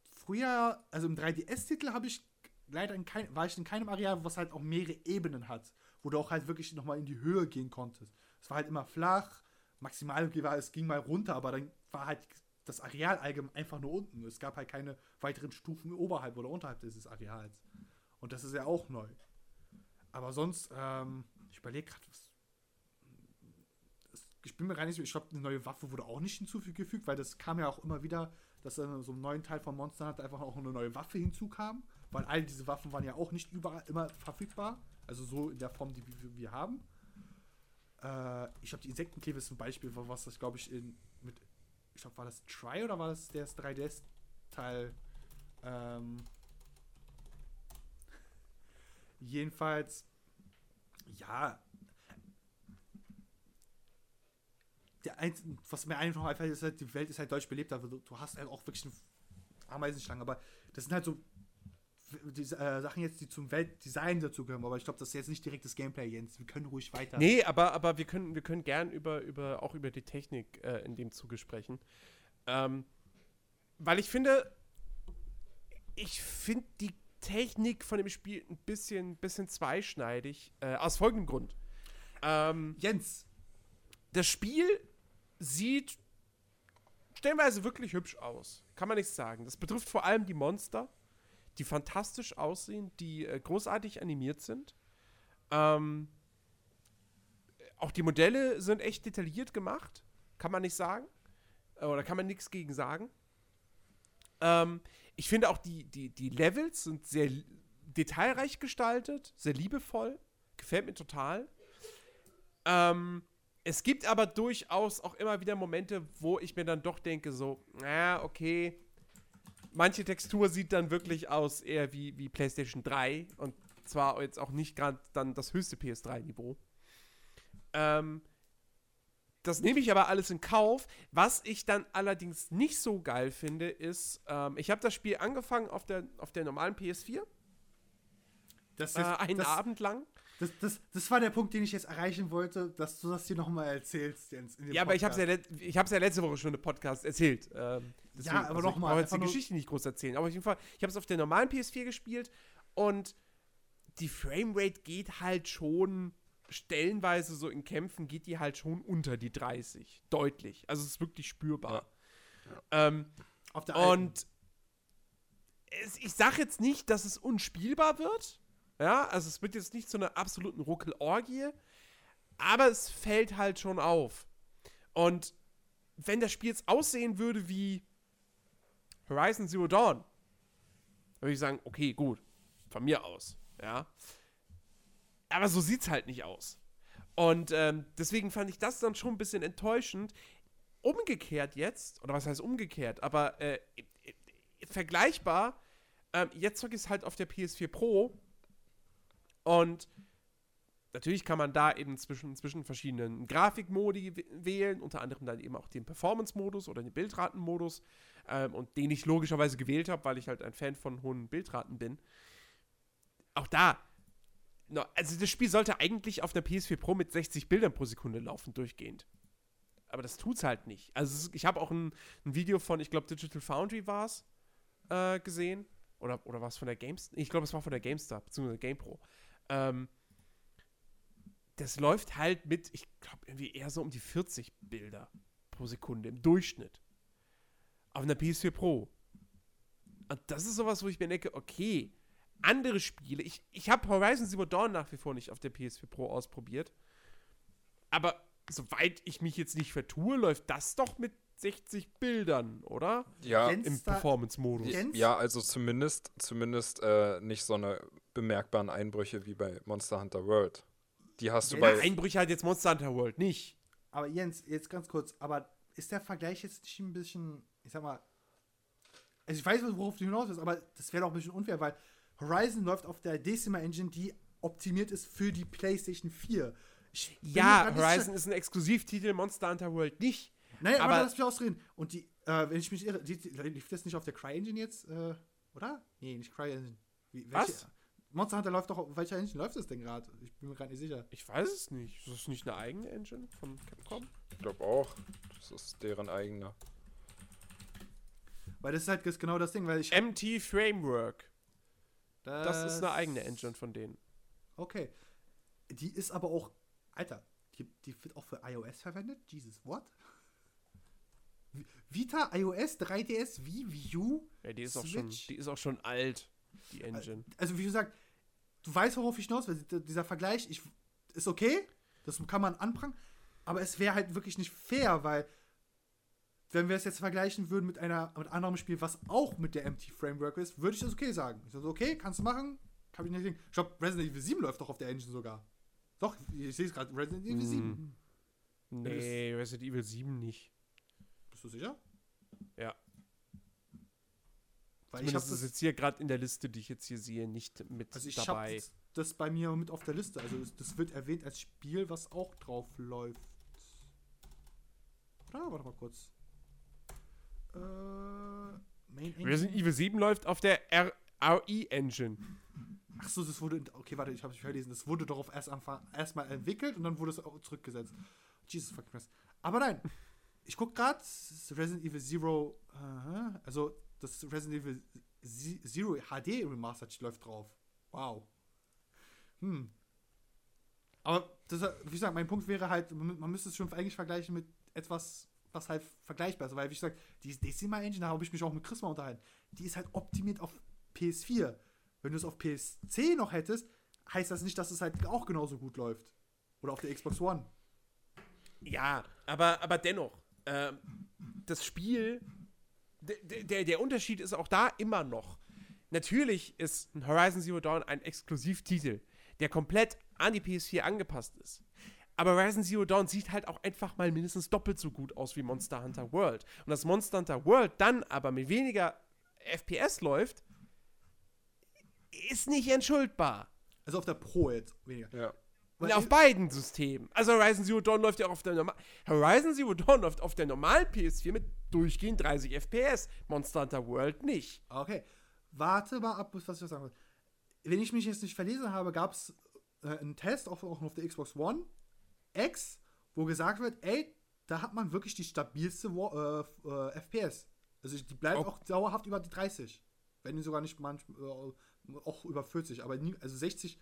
C: früher, also im 3DS-Titel habe ich leider in kein, war ich in keinem Areal, was halt auch mehrere Ebenen hat, wo du auch halt wirklich nochmal in die Höhe gehen konntest. Es war halt immer flach, maximal war, es ging mal runter, aber dann war halt das Areal allgemein einfach nur unten. Es gab halt keine weiteren Stufen oberhalb oder unterhalb dieses Areals. Und das ist ja auch neu. Aber sonst, ähm, ich überlege gerade, was. Ich bin mir gar nicht so, ich glaube, eine neue Waffe wurde auch nicht hinzugefügt, weil das kam ja auch immer wieder, dass dann so ein neuen Teil von Monster Hunter einfach auch eine neue Waffe hinzukam, weil all diese Waffen waren ja auch nicht überall immer verfügbar, also so in der Form, die wir, haben. Äh, ich glaube, die Insektenkleber ist ein Beispiel, was das, glaube ich, in, mit, ich glaube, war das Try oder war das der 3DS-Teil? Ähm, Jedenfalls, ja. Der einzige, was mir einfach einfällt, ist halt, die Welt ist halt deutsch belebt, aber du, du hast halt auch wirklich eine Ameisenschlange, aber das sind halt so die äh, Sachen jetzt, die zum Weltdesign dazugehören, aber ich glaube, das ist jetzt nicht direkt das Gameplay, Jens. Wir können ruhig weiter.
A: Nee, aber, aber wir können, wir können gern über, über, auch über die Technik äh, in dem Zuge sprechen. Ähm, weil ich finde, ich finde die Technik von dem Spiel ein bisschen, bisschen zweischneidig. Äh, aus folgendem Grund. Ähm, Jens. Das Spiel sieht stellenweise wirklich hübsch aus. Kann man nicht sagen. Das betrifft vor allem die Monster, die fantastisch aussehen, die äh, großartig animiert sind. Ähm, auch die Modelle sind echt detailliert gemacht. Kann man nicht sagen. Äh, oder kann man nichts gegen sagen. Ähm, ich finde auch die, die, die Levels sind sehr detailreich gestaltet, sehr liebevoll. Gefällt mir total. Ähm, es gibt aber durchaus auch immer wieder Momente, wo ich mir dann doch denke, so, naja, okay. Manche Textur sieht dann wirklich aus eher wie, wie PlayStation 3 und zwar jetzt auch nicht gerade dann das höchste PS3-Niveau. Ähm, das nehme ich aber alles in Kauf. Was ich dann allerdings nicht so geil finde, ist, ähm, ich habe das Spiel angefangen auf der, auf der normalen PS4.
C: Das ist, äh, einen das, Abend lang. Das, das, das war der Punkt, den ich jetzt erreichen wollte, dass du das hier nochmal erzählst, Jens.
A: ja, aber ich habe es ja, ja letzte Woche schon im Podcast erzählt. Ähm,
C: deswegen, ja, aber also nochmal.
A: Ich jetzt die Geschichte nicht groß erzählen. Aber auf jeden Fall, ich habe es auf der normalen PS4 gespielt und die Framerate geht halt schon stellenweise so in Kämpfen geht die halt schon unter die 30. Deutlich. Also es ist wirklich spürbar. Ja. Ja. Ähm, und es, ich sage jetzt nicht, dass es unspielbar wird. Ja, also es wird jetzt nicht zu einer absoluten Ruckelorgie. Aber es fällt halt schon auf. Und wenn das Spiel jetzt aussehen würde wie Horizon Zero Dawn, würde ich sagen, okay, gut. Von mir aus. Ja. Aber so sieht's halt nicht aus. Und ähm, deswegen fand ich das dann schon ein bisschen enttäuschend. Umgekehrt jetzt, oder was heißt umgekehrt, aber äh, vergleichbar, äh, jetzt zocke ich es halt auf der PS4 Pro und natürlich kann man da eben zwischen, zwischen verschiedenen Grafikmodi wählen, unter anderem dann eben auch den Performance-Modus oder den Bildratenmodus ähm, und den ich logischerweise gewählt habe, weil ich halt ein Fan von hohen Bildraten bin. Auch da No, also das Spiel sollte eigentlich auf der PS4 Pro mit 60 Bildern pro Sekunde laufen, durchgehend. Aber das tut's halt nicht. Also ich habe auch ein, ein, Video von, ich glaube, Digital Foundry war es, äh, gesehen. Oder, oder war es von der GameStar? Ich glaube, es war von der GameStar, beziehungsweise GamePro. Ähm, das läuft halt mit, ich glaube, irgendwie eher so um die 40 Bilder pro Sekunde im Durchschnitt. Auf einer PS4 Pro. Und das ist sowas, wo ich mir denke, okay, andere Spiele. Ich, ich habe Horizon Zero Dawn nach wie vor nicht auf der PS4 Pro ausprobiert. Aber soweit ich mich jetzt nicht vertue, läuft das doch mit 60 Bildern, oder?
B: Ja,
C: Jens-
A: Im Performance-Modus.
C: Jens?
B: ja, also zumindest, zumindest äh, nicht so eine bemerkbaren Einbrüche wie bei Monster Hunter World. Die hast du
C: Ja,
B: bei.
A: Einbrüche hat jetzt Monster Hunter World nicht.
C: Aber Jens, jetzt ganz kurz, aber ist der Vergleich jetzt nicht ein bisschen, ich sag mal, also ich weiß, worauf du hinaus willst, aber das wäre doch ein bisschen unfair, weil Horizon läuft auf der Decima Engine, die optimiert ist für die PlayStation 4. Ich bin mir
A: Ja, Horizon ist ein Exklusivtitel, Monster Hunter World nicht.
C: Naja, aber
A: aber-
C: lass mich ausreden. Und die, äh, wenn ich mich irre, die, die, lief das nicht auf der CryEngine jetzt, äh, oder? Nee, nicht CryEngine. Wie,
A: Was?
C: Monster Hunter läuft doch, auf welcher Engine läuft das denn gerade? Ich bin mir gerade nicht sicher.
A: Ich weiß es nicht. Ist das nicht eine eigene Engine von Capcom?
B: Ich glaube auch. Das ist deren eigener.
C: Weil das ist halt genau das Ding, weil ich.
A: MT Framework. Das ist eine eigene Engine von denen.
C: Okay. Die ist aber auch, Alter, die, die wird auch für iOS verwendet? Jesus, what? Vi- Vita, iOS, 3DS, Wii, Wii U?
A: Ja, die ist auch schon, die ist auch schon alt, die Engine.
C: Also wie gesagt, du weißt, worauf ich hinaus will. Dieser Vergleich ich, ist okay, das kann man anprangern, aber es wäre halt wirklich nicht fair, weil wenn wir es jetzt vergleichen würden mit einer mit anderem Spiel, was auch mit der MT Framework ist, würde ich das okay sagen. Ich sage, okay, kannst du machen, kann ich nicht denken. Ich glaube, Resident Evil 7 läuft doch auf der Engine sogar. Doch, ich sehe es gerade, Resident Evil 7.
A: Nee, Resident Evil 7 nicht.
C: Bist du sicher?
A: Ja.
C: Weil ich habe
A: Zumindest ist
C: das,
A: jetzt hier gerade in der Liste, die ich jetzt hier sehe, nicht mit
C: also ich habe
A: dabei.
C: das, das bei mir mit auf der Liste. Also das, das wird erwähnt als Spiel, was auch drauf läuft. Oder? Warte mal kurz. Äh, Main Engine.
A: Resident Evil 7 läuft auf der RE-Engine.
C: Ach so, das wurde. Okay, warte, ich habe es verlesen. Das wurde darauf erst anfang- erstmal entwickelt und dann wurde es auch zurückgesetzt. Jesus fucking Christ. Aber nein, ich guck gerade, Resident Evil Zero, aha, also das Resident Evil Z- Zero HD Remastered läuft drauf. Wow. Hm. Aber das, wie gesagt, mein Punkt wäre halt, man müsste es schon eigentlich vergleichen mit etwas, was halt vergleichbar ist. Weil, wie gesagt, die Decima Engine, da habe ich mich auch mit Chris mal unterhalten, die ist halt optimiert auf PS4. Wenn du es auf PS10 noch hättest, heißt das nicht, dass es halt auch genauso gut läuft. Oder auf der Xbox One.
A: Ja, aber, aber dennoch, ähm, das Spiel, der, der Unterschied ist auch da immer noch. Natürlich ist Horizon Zero Dawn ein Exklusivtitel, der komplett an die PS4 angepasst ist. Aber Horizon Zero Dawn sieht halt auch einfach mal mindestens doppelt so gut aus wie Monster Hunter World. Und dass Monster Hunter World dann aber mit weniger FPS läuft, ist nicht entschuldbar.
C: Also auf der Pro jetzt weniger.
B: Ja.
C: Weil
A: auf beiden Systemen. Also Horizon Zero Dawn läuft ja auch auf der normalen. Horizon Zero Dawn läuft auf der normalen PS4 mit durchgehend 30 FPS. Monster Hunter World nicht.
C: Okay. Warte mal ab, was ich sagen will. Wenn ich mich jetzt nicht verlesen habe, gab es äh, einen Test auch, auch auf der Xbox One X, wo gesagt wird, ey, da hat man wirklich die stabilste Wa- äh, äh, FPS. Also die bleibt
A: Ob-
C: auch dauerhaft über die 30. Wenn nicht sogar nicht manchmal äh, auch über 40. Aber nie, also 60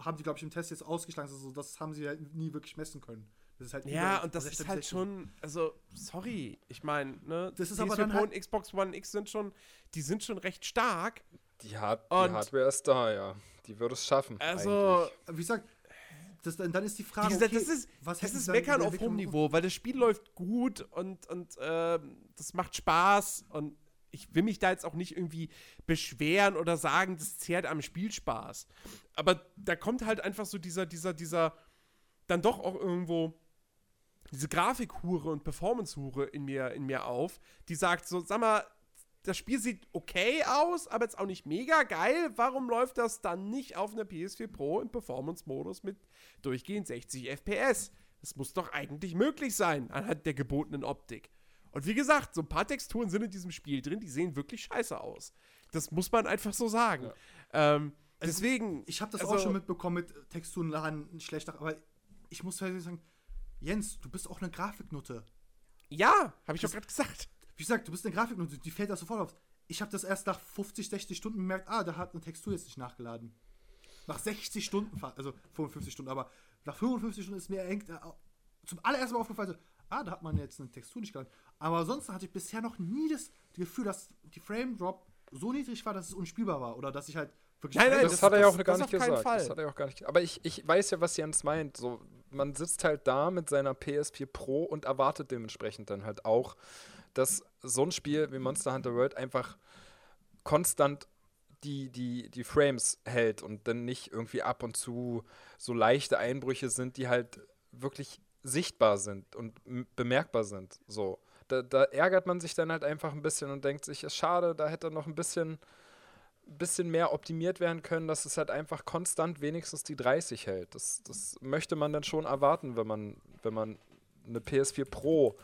C: haben die, glaube ich, im Test jetzt ausgeschlagen. Also das haben sie halt nie wirklich messen können. Das ist halt
A: Ja, und das
C: 60,
A: ist halt
C: 60.
A: schon, also, sorry. Ich meine, ne,
C: Das ist
A: PS4
C: aber dann
A: Pro
C: halt-
A: und Xbox One X sind schon, die sind schon recht stark.
B: Die, Hard die Hardware ist da, ja. Die wird es schaffen.
A: Also,
B: eigentlich.
C: Wie gesagt, das, dann, dann ist die
A: wie
C: Frage,
A: gesagt,
C: okay,
A: das ist,
C: was
A: das ist Meckern auf hohem? Niveau, weil das Spiel läuft gut und, und ähm, das macht Spaß und ich will mich da jetzt auch nicht irgendwie beschweren oder sagen, das zehrt am Spielspaß. Aber da kommt halt einfach so dieser, dieser, dieser, dann doch auch irgendwo diese Grafikhure und Performance-Hure in mir, in mir auf, die sagt so, sag mal, das Spiel sieht okay aus, aber jetzt auch nicht mega geil. Warum läuft das dann nicht auf einer PS4 Pro im Performance-Modus mit durchgehend 60 FPS? Das muss doch eigentlich möglich sein, anhand der gebotenen Optik. Und wie gesagt, so ein paar Texturen sind in diesem Spiel drin, die sehen wirklich scheiße aus. Das muss man einfach so sagen. Ähm,
C: Also,
A: deswegen.
C: Ich habe das
A: also,
C: auch schon mitbekommen mit Texturen laden schlechter, aber ich muss tatsächlich sagen, Jens, du bist auch eine Grafiknutte.
A: Ja, habe ich doch gerade gesagt.
C: Wie gesagt, du bist eine Grafiknutte, die fällt das sofort auf. Ich habe das erst nach 50, 60 Stunden bemerkt, ah, da hat eine Textur jetzt nicht nachgeladen. Nach 60 Stunden, also 55 Stunden, aber nach 55 Stunden ist mir eng, äh, zum allerersten Mal aufgefallen, so, ah, da hat man jetzt eine Textur nicht geladen. Aber ansonsten hatte ich bisher noch nie das Gefühl, dass die Frame Drop so niedrig war, dass es unspielbar war. Oder dass ich halt wirklich.
A: Nein, nein,
B: das,
A: das-
B: hat er ja
A: das-
B: auch gar
A: das
B: nicht
A: auf keinen
B: gesagt. Das
A: Fall.
B: hat er auch gar nicht. Aber ich, ich weiß ja, was Jens meint. So, man sitzt halt da mit seiner PS4 Pro und erwartet dementsprechend dann halt auch, dass so ein Spiel wie Monster Hunter World einfach konstant die, die, die Frames hält und dann nicht irgendwie ab und zu so leichte Einbrüche sind, die halt wirklich sichtbar sind und bemerkbar sind. So. Da, da, ärgert man sich dann halt einfach ein bisschen und denkt sich, ist schade, da hätte noch ein bisschen, bisschen mehr optimiert werden können, dass es halt einfach konstant wenigstens die 30 hält. Das, das möchte man dann schon erwarten, wenn man, wenn man eine PS4 Pro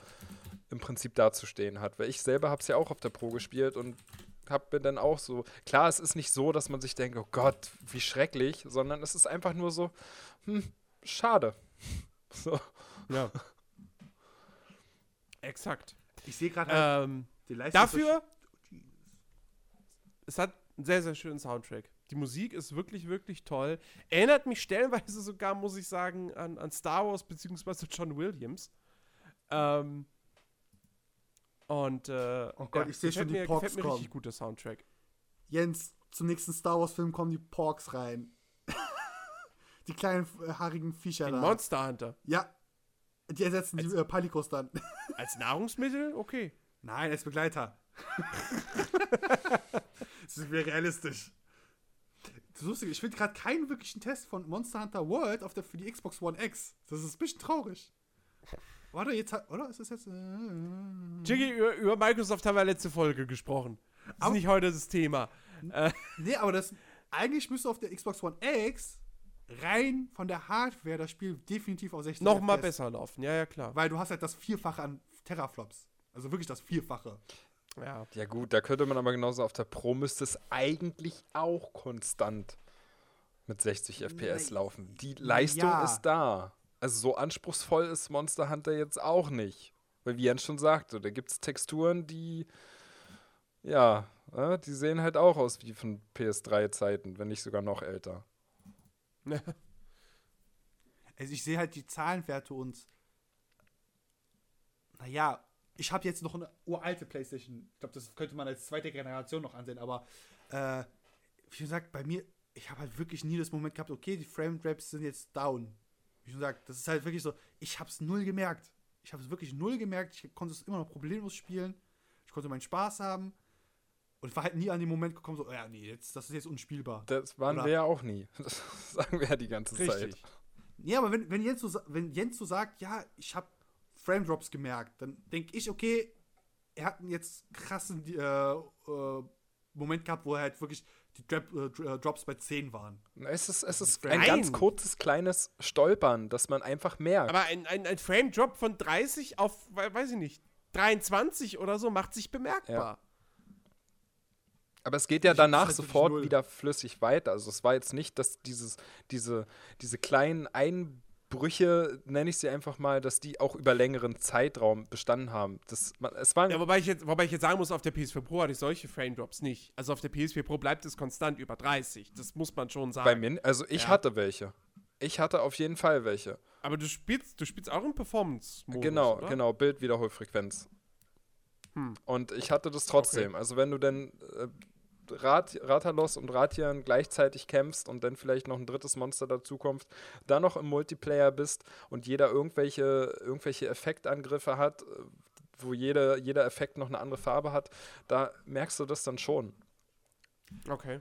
B: im Prinzip dazustehen hat. Weil ich selber habe es ja auch auf der Pro gespielt und habe mir dann auch so, klar, es ist nicht so, dass man sich denkt, oh Gott, wie schrecklich, sondern es ist einfach nur so, hm, schade. So.
A: Ja. Exakt.
C: Ich sehe gerade halt
A: ähm, die Leistung. Dafür, es hat einen sehr, sehr schönen Soundtrack. Die Musik ist wirklich, wirklich toll. Erinnert mich stellenweise sogar, muss ich sagen, an, an Star Wars bzw. John Williams. Ähm, und äh,
C: oh Gott, ja, ich sehe schon die
A: mir,
C: Porks
A: gefällt mir
C: kommen.
A: richtig gut, der Soundtrack.
C: Jens, zum nächsten Star Wars Film kommen die Porks rein. die kleinen äh, haarigen Viecher
A: In
C: da.
A: Monster Hunter.
C: Ja. Die ersetzen
A: Als-
C: die äh, Palikos dann.
A: Als Nahrungsmittel? Okay.
C: Nein, als Begleiter. das ist mir realistisch. Das ist lustig, ich finde gerade keinen wirklichen Test von Monster Hunter World auf der, für die Xbox One X. Das ist ein bisschen traurig. Warte, jetzt hat, oder? Ist das jetzt. Äh,
A: Jiggy, über, über Microsoft haben wir letzte Folge gesprochen. Das ist
C: Aber-
A: nicht heute das Thema. Äh,
C: nee, aber das. Eigentlich müsste auf der Xbox One X rein von der Hardware das Spiel definitiv auf 60
A: noch mal
C: FPS.
A: besser laufen. Ja, ja, klar.
C: Weil du hast halt das Vierfache an Teraflops. Also wirklich das Vierfache.
A: Ja.
B: Ja gut, da könnte man aber genauso auf der Pro müsste es eigentlich auch konstant mit 60 FPS
C: Na,
B: laufen. Die Leistung
C: ja.
B: ist da. Also so anspruchsvoll ist Monster Hunter jetzt auch nicht. Weil wie Jens schon sagte, da gibt es Texturen, die ja, äh, die sehen halt auch aus wie von PS3-Zeiten, wenn nicht sogar noch älter.
C: Also ich sehe halt die Zahlenwerte und naja, ich habe jetzt noch eine uralte Playstation. Ich glaube, das könnte man als zweite Generation noch ansehen, aber äh, wie gesagt, bei mir, ich habe halt wirklich nie das Moment gehabt, okay, die Frame Rates sind jetzt down. Wie schon gesagt, das ist halt wirklich so, ich habe es null gemerkt. Ich habe es wirklich null gemerkt. Ich konnte es immer noch problemlos spielen. Ich konnte meinen Spaß haben. Und war halt nie an den Moment gekommen, so, oh ja, nee, jetzt, das ist jetzt unspielbar.
B: Das waren
C: Oder-
B: wir ja auch nie. Das sagen wir ja die ganze
A: Richtig.
B: Zeit.
C: Ja, aber wenn, wenn, Jens so, wenn Jens so sagt, ja, ich habe Frame Drops gemerkt, dann denke ich, okay, er hat einen jetzt krassen äh, äh, Moment gehabt, wo er halt wirklich die Drop, äh, äh, Drops bei 10 waren.
B: Es ist, es ist ein ganz kurzes, kleines Stolpern, dass man einfach merkt.
A: Aber ein, ein, ein Frame-Drop von 30 auf, we- weiß ich nicht, 23 oder so macht sich bemerkbar.
B: Aber es geht ja danach sofort wieder flüssig weiter. Also es war jetzt nicht, dass dieses, diese, diese kleinen Einbrüche, nenne ich sie einfach mal, dass die auch über längeren Zeitraum bestanden haben. Das, es waren,
A: Ja, wobei ich, jetzt, wobei ich jetzt sagen muss, auf der PS4 Pro hatte ich solche Frame-Drops nicht. Also auf der PS4 Pro bleibt es konstant über 30. Das muss man schon sagen.
B: bei mir, also ich
A: Ja.
B: hatte welche. Ich hatte auf jeden Fall welche.
A: Aber du spielst, du spielst auch im Performance-Modus.
B: genau,
A: oder?
B: genau, Bildwiederholfrequenz.
A: Hm.
B: Und ich hatte das trotzdem. Also wenn du dann äh, Rat, Ratalos und Ratian gleichzeitig kämpfst und dann vielleicht noch ein drittes Monster dazukommt, dann noch im Multiplayer bist und jeder irgendwelche, irgendwelche Effektangriffe hat, wo jeder, jeder Effekt noch eine andere Farbe hat, da merkst du das dann schon.
A: Okay.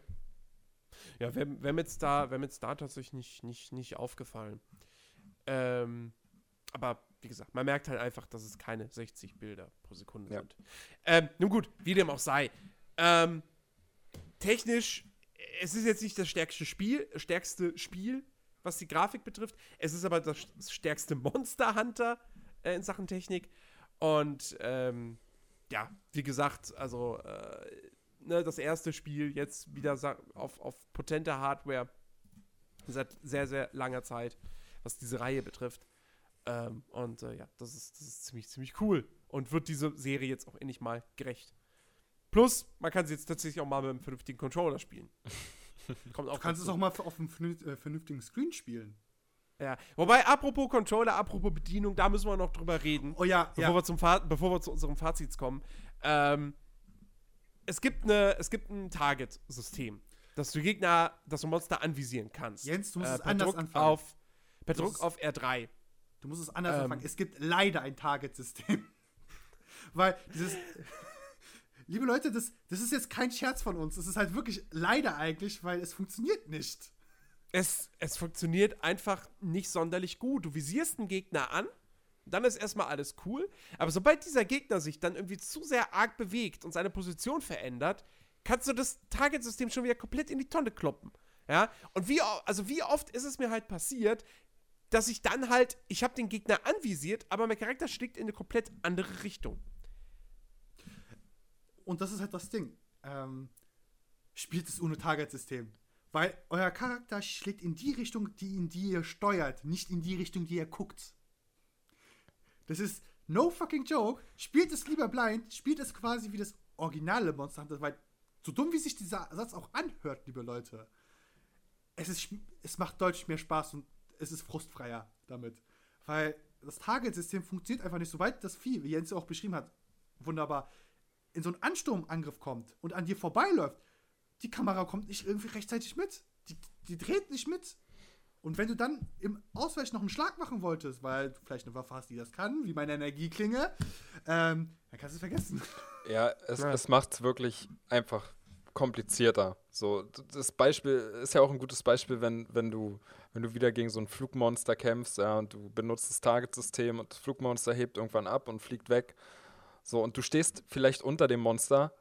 A: Ja, wäre wär mir jetzt da, wär mir jetzt da tatsächlich nicht, nicht, nicht aufgefallen. Ähm, aber wie gesagt, man merkt halt einfach, dass es keine 60 Bilder pro Sekunde
B: Ja.
A: sind. Ähm, nun gut, wie dem auch sei. Ähm, technisch, es ist jetzt nicht das stärkste Spiel, stärkste Spiel, was die Grafik betrifft. Es ist aber das stärkste Monster Hunter äh, in Sachen Technik. Und ähm, ja, wie gesagt, also äh, ne, das erste Spiel jetzt wieder auf, auf potenter Hardware seit sehr, sehr langer Zeit, was diese Reihe betrifft. Ähm, und äh, ja, das ist, das ist ziemlich, ziemlich cool und wird diese Serie jetzt auch endlich mal gerecht. Plus, man kann sie jetzt tatsächlich auch mal mit einem vernünftigen Controller spielen. Kommt auch
C: Du kannst es auch mal auf einem äh, vernünftigen Screen spielen.
A: Ja. Wobei, apropos Controller, apropos Bedienung, da müssen wir noch drüber reden.
C: Oh ja,
A: bevor,
C: ja.
A: wir zum Fa bevor wir zu unserem Fazit kommen. Ähm, es gibt, eine, es gibt ein Target-System, dass du Gegner, dass du Monster anvisieren kannst.
C: Jens, du musst
A: Äh,
C: es anders
A: Druck
C: anfangen.
A: Auf, per
C: Du
A: Druck auf R3.
C: Du musst es anders
A: Ähm.
C: anfangen. Es gibt leider ein Target-System. Weil dieses. Liebe Leute, das, das ist jetzt kein Scherz von uns. Das ist halt wirklich leider eigentlich, weil es funktioniert nicht.
A: Es, es funktioniert einfach nicht sonderlich gut. Du visierst einen Gegner an, dann ist erstmal alles cool. Aber sobald dieser Gegner sich dann irgendwie zu sehr arg bewegt und seine Position verändert, kannst du das Target-System schon wieder komplett in die Tonne kloppen. Ja? Und wie, also wie oft ist es mir halt passiert, dass ich dann halt, ich habe den Gegner anvisiert, aber mein Charakter schlägt in eine komplett andere Richtung.
C: Und das ist halt das Ding. Ähm, spielt es ohne Target-System. Weil euer Charakter schlägt in die Richtung, die in die ihr steuert, nicht in die Richtung, die ihr guckt. Das ist no fucking joke. Spielt es lieber blind, spielt es quasi wie das originale Monster Hunter, weil so dumm wie sich dieser Satz auch anhört, liebe Leute, es, ist, es macht deutlich mehr Spaß und es ist frustfreier damit. Weil das Target-System funktioniert einfach nicht, sobald das Vieh, wie Jens auch beschrieben hat, wunderbar, in so einen Ansturmangriff kommt und an dir vorbeiläuft, die Kamera kommt nicht irgendwie rechtzeitig mit. Die, die dreht nicht mit. Und wenn du dann im Ausweichen noch einen Schlag machen wolltest, weil du vielleicht eine Waffe hast, die das kann, wie meine Energieklinge, ähm, dann kannst du es vergessen.
B: Ja, es,
A: Ja.
B: es macht es wirklich einfach komplizierter. So, das Beispiel ist ja auch ein gutes Beispiel, wenn, wenn du, wenn du wieder gegen so ein Flugmonster kämpfst, ja, und du benutzt das Target-System und das Flugmonster hebt irgendwann ab und fliegt weg. So, und du stehst vielleicht unter dem Monster,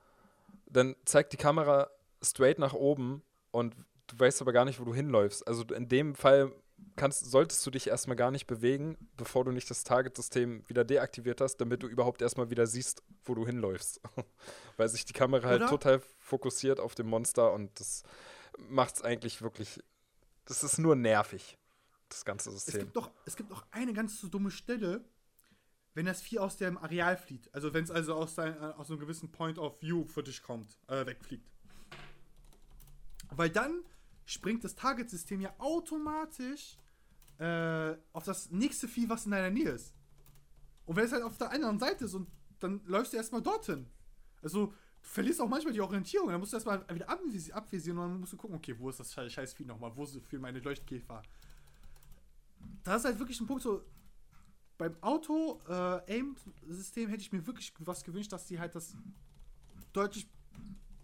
B: dann zeigt die Kamera straight nach oben und du weißt aber gar nicht, wo du hinläufst. Also in dem Fall kannst, solltest du dich erstmal gar nicht bewegen, bevor du nicht das Target-System wieder deaktiviert hast, damit du überhaupt erstmal wieder siehst, wo du hinläufst. Weil sich die Kamera halt
C: Oder?
B: total fokussiert auf dem Monster und das macht es eigentlich wirklich. Das ist nur nervig, das ganze
C: Es
B: System.
C: gibt, doch, es gibt noch eine ganz so dumme Stelle, wenn das Vieh aus dem Areal flieht. Also wenn es also aus, sein, äh, aus einem gewissen Point of View für dich kommt, äh, wegfliegt. Weil dann springt das Target-System ja automatisch äh, auf das nächste Vieh, was in deiner Nähe ist. Und wenn es halt auf der anderen Seite ist und dann läufst du erstmal dorthin. Also du verlierst auch manchmal die Orientierung. Dann musst du erstmal wieder abvisi- abvisieren und dann musst du gucken, okay, wo ist das scheiß Vieh nochmal? Wo sind für meine Leuchtkäfer? Da ist halt wirklich ein Punkt so, beim Auto-Aim-System hätte ich mir wirklich was gewünscht, dass die halt das deutlich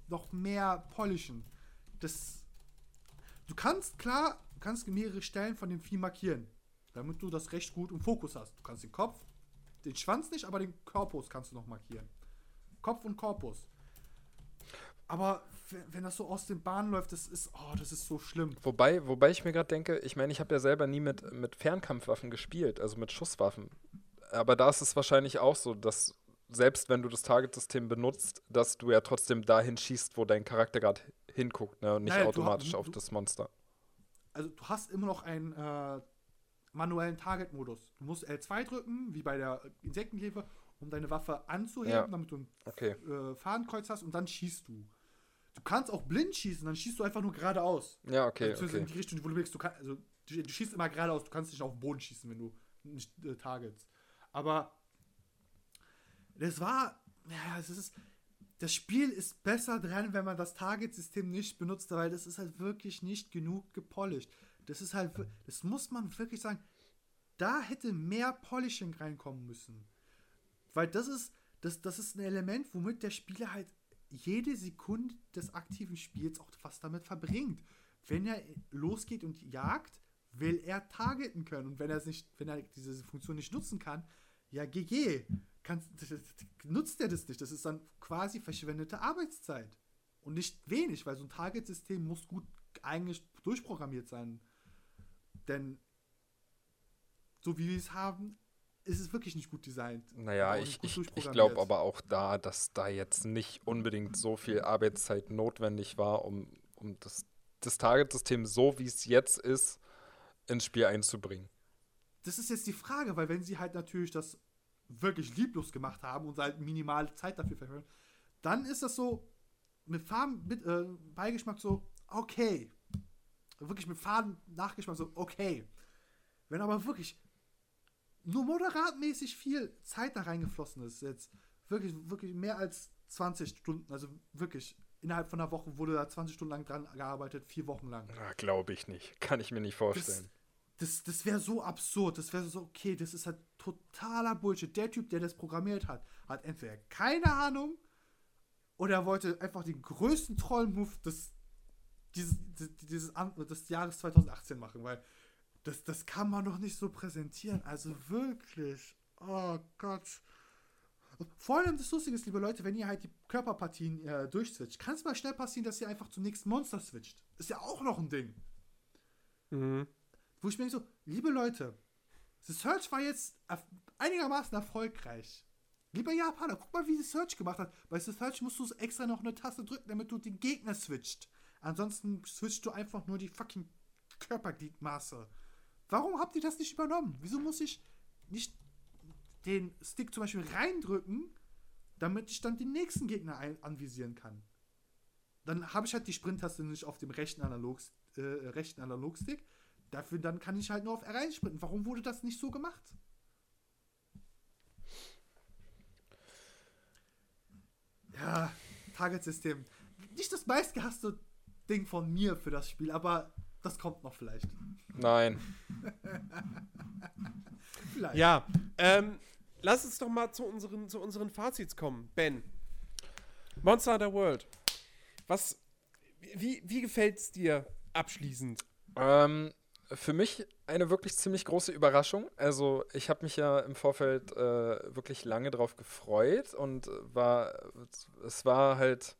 C: noch mehr polischen. Das, du kannst, klar, du kannst mehrere Stellen von dem Vieh markieren, damit du das recht gut im Fokus hast. Du kannst den Kopf, den Schwanz nicht, aber den Korpus kannst du noch markieren. Kopf und Korpus. Aber wenn, das so aus den Bahnen läuft, das ist, oh, das ist so schlimm.
B: Wobei, wobei ich mir gerade denke, ich meine, ich habe ja selber nie mit, mit Fernkampfwaffen gespielt, also mit Schusswaffen. Aber da ist es wahrscheinlich auch so, dass selbst wenn du das Target-System benutzt, dass du ja trotzdem dahin schießt, wo dein Charakter gerade hinguckt, ne? Und nicht
C: Naja, du
B: automatisch
C: ha-
B: auf
C: du-
B: das Monster.
C: also du hast immer noch einen äh, manuellen Target-Modus. Du musst L2 drücken, wie bei der Insektenkäfer, um deine Waffe anzuheben,
B: Ja.
C: damit du ein
B: Okay.
C: äh, Fahnenkreuz hast und dann schießt du. Du kannst auch blind schießen, dann schießt du einfach nur geradeaus.
B: Ja, okay,
C: Beziehungsweise
B: okay.
C: in die Richtung, wo du willst. Du, kann, also, du, du schießt immer geradeaus, du kannst nicht auf den Boden schießen, wenn du nicht äh, targets. Aber das war, ja, es ist, das Spiel ist besser dran, wenn man das Target-System nicht benutzt, weil das ist halt wirklich nicht genug gepolished. Das ist halt, das muss man wirklich sagen, da hätte mehr Polishing reinkommen müssen. Weil das ist, das, das ist ein Element, womit der Spieler halt jede Sekunde des aktiven Spiels auch was damit verbringt. Wenn er losgeht und jagt, will er targeten können. Und wenn er nicht, wenn er diese Funktion nicht nutzen kann, ja, GG. Nutzt er das nicht. Das ist dann quasi verschwendete Arbeitszeit. Und nicht wenig, weil so ein Target-System muss gut eigentlich durchprogrammiert sein. Denn so wie wir es haben, ist es wirklich nicht gut designt.
B: Naja, ich, ich, ich glaube aber auch da, dass da jetzt nicht unbedingt so viel Arbeitszeit notwendig war, um, um das, das Target-System so, wie es jetzt ist, ins Spiel einzubringen.
C: das ist jetzt die Frage, weil wenn sie halt natürlich das wirklich lieblos gemacht haben und halt minimale Zeit dafür verwenden, dann ist das so mit Farben, mit äh, Beigeschmack so, okay. Wirklich mit Faden Nachgeschmack so, okay. Wenn aber wirklich nur moderatmäßig viel Zeit da reingeflossen ist, jetzt wirklich, wirklich mehr als 20 Stunden, also wirklich innerhalb von einer Woche wurde da 20 Stunden lang dran gearbeitet, vier Wochen lang.
B: Glaube ich nicht. Kann ich mir nicht vorstellen.
C: das, das wäre so absurd. Das wäre so, okay, das ist halt totaler Bullshit. Der Typ, der das programmiert hat, hat entweder keine Ahnung oder er wollte einfach den größten Troll-Move des, dieses, dieses, des Jahres 2018 machen, weil das, das kann man doch nicht so präsentieren. Also wirklich. Oh Gott. Vor allem das Lustige ist, liebe Leute, wenn ihr halt die Körperpartien äh, durchswitcht, kann es mal schnell passieren, dass ihr einfach zum nächsten Monster switcht. Ist ja auch noch ein Ding.
A: Mhm.
C: Wo ich mir denke so, liebe Leute, The Search war jetzt einigermaßen erfolgreich. Lieber Japaner, guck mal, wie The Search gemacht hat. Bei The Search musst du extra noch eine Taste drücken, damit du den Gegner switcht. Ansonsten switcht du einfach nur die fucking Körpergliedmaße. Warum habt ihr das nicht übernommen? Wieso muss ich nicht den Stick zum Beispiel reindrücken, damit ich dann den nächsten Gegner anvisieren kann? Dann habe ich halt die Sprint-Taste nicht auf dem rechten, Analog, äh, rechten Analogstick. Dafür dann kann ich halt nur auf R1 sprinten. Warum wurde das nicht so gemacht? Ja, Target-System. Nicht das meistgehasste Ding von mir für das Spiel, aber das kommt noch vielleicht.
B: Nein.
A: vielleicht. Ja, ähm, lass uns doch mal zu unseren, zu unseren Fazits kommen. Ben. Monster Hunter World. Was, wie, wie gefällt es dir abschließend?
B: Ähm, für mich eine wirklich ziemlich große Überraschung. Also ich habe mich ja im Vorfeld äh, wirklich lange darauf gefreut und war, es war halt,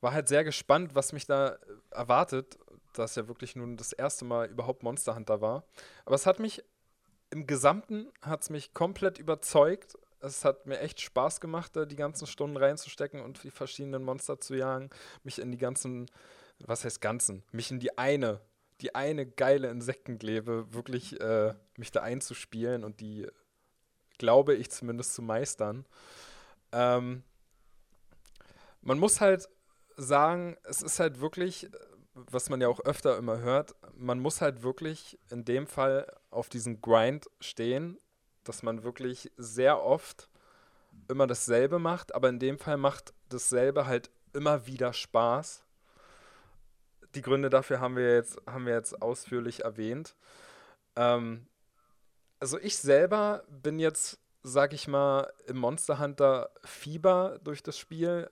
B: war halt sehr gespannt, was mich da erwartet, dass ja wirklich nun das erste Mal überhaupt Monster Hunter war. Aber es hat mich im Gesamten hat es mich komplett überzeugt. Es hat mir echt Spaß gemacht, da die ganzen Stunden reinzustecken und die verschiedenen Monster zu jagen, mich in die ganzen, was heißt ganzen, mich in die eine die eine geile Insektenglebe wirklich äh, mich da einzuspielen und die, glaube ich, zumindest zu meistern. Ähm, man muss halt sagen, es ist halt wirklich, was man ja auch öfter immer hört, man muss halt wirklich in dem Fall auf diesen Grind stehen, dass man wirklich sehr oft immer dasselbe macht, aber in dem Fall macht dasselbe halt immer wieder Spaß die Gründe dafür haben wir jetzt, haben wir jetzt ausführlich erwähnt. Ähm, also ich selber bin jetzt, sag ich mal, im Monster Hunter Fieber durch das Spiel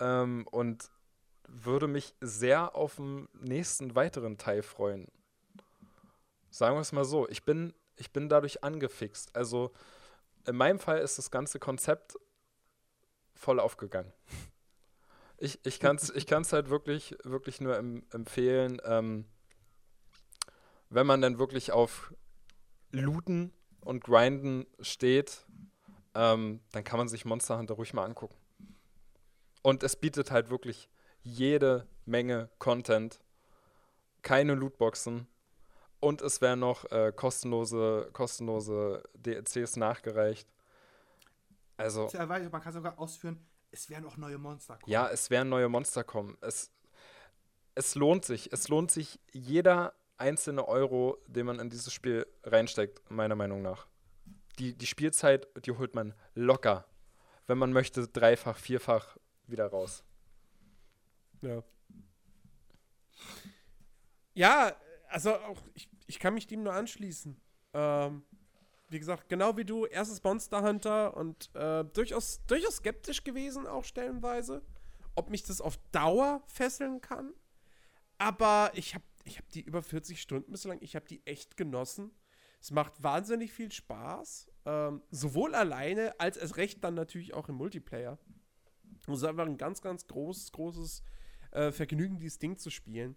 B: ähm, und würde mich sehr auf den nächsten weiteren Teil freuen. Sagen wir es mal so, ich bin, ich bin dadurch angefixt. Also in meinem Fall ist das ganze Konzept voll aufgegangen ich, ich kann es ich kann's halt wirklich, wirklich nur em empfehlen, ähm, wenn man dann wirklich auf Looten und Grinden steht, ähm, dann kann man sich Monster Hunter ruhig mal angucken. Und es bietet halt wirklich jede Menge Content, keine Lootboxen und es werden noch äh, kostenlose, kostenlose DLCs nachgereicht. Also.
C: Man kann sogar ausführen, es werden auch neue Monster
B: kommen. Ja, es werden neue Monster kommen. Es, es lohnt sich. Es lohnt sich jeder einzelne Euro, den man in dieses Spiel reinsteckt, meiner Meinung nach. Die, die Spielzeit, die holt man locker. Wenn man möchte, dreifach, vierfach wieder raus.
A: Ja. Ja, also auch ich, ich kann mich dem nur anschließen. Ähm, wie gesagt, genau wie du, erstes Monster Hunter und äh, durchaus, durchaus skeptisch gewesen, auch stellenweise, ob mich das auf Dauer fesseln kann. Aber ich habe ich hab die über 40 Stunden bislang, ich habe die echt genossen. Es macht wahnsinnig viel Spaß, ähm, sowohl alleine als erst recht dann natürlich auch im Multiplayer. es ist einfach ein ganz, ganz großes, großes äh, Vergnügen, dieses Ding zu spielen.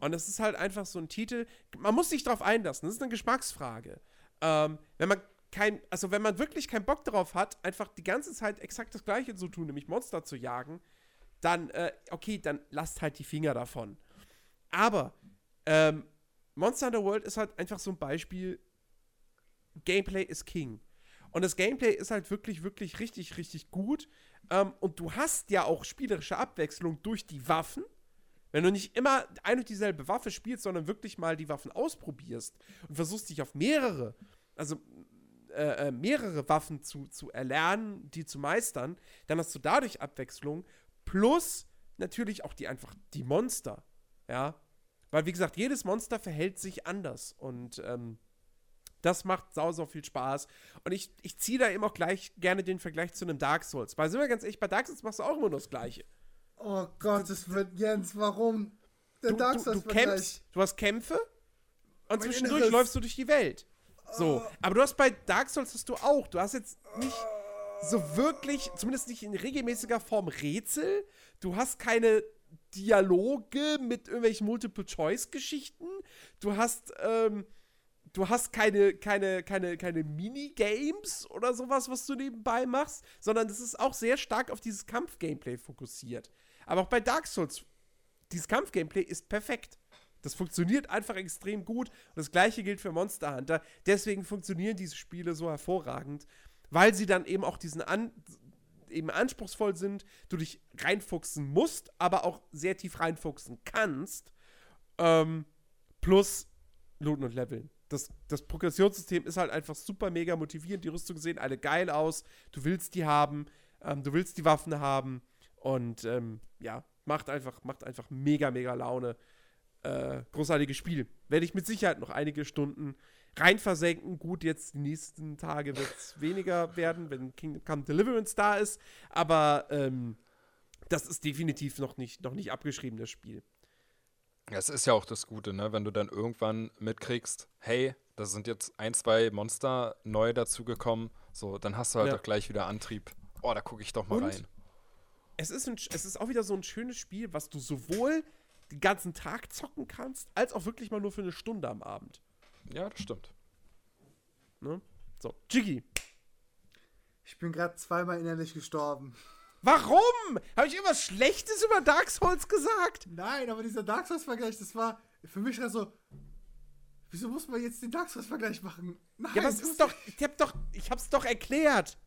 A: Und es ist halt einfach so ein Titel, man muss sich darauf einlassen, das ist eine Geschmacksfrage. Ähm, wenn man kein, also wenn man wirklich keinen Bock darauf hat, einfach die ganze Zeit exakt das Gleiche zu tun, nämlich Monster zu jagen, dann, äh, okay, dann lasst halt die Finger davon. Aber ähm, Monster Hunter World ist halt einfach so ein Beispiel, Gameplay ist King. Und das Gameplay ist halt wirklich, wirklich richtig, richtig gut. Ähm, und du hast ja auch spielerische Abwechslung durch die Waffen. Wenn du nicht immer ein und dieselbe Waffe spielst, sondern wirklich mal die Waffen ausprobierst und versuchst dich auf mehrere, also äh, äh, mehrere Waffen zu, zu erlernen, die zu meistern, dann hast du dadurch Abwechslung plus natürlich auch die einfach die Monster, ja. Weil, wie gesagt, jedes Monster verhält sich anders. Und ähm, das macht sau, sau viel Spaß. Und ich, ich ziehe da eben auch gleich gerne den Vergleich zu einem Dark Souls. Weil, sind wir ganz ehrlich, bei Dark Souls machst du auch immer nur das Gleiche.
C: Oh Gott, das wird Jens, warum? Der
A: Du,
C: Dark
A: du, du
C: Souls-Vergleich.
A: kämpfst, du hast Kämpfe und
C: Mein
A: zwischendurch
C: Inneres.
A: läufst du durch die Welt. So. Aber du hast bei Dark Souls hast du auch. Du hast jetzt nicht so wirklich, zumindest nicht in regelmäßiger Form Rätsel. Du hast keine Dialoge mit irgendwelchen Multiple-Choice-Geschichten. Du hast, ähm, du hast keine, keine, keine, keine Minigames oder sowas, was du nebenbei machst, sondern das ist auch sehr stark auf dieses Kampf-Gameplay fokussiert. Aber auch bei Dark Souls, dieses Kampf-Gameplay ist perfekt. Das funktioniert einfach extrem gut. Und das gleiche gilt für Monster Hunter. Deswegen funktionieren diese Spiele so hervorragend, weil sie dann eben auch diesen an, eben anspruchsvoll sind, du dich reinfuchsen musst, aber auch sehr tief reinfuchsen kannst. Ähm, plus Looten und Leveln. Das, das Progressionssystem ist halt einfach super mega motivierend. Die Rüstungen sehen alle geil aus. Du willst die haben. Ähm, du willst die Waffen haben. Und ähm, ja, macht einfach, macht einfach mega, mega Laune. Äh, großartiges Spiel. Werde ich mit Sicherheit noch einige Stunden rein versenken. Gut, jetzt die nächsten Tage wird es weniger werden, wenn Kingdom Come Deliverance da ist. Aber ähm, das ist definitiv noch nicht, noch nicht abgeschrieben, das Spiel.
B: Es ist ja auch das Gute, ne? wenn du dann irgendwann mitkriegst, hey, da sind jetzt ein, zwei Monster neu dazugekommen, so, dann hast du halt
A: Ja.
B: doch gleich wieder Antrieb. Oh, da gucke ich doch mal
A: Und?
B: rein.
A: Es ist, ein, es ist auch wieder so ein schönes Spiel, was du sowohl den ganzen Tag zocken kannst, als auch wirklich mal nur für eine Stunde am Abend.
B: Ja, das stimmt.
A: Ne? So, Jiggy.
C: Ich bin gerade zweimal innerlich gestorben.
A: Warum? Habe ich irgendwas Schlechtes über Dark Souls gesagt?
C: Nein, aber dieser Dark Souls-Vergleich, das war für mich gerade so. Wieso muss man jetzt den Dark Souls-Vergleich machen? Nein,
A: Ja, aber es
C: das
A: ist doch, ich hab doch, ich hab's doch erklärt.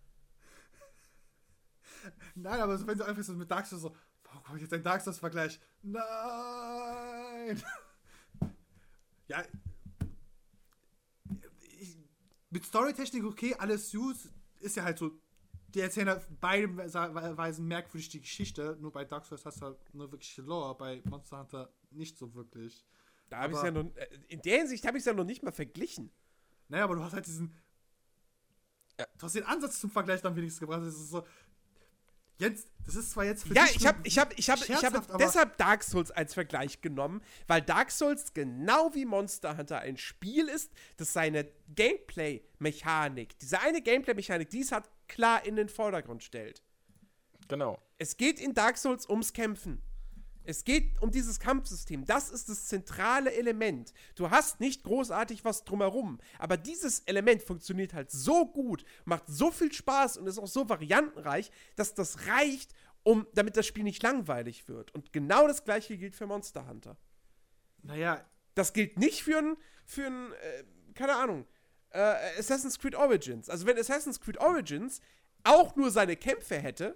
C: Nein, aber wenn du einfach so mit Dark Souls so, warum kommt jetzt ein Dark Souls-Vergleich? Nein! ja. Ich, mit Storytechnik okay, alles gut, ist ja halt so. Die erzählen auf beiden Weisen merkwürdig die Geschichte. Nur bei Dark Souls hast du halt nur wirklich Lore, bei Monster Hunter nicht so wirklich.
A: Da habe ich ja noch, äh, in der Hinsicht habe ich es ja noch nicht mal verglichen.
C: Naja, aber du hast halt diesen.
B: Ja.
C: Du hast den Ansatz zum Vergleich dann wenigstens gebracht. Das ist so. Jetzt, das ist zwar jetzt für
A: Ja, ich habe ich hab, ich hab, ich hab deshalb Dark Souls als Vergleich genommen, weil Dark Souls genau wie Monster Hunter ein Spiel ist, das seine Gameplay-Mechanik, diese eine Gameplay-Mechanik, die es hat, klar in den Vordergrund stellt.
B: Genau.
A: Es geht in Dark Souls ums Kämpfen. Es geht um dieses Kampfsystem. Das ist das zentrale Element. Du hast nicht großartig was drumherum. Aber dieses Element funktioniert halt so gut, macht so viel Spaß und ist auch so variantenreich, dass das reicht, um, damit das Spiel nicht langweilig wird. Und genau das gleiche gilt für Monster Hunter.
C: Naja,
A: Das gilt nicht für ein, für ein äh, keine Ahnung, äh, Assassin's Creed Origins. Also wenn Assassin's Creed Origins auch nur seine Kämpfe hätte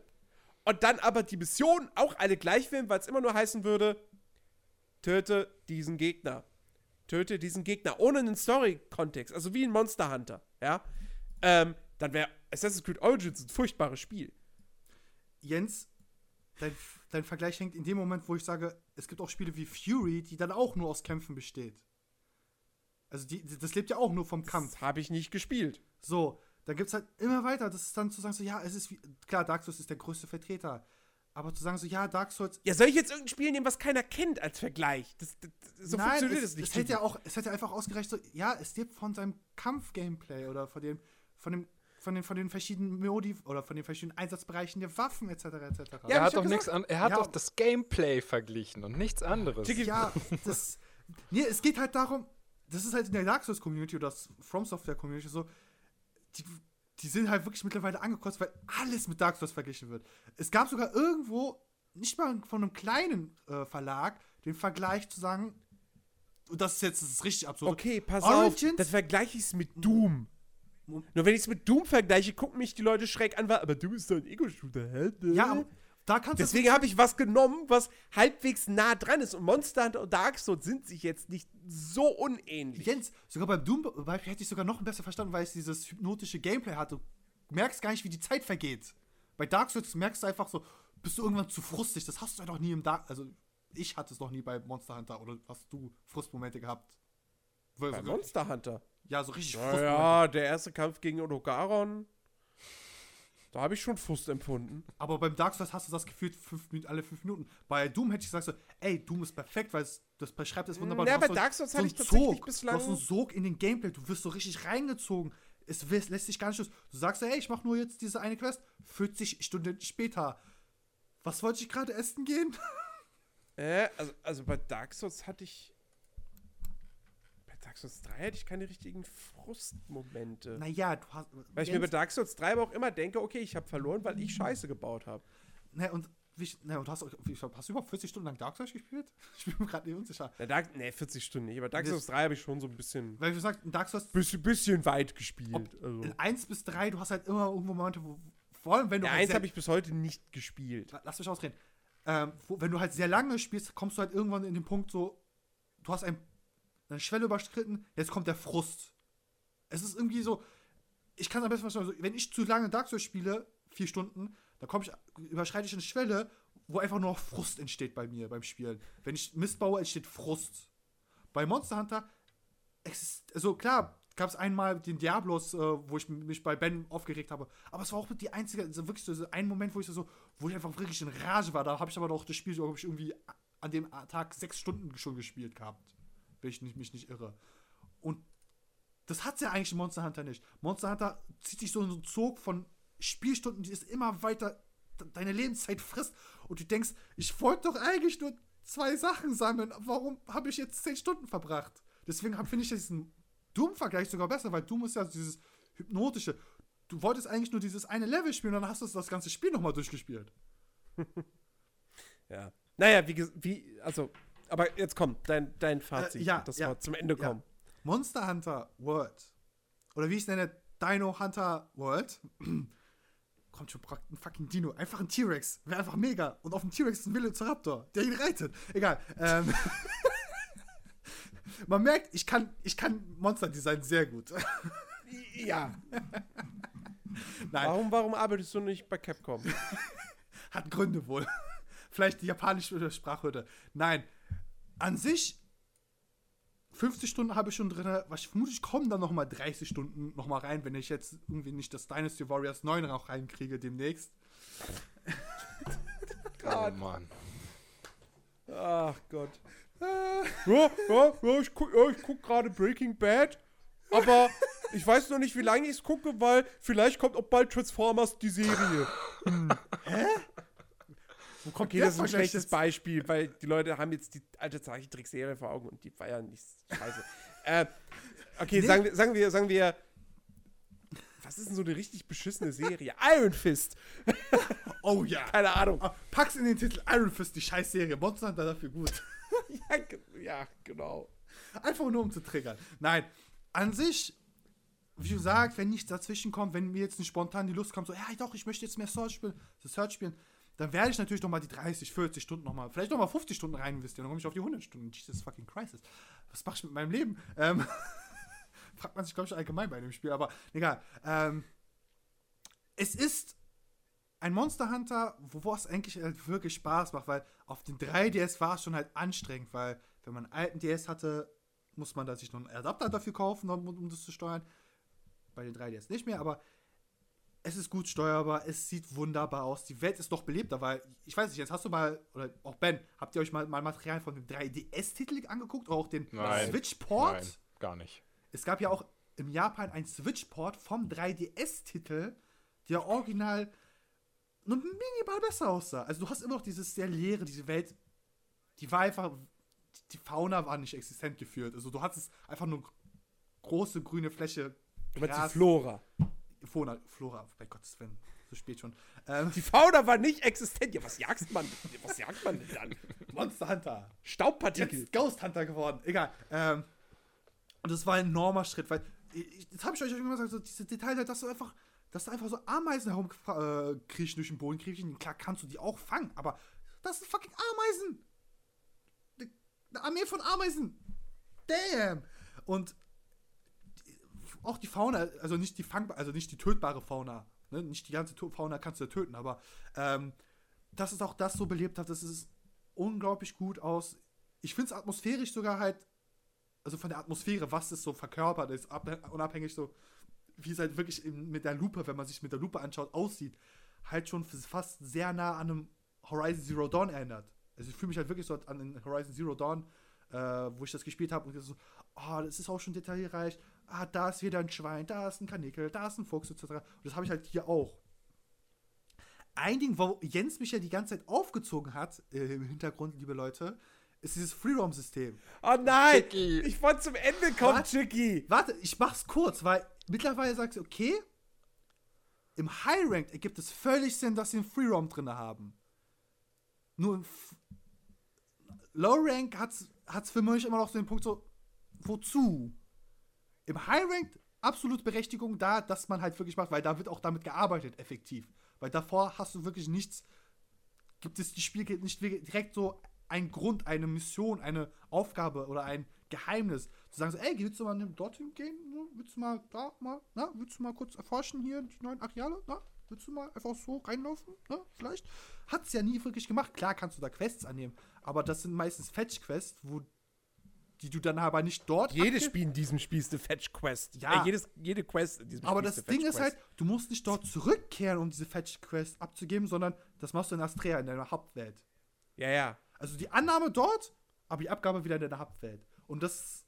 A: und dann aber die Missionen auch alle gleich wären, weil es immer nur heißen würde, töte diesen Gegner. Töte diesen Gegner. Ohne einen Story-Kontext. Also wie ein Monster Hunter, ja. Ähm, dann wäre Assassin's Creed Origins ein furchtbares Spiel.
C: Jens, dein, dein Vergleich hängt in dem Moment, wo ich sage, es gibt auch Spiele wie Fury, die dann auch nur aus Kämpfen besteht. Also die, das lebt ja auch nur vom Kampf.
A: Das habe ich nicht gespielt.
C: So, dann gibt es halt immer weiter, das ist dann zu sagen, so, ja, es ist wie, klar, Dark Souls ist der größte Vertreter, aber zu sagen, so, ja, Dark Souls,
A: Ja, soll ich jetzt irgendein Spiel nehmen, was keiner kennt als Vergleich? Das, das, so
C: nein,
A: funktioniert
C: es,
A: das nicht.
C: es hätte ja auch, es hätte einfach ausgereicht, so, ja, es lebt von seinem Kampf-Gameplay oder von dem, von dem, von den, von den verschiedenen Modi oder von den verschiedenen Einsatzbereichen der Waffen etc. etc.
A: Ja,
B: er hat doch
A: gesagt.
B: an, er hat
C: Ja.
B: doch das Gameplay verglichen und nichts anderes.
C: Ja, das. Nee, es geht halt darum, das ist halt in der Dark Souls Community oder das From Software Community so, die, die sind halt wirklich mittlerweile angekotzt, weil alles mit Dark Souls verglichen wird. Es gab sogar irgendwo, nicht mal von einem kleinen äh, Verlag, den Vergleich zu sagen, und das ist jetzt das ist richtig absurd.
A: Okay, pass
C: Origins-
A: auf, das vergleiche ich mit Doom. Nur wenn ich es mit Doom vergleiche, gucken mich die Leute schräg an, weil, aber Doom ist doch ein Ego-Shooter, hä?
C: Ja, aber da kannst.
A: Deswegen habe ich was genommen, was halbwegs nah dran ist. Und Monster Hunter und Dark Souls sind sich jetzt nicht so unähnlich.
C: Jens, sogar beim Doom Beispiel hätte ich sogar noch besser verstanden, weil es dieses hypnotische Gameplay hatte. Du merkst gar nicht, wie die Zeit vergeht. Bei Dark Souls merkst du einfach so, bist du irgendwann zu frustig. Das hast du ja doch nie im Dark. Also, ich hatte es noch nie bei Monster Hunter oder hast du Frustmomente gehabt?
A: Bei Monster Hunter.
C: Ja, so richtig
A: Ja, ja, der erste Kampf gegen Odogaron. Da habe ich schon Frust empfunden.
C: Aber beim Dark Souls hast du das gefühlt fünf, alle fünf Minuten. Bei Doom hätte ich gesagt so, ey, Doom ist perfekt, weil es, das beschreibt es wunderbar.
A: Ja, bei Dark Souls
C: so
A: hatte ich tatsächlich
C: Sog.
A: bislang-
C: Du hast einen Sog in den Gameplay, du wirst so richtig reingezogen. Es wirst- lässt sich gar nicht los. Du sagst ey, ich mach nur jetzt diese eine Quest, 40 Stunden später. Was wollte ich gerade essen gehen?
A: Äh, also, also bei Dark Souls hatte ich. Dark Souls 3 hatte ich keine richtigen Frustmomente.
C: Naja, du hast.
A: Weil ich mir bei Dark Souls 3 aber auch immer denke, okay, ich habe verloren, weil ich Scheiße gebaut habe.
C: Ne, und, wie, ne, und hast, hast du überhaupt 40 Stunden lang Dark Souls gespielt? Ich bin mir gerade nicht unsicher.
A: Na, Dark, nee, 40 Stunden nicht, aber Dark
C: Das-
A: Souls 3 habe ich schon so ein bisschen,
C: Weil, wie gesagt, in Dark Souls
A: bisschen, bisschen weit gespielt.
C: Ob-
A: Also.
C: in 1 bis 3, du hast halt immer irgendwo Momente, wo. Vor allem, wenn du.
A: Der
C: halt
A: 1
C: sehr-
A: habe ich bis heute nicht gespielt.
C: Lass mich ausreden. Ähm, wo, wenn du halt sehr lange spielst, kommst du halt irgendwann in den Punkt so, du hast ein, eine Schwelle überschritten, jetzt kommt der Frust. Es ist irgendwie so, ich kann es am besten verstehen, also, wenn ich zu lange Dark Souls spiele, vier Stunden, dann komme ich, überschreite ich eine Schwelle, wo einfach nur noch Frust entsteht bei mir beim Spielen. Wenn ich Mist baue, entsteht Frust. Bei Monster Hunter, ist, also klar, gab es einmal den Diablos, äh, wo ich mich bei Ben aufgeregt habe, aber es war auch die einzige, also wirklich so ein Moment, wo ich so, wo ich einfach wirklich in Rage war. Da habe ich aber doch das Spiel hab ich irgendwie an dem Tag sechs Stunden schon gespielt gehabt, wenn ich mich nicht irre. Und das hat's ja eigentlich in Monster Hunter nicht. Monster Hunter zieht sich so in so einen Zug von Spielstunden, die ist immer weiter de- deine Lebenszeit frisst und du denkst, ich wollte doch eigentlich nur zwei Sachen sammeln. Warum habe ich jetzt zehn Stunden verbracht? Deswegen finde ich diesen Doom-Vergleich sogar besser, weil Doom ist ja dieses hypnotische. Du wolltest eigentlich nur dieses eine Level spielen und dann hast du das ganze Spiel nochmal durchgespielt.
A: Ja. Naja, wie, wie, also, aber jetzt komm, dein, dein Fazit,
C: Äh, ja,
A: dass
C: ja,
A: wir zum Ende
C: ja.
A: kommen.
C: Monster Hunter World. Oder wie ich es nenne, Dino Hunter World. Kommt schon ein fucking Dino. Einfach ein T-Rex. Wäre einfach mega. Und auf dem T-Rex ist ein Velociraptor, der ihn reitet. Egal. Ähm Man merkt, ich kann, ich kann Monster-Design sehr gut.
A: Ja.
C: Nein,
A: Warum, warum arbeitest du nicht bei Capcom?
C: hat Gründe wohl. Vielleicht die japanische Sprachhürde. Nein, an sich 50 Stunden habe ich schon drin. Was vermutlich kommen dann noch mal 30 Stunden noch mal rein, wenn ich jetzt irgendwie nicht das Dynasty Warriors 9 auch reinkriege demnächst.
B: Oh Mann.
A: Ach Gott. Ja, ja, ja, ich guck, ja, ich guck gerade Breaking Bad, aber ich weiß noch nicht, wie lange ich es gucke, weil vielleicht kommt auch bald Transformers die Serie.
C: Wo kommt
A: Okay, das ist ein schlechtes
C: jetzt?
A: Beispiel, weil die Leute haben jetzt die alte Zeichentrickserie vor Augen und die ja nicht scheiße. äh, okay,
C: Nee.
A: sagen, wir- sagen wir, sagen wir, was ist denn so eine richtig beschissene Serie? Iron Fist.
C: Oh ja.
A: Keine Ahnung.
C: Ah, Pack's in den Titel Iron Fist, die Scheißserie. Monster Hunter dafür gut.
A: Ja, ja, genau.
C: Einfach nur um zu triggern. Nein, an sich, wie du sagst, wenn nichts dazwischen kommt, wenn mir jetzt nicht spontan die Lust kommt, so, ja doch, ich möchte jetzt mehr Search spielen, das Search spielen, dann werde ich natürlich noch mal die 30, 40 Stunden noch mal, vielleicht noch mal 50 Stunden rein investieren, dann komme ich auf die 100 Stunden. Jesus fucking Crisis. Was mach ich mit meinem Leben? Ähm, fragt man sich, glaube ich, allgemein bei dem Spiel, aber egal. Ähm, es ist ein Monster Hunter, wo es eigentlich halt wirklich Spaß macht, weil auf den 3DS war es schon halt anstrengend, weil wenn man einen alten DS hatte, muss man da sich noch einen Adapter dafür kaufen, um das zu steuern. Bei den 3DS nicht mehr, aber es ist gut steuerbar, es sieht wunderbar aus. Die Welt ist noch belebter, weil ich weiß nicht, jetzt hast du mal, oder auch Ben, habt ihr euch mal, mal Material von dem 3DS-Titel angeguckt oder auch den. Switch-Port?
B: Nein, gar nicht.
C: Es gab ja auch im Japan ein Switch-Port vom 3DS-Titel, der original nur minimal besser aussah. Also du hast immer noch dieses sehr leere, diese Welt, die war einfach, die Fauna war nicht existent geführt. Also du hattest einfach nur große grüne Fläche.
A: Du meinst die Flora.
C: Flora, Flora, bei Gottes Willen, so spät schon. Ähm,
A: Die Fauna war nicht existent. Ja, was jagt man? Was jagt man denn dann?
C: Monster Hunter.
A: Staubpartikel.
C: Jetzt Ghost Hunter geworden. Egal. Ähm, und das war ein enormer Schritt, weil ich, jetzt habe ich euch irgendwann gesagt, so diese Details, dass du einfach, dass da einfach so Ameisen herumkriechen äh, durch den Boden kriechen. Klar kannst du die auch fangen, aber das sind fucking Ameisen. Eine, Armee von Ameisen. Damn. Und auch die Fauna, also nicht die fangbare, also nicht die tötbare Fauna. Ne? Nicht die ganze Fauna kannst du ja töten, aber ähm, das ist auch das so belebt hat, das ist unglaublich gut aus. Ich finde es atmosphärisch sogar halt, also von der Atmosphäre, was es so verkörpert ist, ab, unabhängig so, wie es halt wirklich mit der Lupe, wenn man sich mit der Lupe anschaut, aussieht, halt schon fast sehr nah an einem Horizon Zero Dawn erinnert. Also ich fühle mich halt wirklich so an Horizon Zero Dawn, äh, wo ich das gespielt habe und so, oh, das ist auch schon detailreich. Ah, da ist wieder ein Schwein, da ist ein Kanickel, da ist ein Fuchs, etc. Und das habe ich halt hier auch. Ein Ding, wo Jens mich ja die ganze Zeit aufgezogen hat, äh, im Hintergrund, liebe Leute, ist dieses Freeroam-System.
A: Oh nein! Chicky. Ich wollte zum Ende kommen,
C: warte,
A: Chicky.
C: Warte, ich mach's kurz, weil mittlerweile sagst du, okay, im High Rank ergibt es völlig Sinn, dass sie einen Freeroam drin haben. Nur im Low Rank hat's, hat's für mich immer noch so den Punkt so, wozu? Im High Rank absolut Berechtigung da, dass man halt wirklich macht, weil da wird auch damit gearbeitet, effektiv. Weil davor hast du wirklich nichts, gibt es die Spiel nicht direkt so einen Grund, eine Mission, eine Aufgabe oder ein Geheimnis. Zu sagen so, ey, willst du mal dorthin gehen? Willst du mal da mal, na, willst du mal kurz erforschen hier die neuen Areale? Na, willst du mal einfach so reinlaufen? Na, vielleicht? Hat es ja nie wirklich gemacht. Klar kannst du da Quests annehmen, aber das sind meistens Fetch-Quests, wo die du dann aber nicht dort.
A: Jedes Spiel in diesem Spiel ist eine Fetch-Quest.
C: Ja.
A: Äh, jedes, jede Quest in diesem
C: aber Spiel das Ding ist halt, du musst nicht dort zurückkehren, um diese Fetch-Quest abzugeben, sondern das machst du in Astrea, in deiner Hauptwelt.
A: Ja, ja.
C: Also die Annahme dort, aber die Abgabe wieder in deiner Hauptwelt. Und das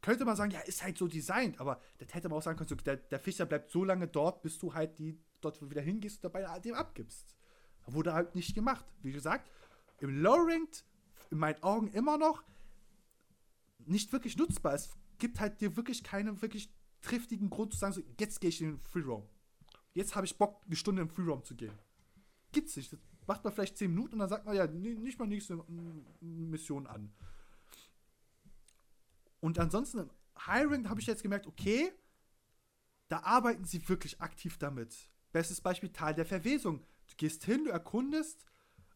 C: könnte man sagen, ja, ist halt so designt, aber das hätte man auch sagen können, so, der, der Fischer bleibt so lange dort, bis du halt die dort wieder hingehst und dabei dem abgibst. Wurde halt nicht gemacht. Wie gesagt, im Low-Ranked, in meinen Augen immer noch, nicht wirklich nutzbar. Es gibt halt dir wirklich keinen wirklich triftigen Grund zu sagen, so, jetzt gehe ich in den Free Roam. Jetzt habe ich Bock, eine Stunde in den Free Roam zu gehen. Gibt's nicht. Das macht man vielleicht 10 Minuten und dann sagt man ja, nicht mal nächste Mission an. Und ansonsten im Hiring habe ich jetzt gemerkt, okay, da arbeiten sie wirklich aktiv damit. Bestes Beispiel Tal der Verwesung. Du gehst hin, du erkundest,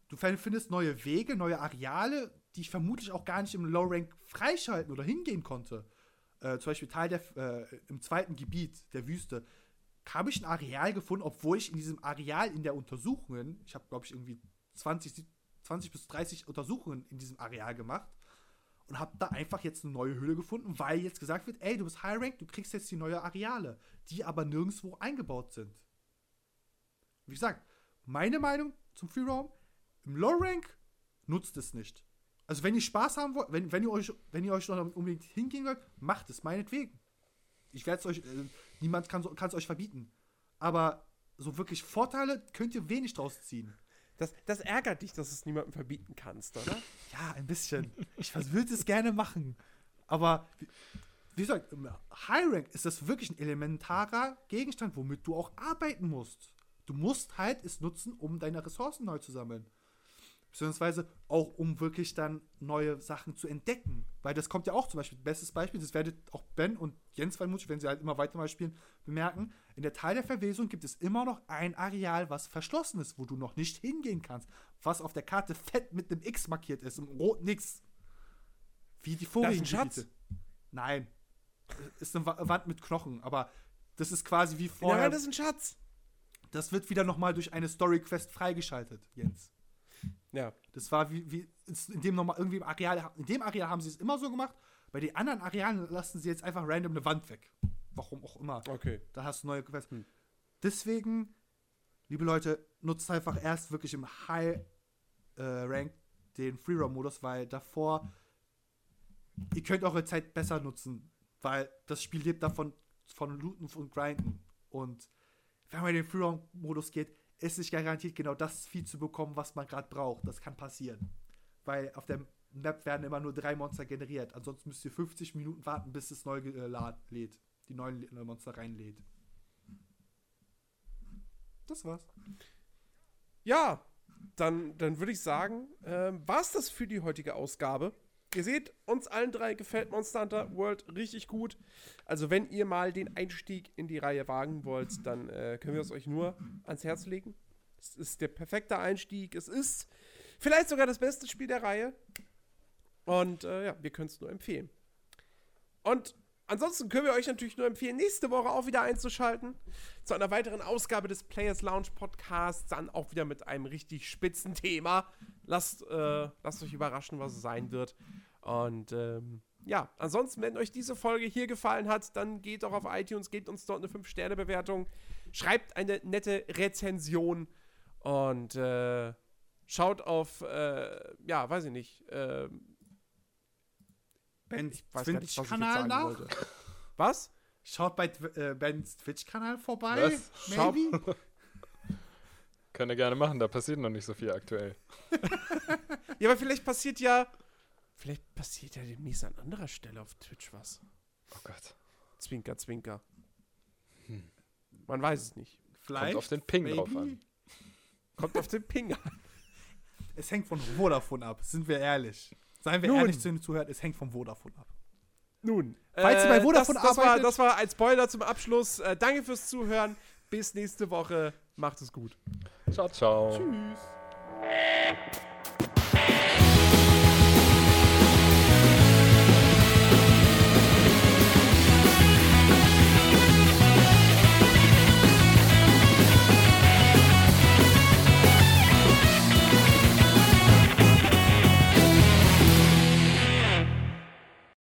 C: du findest neue Wege, neue Areale, die ich vermutlich auch gar nicht im Low Rank freischalten oder hingehen konnte. Äh, zum Beispiel Teil der, äh, im zweiten Gebiet der Wüste, habe ich ein Areal gefunden, obwohl ich in diesem Areal in der Untersuchungen, ich habe glaube ich irgendwie 20, 20 bis 30 Untersuchungen in diesem Areal gemacht und habe da einfach jetzt eine neue Höhle gefunden, weil jetzt gesagt wird, ey, du bist High Rank, du kriegst jetzt die neue Areale, die aber nirgendwo eingebaut sind. Wie gesagt, meine Meinung zum Free Roam, im Low Rank nutzt es nicht. Also wenn ihr Spaß haben wollt, wenn, wenn ihr euch, wenn ihr euch noch unbedingt hingehen wollt, macht es meinetwegen. Ich werde es euch, äh, niemand kann es euch verbieten. Aber so wirklich Vorteile könnt ihr wenig draus ziehen.
A: Das, das ärgert dich, dass du es niemandem verbieten kannst, oder?
C: Ja, ein bisschen. ich würde es gerne machen. Aber wie, wie gesagt, im High Rank ist das wirklich ein elementarer Gegenstand, womit du auch arbeiten musst. Du musst halt es nutzen, um deine Ressourcen neu zu sammeln. Beziehungsweise auch, um wirklich dann neue Sachen zu entdecken. Weil das kommt ja auch zum Beispiel, bestes Beispiel, das werdet auch Ben und Jens vermutlich, wenn sie halt immer weiter mal spielen, bemerken. In der Teil der Verwesung gibt es immer noch ein Areal, was verschlossen ist, wo du noch nicht hingehen kannst. Was auf der Karte fett mit einem X markiert ist, im Rot nix. Wie die vorigen
A: das ist ein Schatz?
C: Nein. Ist eine Wand mit Knochen, aber das ist quasi wie vorher.
A: Nein, das ist ein Schatz.
C: Das wird wieder nochmal durch eine Story-Quest freigeschaltet, Jens.
A: Ja.
C: Das war wie, wie in dem nochmal irgendwie im Areal, in dem Areal haben sie es immer so gemacht. Bei den anderen Arealen lassen sie jetzt einfach random eine Wand weg. Warum auch immer.
A: Okay.
C: Da hast du neue Quests. Hm. Deswegen, liebe Leute, nutzt einfach erst wirklich im High äh, Rank den Free Roam Modus, weil davor ihr könnt eure Zeit besser nutzen, weil das Spiel lebt davon von Looten und Grinden. Und wenn man in den Free Roam Modus geht, ist nicht garantiert, genau das Vieh zu bekommen, was man gerade braucht. Das kann passieren. Weil auf der Map werden immer nur drei Monster generiert. Ansonsten müsst ihr 50 Minuten warten, bis es neu äh, lädt. Die neuen Monster reinlädt. Das war's.
A: Ja, dann, dann würde ich sagen, äh, war's das für die heutige Ausgabe. Ihr seht, uns allen drei gefällt Monster Hunter World richtig gut. Also, wenn ihr mal den Einstieg in die Reihe wagen wollt, dann äh, können wir es euch nur ans Herz legen. Es ist der perfekte Einstieg. Es ist vielleicht sogar das beste Spiel der Reihe. Und äh, ja, wir können es nur empfehlen. Und ansonsten können wir euch natürlich nur empfehlen, nächste Woche auch wieder einzuschalten zu einer weiteren Ausgabe des Players Lounge Podcasts. Dann auch wieder mit einem richtig spitzen Thema. Lasst, äh, lasst euch überraschen, was es sein wird. Und ähm, ja, ansonsten, wenn euch diese Folge hier gefallen hat, dann geht doch auf iTunes, gebt uns dort eine 5-Sterne-Bewertung, schreibt eine nette Rezension und äh, schaut auf, äh, ja, weiß ich nicht, äh,
C: Bens
A: weiß gar nicht, was ich jetzt
C: Twitch-Kanal nach.
A: wollte. Was?
C: Schaut bei äh, Bens Twitch-Kanal vorbei.
B: Was?
A: Schau-
C: Maybe.
B: Könnt ihr gerne machen, da passiert noch nicht so viel aktuell.
A: Ja, aber vielleicht passiert ja, vielleicht passiert ja demnächst an anderer Stelle auf Twitch was.
B: Oh Gott.
A: Zwinker, zwinker. Man weiß es nicht.
C: Vielleicht.
B: Kommt auf den Ping drauf
C: maybe.
B: an.
A: Kommt auf den Ping an.
C: Es hängt von Vodafone ab, sind wir ehrlich. Seien wir
A: Nun.
C: ehrlich zu den Zuhörern, es hängt vom Vodafone ab.
A: Nun,
C: Falls ihr bei Vodafone
A: das, das, war,
C: arbeitet-
A: das war ein Spoiler zum Abschluss. Äh, danke fürs Zuhören. Bis nächste Woche. Macht es gut.
B: Ciao, ciao.
A: Tschüss.